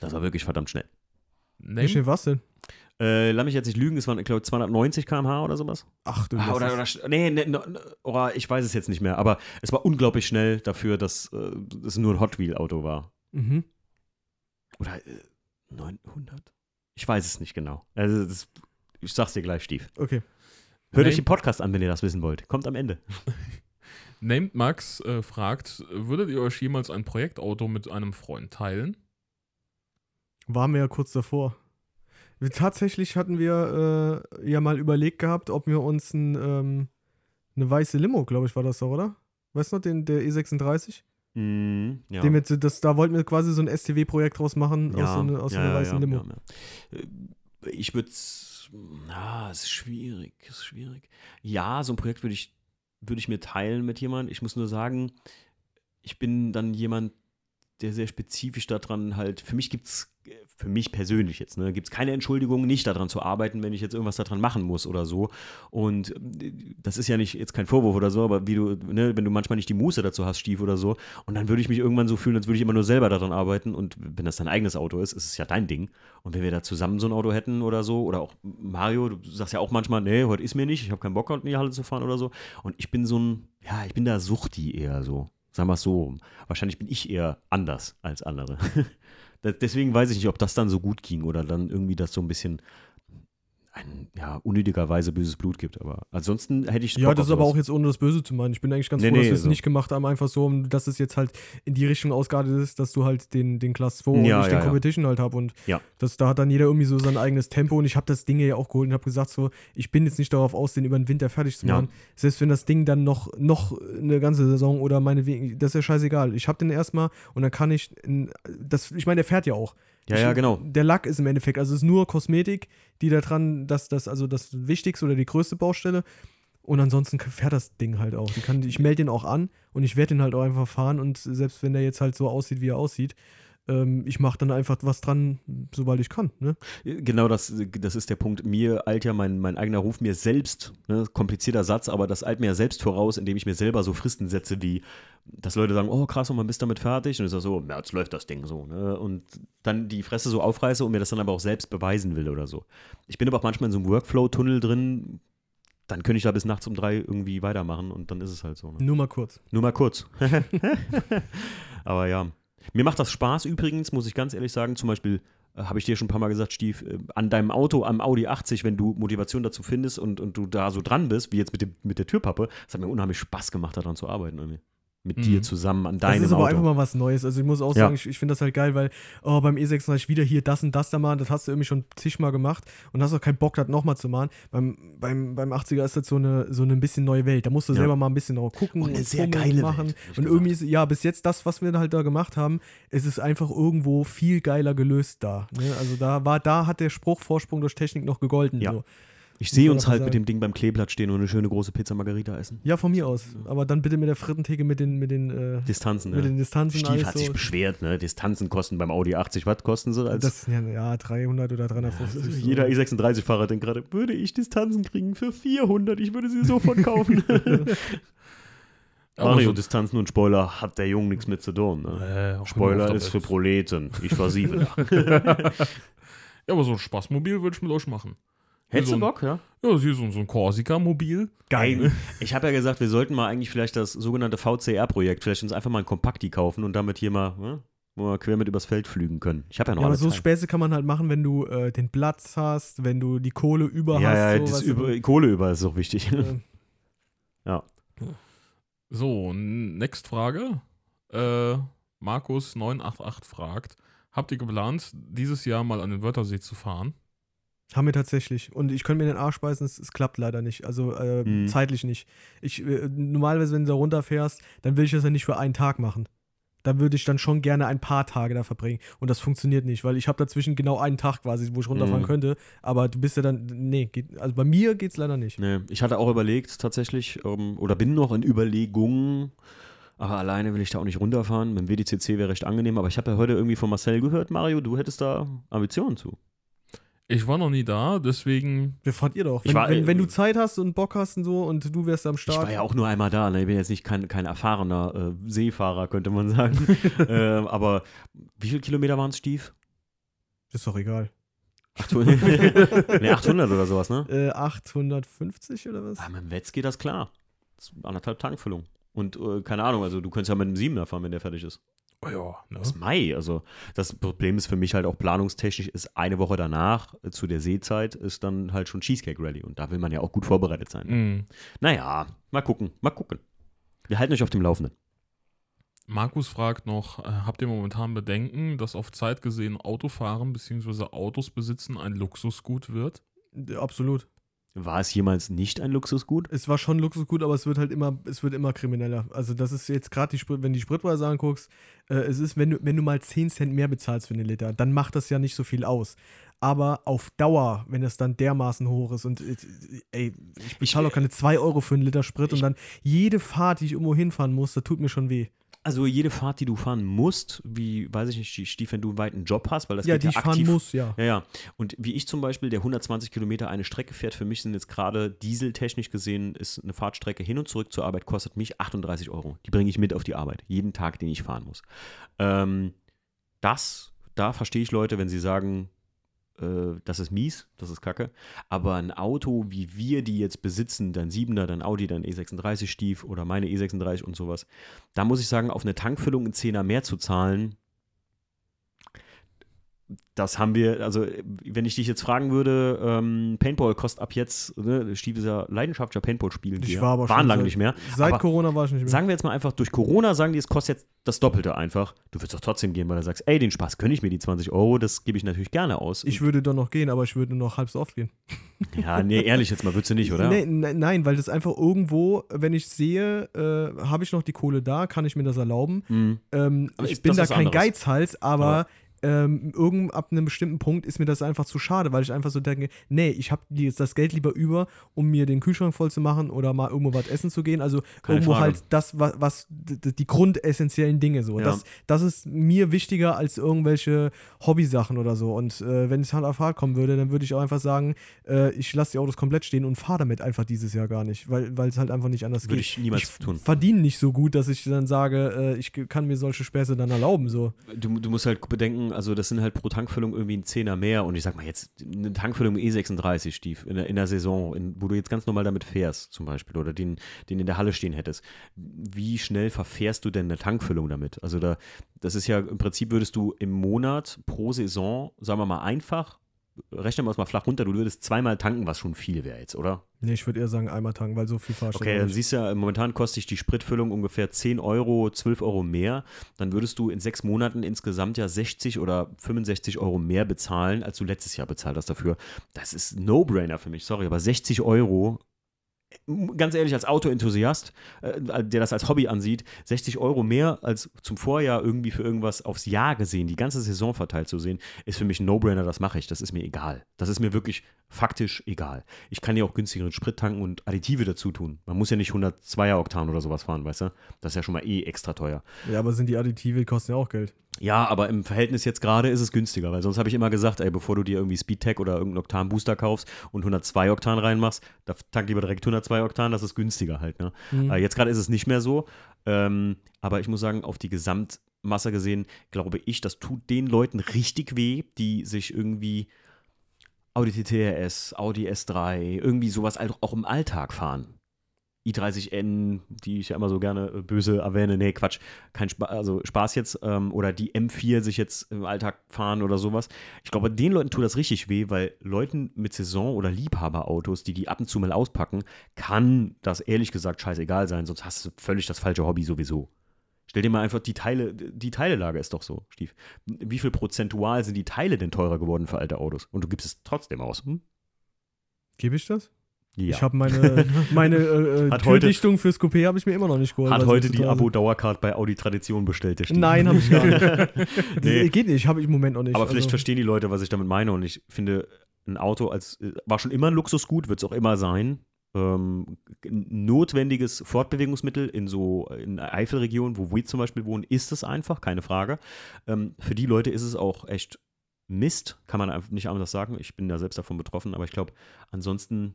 Das war wirklich verdammt schnell. Wie Name, schnell was denn? Äh, lass mich jetzt nicht lügen, es waren, ich glaube, 290 km/h oder sowas. Ach du Ah, oder, oder, nee, nee, no, no, oder ich weiß es jetzt nicht mehr, aber es war unglaublich schnell dafür, dass äh, es nur ein Hot Wheel Auto war. Mhm. Oder äh, 900? Ich weiß es nicht genau. Also, das, ich sag's dir gleich, Stief. Okay. Hört Name- euch den Podcast an, wenn ihr das wissen wollt. Kommt am Ende. Named Max äh, fragt, würdet ihr euch jemals ein Projektauto mit einem Freund teilen? Waren wir ja kurz davor. Wir, tatsächlich hatten wir äh, ja mal überlegt gehabt, ob wir uns ein, ähm, eine weiße Limo, glaube ich, war das doch, oder? Weißt du noch, den, der E36? Mhm, ja. Dem jetzt, das, da wollten wir quasi so ein STW-Projekt draus machen aus so, eine, aus so einer weißen Limo. ja, ja. Äh, Ich würde es. Na, es ist schwierig. Es ist schwierig. Ja, so ein Projekt würde ich, würde ich mir teilen mit jemandem. Ich muss nur sagen, ich bin dann jemand, der sehr spezifisch daran halt. Für mich gibt es, für mich persönlich jetzt, ne, gibt es keine Entschuldigung, nicht daran zu arbeiten, wenn ich jetzt irgendwas daran machen muss oder so. Und äh, das ist ja nicht jetzt kein Vorwurf oder so, aber wie du, ne, wenn du manchmal nicht die Muße dazu hast, Stief oder so, und dann würde ich mich irgendwann so fühlen, als würde ich immer nur selber daran arbeiten. Und wenn das dein eigenes Auto ist, ist es ja dein Ding. Und wenn wir da zusammen so ein Auto hätten oder so, oder auch Mario, du sagst ja auch manchmal, nee, heute ist mir nicht, ich habe keinen Bock, in die Halle zu fahren oder so. Und ich bin so ein, ja, ich bin da Suchti eher so. Sagen wir es so rum. Wahrscheinlich bin ich eher anders als andere. Deswegen weiß ich nicht, ob das dann so gut ging oder dann irgendwie das so ein bisschen ein, ja, unnötigerweise böses Blut gibt. Aber ansonsten hätte ich Ja, Bock das auf ist aber auch jetzt ohne das Böse zu meinen. Ich bin eigentlich ganz Nee, froh, dass nee, wir es also- nicht gemacht haben, einfach so, dass es jetzt halt in die Richtung ausgeartet ist, dass du halt den, den Class 2 und Ja, nicht ja, den ja. Competition halt hab und Ja. das, da hat dann jeder irgendwie so sein eigenes Tempo und ich habe das Ding ja auch geholt und habe gesagt so, ich bin jetzt nicht darauf aus, den über den Winter fertig zu Ja. machen. Selbst wenn das Ding dann noch, noch eine ganze Saison oder meinetwegen, das ist ja scheißegal. Ich habe den erstmal und dann kann ich, das, ich meine, der fährt ja auch. Ja, ich, ja, genau. Der Lack ist im Endeffekt, also es ist nur Kosmetik, die da dran, das, das, also das Wichtigste oder die größte Baustelle. Und ansonsten fährt das Ding halt auch. Kann, ich melde den auch an und ich werde den halt auch einfach fahren. Und selbst wenn der jetzt halt so aussieht, wie er aussieht, ich mache dann einfach was dran, sobald ich kann. Ne? Genau, das, das ist der Punkt. Mir eilt ja mein, mein eigener Ruf mir selbst, ne, komplizierter Satz, aber das eilt mir ja selbst voraus, indem ich mir selber so Fristen setze, wie, dass Leute sagen, oh krass, und man bist damit fertig. Und ich sage so, ja, jetzt läuft das Ding so. Ne? Und dann die Fresse so aufreiße und mir das dann aber auch selbst beweisen will oder so. Ich bin aber auch manchmal in so einem Workflow-Tunnel drin, dann könnte ich da bis nachts um drei irgendwie weitermachen und dann ist es halt so. Ne? Nur mal kurz. Nur mal kurz. Aber ja. Mir macht das Spaß übrigens, muss ich ganz ehrlich sagen. Zum Beispiel äh, habe ich dir schon ein paar Mal gesagt, Stief, äh, an deinem Auto, am Audi 80, wenn du Motivation dazu findest und, und du da so dran bist, wie jetzt mit, dem, mit der Türpappe, es hat mir unheimlich Spaß gemacht, daran zu arbeiten. Irgendwie mit Mhm. dir zusammen an deinem Das ist aber Auto. einfach mal was Neues. Also ich muss auch Ja. sagen, ich, ich finde das halt geil, weil oh, beim E36 wieder hier das und das da machen, das hast du irgendwie schon zigmal gemacht und hast auch keinen Bock, das nochmal zu machen. Beim, beim, beim 80er ist das so eine, so eine ein bisschen neue Welt. Da musst du Ja. selber mal ein bisschen drauf gucken Und eine sehr geile machen. Welt, und irgendwie ist, ja, bis jetzt das, was wir halt da gemacht haben, ist es einfach irgendwo viel geiler gelöst da. Ne? Also da war, da hat der Spruch Vorsprung durch Technik noch gegolten. Ja. So. Ich sehe uns halt mit sagen. dem Ding beim Kleeblatt stehen und eine schöne große Pizza Margarita essen. Ja, von mir aus. Aber dann bitte mit der Frittentheke mit den, mit den, äh, Distanzen, mit ne? den Distanzen. Stief hat sich so. beschwert, ne? Distanzen kosten beim Audi 80. Was kosten sie? Als Das sind ja, ja 300 oder 350. so. jeder E36-Fahrer denkt gerade, würde ich Distanzen kriegen für 400, ich würde sie sofort kaufen. Aber Mario, so- Distanzen und Spoiler hat der Junge nichts mit zu tun. Ne? Äh, Spoiler ist für. Proleten. Ich versieble. Ja, aber so ein Spaßmobil würde ich mit euch machen. Hättest So du Bock, ja? Ja, hier so, so ein Korsika-Mobil. Geil. Ich habe ja gesagt, wir sollten mal eigentlich vielleicht das sogenannte VCR-Projekt, vielleicht uns einfach mal ein Kompakti kaufen und damit hier mal, ne, wo wir quer mit übers Feld flügen können. Ich habe ja noch Ja, aber alle so Zeit. Späße kann man halt machen, wenn du äh, den Platz hast, wenn du die Kohle über Ja, hast. ja, so, das über, Kohle über ist auch wichtig. äh, ja. So, next Frage. Äh, Markus988 fragt: Habt ihr geplant, dieses Jahr mal an den Wörthersee zu fahren? Haben wir tatsächlich. Und ich könnte mir den Arsch beißen, es, es klappt leider nicht. Also äh, Mhm. zeitlich nicht. Ich, äh, normalerweise, wenn du da runterfährst, dann will ich das ja nicht für einen Tag machen. Da würde ich dann schon gerne ein paar Tage da verbringen. Und das funktioniert nicht, weil ich habe dazwischen genau einen Tag quasi, wo ich runterfahren Mhm. könnte. Aber du bist ja dann, nee, geht, also bei mir geht es leider nicht. Nee, ich hatte auch überlegt tatsächlich, ähm, oder bin noch in Überlegungen, aber alleine will ich da auch nicht runterfahren. Mit dem WDCC wäre recht angenehm, aber ich habe ja heute irgendwie von Marcel gehört, Mario, du hättest da Ambitionen zu. Ich war noch nie da, deswegen. Wer fahrt ihr doch? Ich Wenn, war, wenn, äh, wenn du Zeit hast und Bock hast und so und du wärst am Ich Start. war ja auch nur einmal da, ne? ich bin jetzt nicht kein, kein erfahrener äh, Seefahrer, könnte man sagen. äh, aber wie viele Kilometer waren es, Stief? Ist doch egal. 800, nee, 800 oder sowas, ne? Äh, 850 oder was? Ah, mit dem Wetz geht das klar. Das anderthalb Tankfüllung. Und äh, keine Ahnung, also du könntest ja mit einem Siebener fahren, wenn der fertig ist. Oh ja, ne? Das ist Mai. Also das Problem ist für mich halt auch planungstechnisch, ist eine Woche danach äh, zu der Seezeit ist dann halt schon Cheesecake Rally. Und da will man ja auch gut vorbereitet sein. Mhm. Naja, mal gucken, mal gucken. Wir halten euch auf dem Laufenden. Markus fragt noch: äh, Habt ihr momentan Bedenken, dass auf Zeit gesehen Autofahren bzw. Autos besitzen ein Luxusgut wird? Absolut. War es jemals nicht ein Luxusgut? Es war schon Luxusgut, aber es wird halt immer, es wird immer krimineller. Also das ist jetzt gerade die Sprit, wenn du die Spritpreise anguckst, äh, es ist, wenn du, wenn du mal 10 Cent mehr bezahlst für den Liter, dann macht das ja nicht so viel aus. Aber auf Dauer, wenn es dann dermaßen hoch ist und äh, ey, ich bezahle auch keine 2 Euro für einen Liter Sprit und dann jede Fahrt, die ich irgendwo hinfahren muss, das tut mir schon weh. Also jede Fahrt, die du fahren musst, wie, weiß ich nicht, Stief, wenn du einen weiten Job hast, weil das ja, geht die ja ich fahren aktiv muss, ja. Ja, ja. Und wie ich zum Beispiel, der 120 Kilometer eine Strecke fährt, für mich sind jetzt gerade dieseltechnisch gesehen, ist eine Fahrtstrecke hin und zurück zur Arbeit, kostet mich 38 Euro. Die bringe ich mit auf die Arbeit, jeden Tag, den ich fahren muss. Ähm, das, da verstehe ich Leute, wenn sie sagen, äh, das ist mies, das ist kacke. Aber ein Auto, wie wir die jetzt besitzen, dein 7er, dein Audi, dein E36 Stief oder meine E36 und sowas, da muss ich sagen, auf eine Tankfüllung einen Zehner mehr zu zahlen, das haben wir, also wenn ich dich jetzt fragen würde, ähm, Paintball kostet ab jetzt, ne, Stief ist ja leidenschaftlicher Paintball spielen. Ich war aber Waren schon lange nicht mehr. Seit aber Corona war ich nicht mehr. Sagen wir jetzt mal einfach, durch Corona sagen die, es kostet jetzt das Doppelte einfach. Du würdest doch trotzdem gehen, weil du sagst, ey, den Spaß gönne ich mir, die 20 Euro, das gebe ich natürlich gerne aus. ich würde doch noch gehen, aber ich würde nur noch halb so oft gehen. ja, nee, ehrlich jetzt mal, würdest du nicht, oder? Nee, ne- nein, weil das einfach irgendwo, wenn ich sehe, äh, habe ich noch die Kohle da, kann ich mir das erlauben. Mhm. Ähm, ich ist bin das da kein anderes? Geizhals, aber Aber- ähm, irgend ab einem bestimmten Punkt ist mir das einfach zu schade, weil ich einfach so denke, nee, ich habe jetzt das Geld lieber über, um mir den Kühlschrank voll zu machen oder mal irgendwo was essen zu gehen. Also Keine irgendwo Frage. halt das, was, was die grundessentiellen Dinge so. Ja. Das, das ist mir wichtiger als irgendwelche Hobbysachen oder so. Und äh, wenn es Hand auf Hart kommen würde, dann würde ich auch einfach sagen, äh, ich lasse die Autos komplett stehen und fahre damit einfach dieses Jahr gar nicht, weil es halt einfach nicht anders Würde geht. ich niemals tun. verdiene nicht so gut, dass ich dann sage, äh, ich kann mir solche Späße dann erlauben. So. Du, du musst halt bedenken, also das sind halt pro Tankfüllung irgendwie ein Zehner mehr und ich sag mal jetzt eine Tankfüllung E36 Stief in der, in der Saison, in, wo du jetzt ganz normal damit fährst zum Beispiel oder den, den in der Halle stehen hättest. Wie schnell verfährst du denn eine Tankfüllung damit? Also da, das ist ja im Prinzip würdest du im Monat pro Saison, sagen wir mal einfach, rechnen wir es mal flach runter, du würdest zweimal tanken, was schon viel wäre jetzt, oder? Nee, ich würde eher sagen einmal tanken, weil so viel fahrst du Okay, dann siehst du ja, momentan kostet dich die Spritfüllung ungefähr 10 Euro, 12 Euro mehr. Dann würdest du in sechs Monaten insgesamt ja 60 oder 65 Euro mehr bezahlen, als du letztes Jahr bezahlt hast dafür. Das ist ein No-Brainer für mich, sorry, aber 60 Euro, ganz ehrlich, als Autoenthusiast, äh, der das als Hobby ansieht, 60 Euro mehr als zum Vorjahr irgendwie für irgendwas aufs Jahr gesehen, die ganze Saison verteilt zu sehen, ist für mich ein No-Brainer, das mache ich. Das ist mir egal. Das ist mir wirklich faktisch egal. Ich kann ja auch günstigeren Sprit tanken und Additive dazu tun. Man muss ja nicht 102er Oktan oder sowas fahren, weißt du? Das ist ja schon mal eh extra teuer. Ja, aber sind die Additive, die kosten ja auch Geld. Ja, aber im Verhältnis jetzt gerade ist es günstiger, weil sonst habe ich immer gesagt, ey, bevor du dir irgendwie Speedtech oder irgendeinen Oktan-Booster kaufst und 102 Oktan reinmachst, da tank lieber direkt 102 Oktan, das ist günstiger halt. Ne? Mhm. Äh, jetzt gerade ist es nicht mehr so, ähm, aber ich muss sagen, auf die Gesamtmasse gesehen, glaube ich, das tut den Leuten richtig weh, die sich irgendwie Audi TTRS, Audi S3, irgendwie sowas auch auch im Alltag fahren. i30N, die ich ja immer so gerne äh, böse erwähne, nee, Quatsch, kein Spaß, also Spaß jetzt, ähm, oder die M4 sich jetzt im Alltag fahren oder sowas. Ich glaube, den Leuten tut das richtig weh, weil Leuten mit Saison- oder Liebhaberautos, die die ab und zu mal auspacken, kann das ehrlich gesagt scheißegal sein, sonst hast du völlig das falsche Hobby sowieso. Stell dir mal einfach die Teile, die Teilelage ist doch so, Stief. Wie viel prozentual sind die Teile denn teurer geworden für alte Autos? Und du gibst es trotzdem aus. Hm? Gebe ich das? Ja. Ich habe meine, meine äh, äh, Türdichtung fürs Coupé habe ich mir immer noch nicht geholt. Hat heute die. Abo-Dauercard bei Audi Tradition bestellt. Nein, habe ich gar nicht. Nee. Geht nicht, habe ich im Moment noch nicht. Aber vielleicht also, verstehen die Leute, was ich damit meine. Und ich finde, ein Auto als äh, war schon immer ein Luxusgut, wird es auch immer sein. Ähm, notwendiges Fortbewegungsmittel in so in der Eifelregion, wo wir zum Beispiel wohnen, ist es einfach, keine Frage. Ähm, für die Leute ist es auch echt Mist, kann man einfach nicht anders sagen. Ich bin da selbst davon betroffen, aber ich glaube, ansonsten,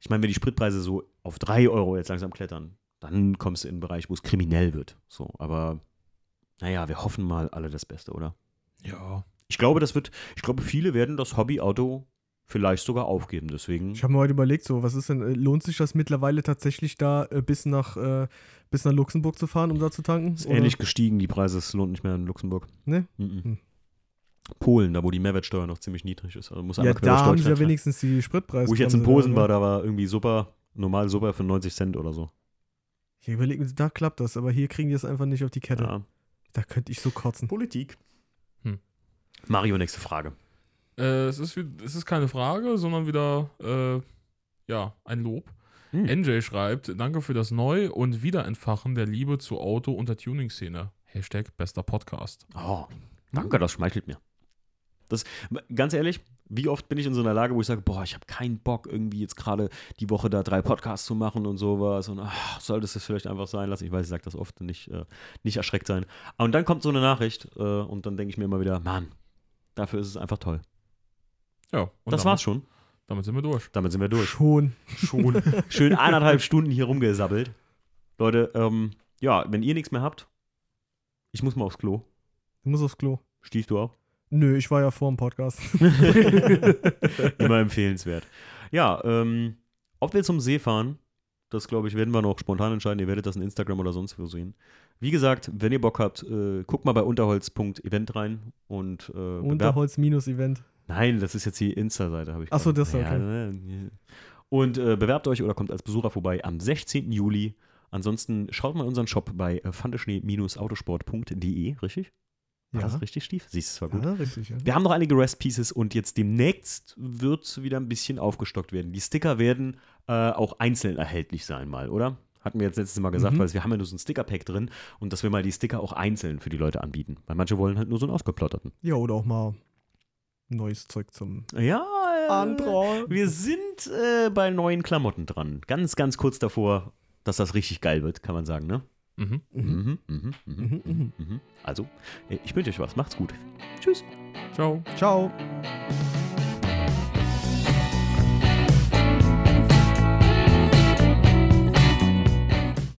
ich meine, wenn die Spritpreise so auf 3 Euro jetzt langsam klettern, dann kommst du in einen Bereich, wo es kriminell wird. So, aber naja, wir hoffen mal alle das Beste, oder? Ja. Ich glaube, das wird, ich glaube, viele werden das Hobbyauto vielleicht sogar aufgeben. Deswegen. Ich habe mir heute überlegt, so, was ist denn, äh, lohnt sich das mittlerweile tatsächlich da äh, bis, nach, äh, bis nach Luxemburg zu fahren, um da zu tanken? ist Oder- ähnlich gestiegen, die Preise, es lohnt nicht mehr in Luxemburg. Ne? Mhm. Polen, da wo die Mehrwertsteuer noch ziemlich niedrig ist. Also muss Ja, da haben sie ja wenigstens die Spritpreise. Wo ich jetzt in Posen war, da war irgendwie super, normal super für 90 Cent oder so. Ich überlege mir, da klappt das, aber hier kriegen die es einfach nicht auf die Kette. Ja. Da könnte ich so kotzen. Politik. Hm. Mario, nächste Frage. Äh, es, ist, es ist keine Frage, sondern wieder äh, ja, ein Lob. Hm. NJ schreibt, danke für das Neu- und Wiederentfachen der Liebe zu Auto- und der Tuning-Szene. Hashtag bester Podcast. Oh, danke, das schmeichelt mir. Das, ganz ehrlich, wie oft bin ich in so einer Lage, wo ich sage, boah, ich habe keinen Bock, irgendwie jetzt gerade die Woche da drei Podcasts zu machen und sowas. Und ach, sollte es das vielleicht einfach sein lassen. Ich weiß, ich sage das oft, nicht, äh, nicht erschreckt sein. Und dann kommt so eine Nachricht äh, und dann denke ich mir immer wieder, Mann, dafür ist es einfach toll. Ja, und das damit, war's schon. Damit sind wir durch. Damit sind wir durch. Schon. Schon. Schön eineinhalb Stunden hier rumgesabbelt. Leute, ähm, ja, wenn ihr nichts mehr habt, ich muss mal aufs Klo. Du musst aufs Klo. Stief du auch? Nö, ich war ja vor dem Podcast. Immer empfehlenswert. Ja, ähm, ob wir zum See fahren, das glaube ich, werden wir noch spontan entscheiden. Ihr werdet das in Instagram oder sonst wo sehen. Wie gesagt, wenn ihr Bock habt, äh, guckt mal bei unterholz.event rein und äh, Unterholz-Event. Nein, das ist jetzt die Insta-Seite, habe ich Ach so, gerade- das, okay. ne, Und äh, bewerbt euch oder kommt als Besucher vorbei am 16. Juli. Ansonsten schaut mal unseren Shop bei äh, fandeschnee-autosport.de, richtig? War Ja. das richtig, Stief? Siehst du, es war gut. Ja, richtig, ja. Wir haben noch einige Rest Pieces und jetzt demnächst wird wieder ein bisschen aufgestockt werden. Die Sticker werden äh, auch einzeln erhältlich sein, mal, oder? Hatten wir jetzt letztes Mal gesagt, Mhm. weil wir haben ja nur so ein Sticker-Pack drin und dass wir mal die Sticker auch einzeln für die Leute anbieten. Weil manche wollen halt nur so einen ausgeplotterten. Ja, oder auch mal neues Zeug zum Ja, äh, wir sind äh, bei neuen Klamotten dran. Ganz, ganz kurz davor, dass das richtig geil wird, kann man sagen, ne? Mhm. Mhm. Mhm, mhm, mhm, Mhm, mhm. mhm. Also, äh, ich wünsche euch was. Macht's gut. Tschüss. Ciao. Ciao.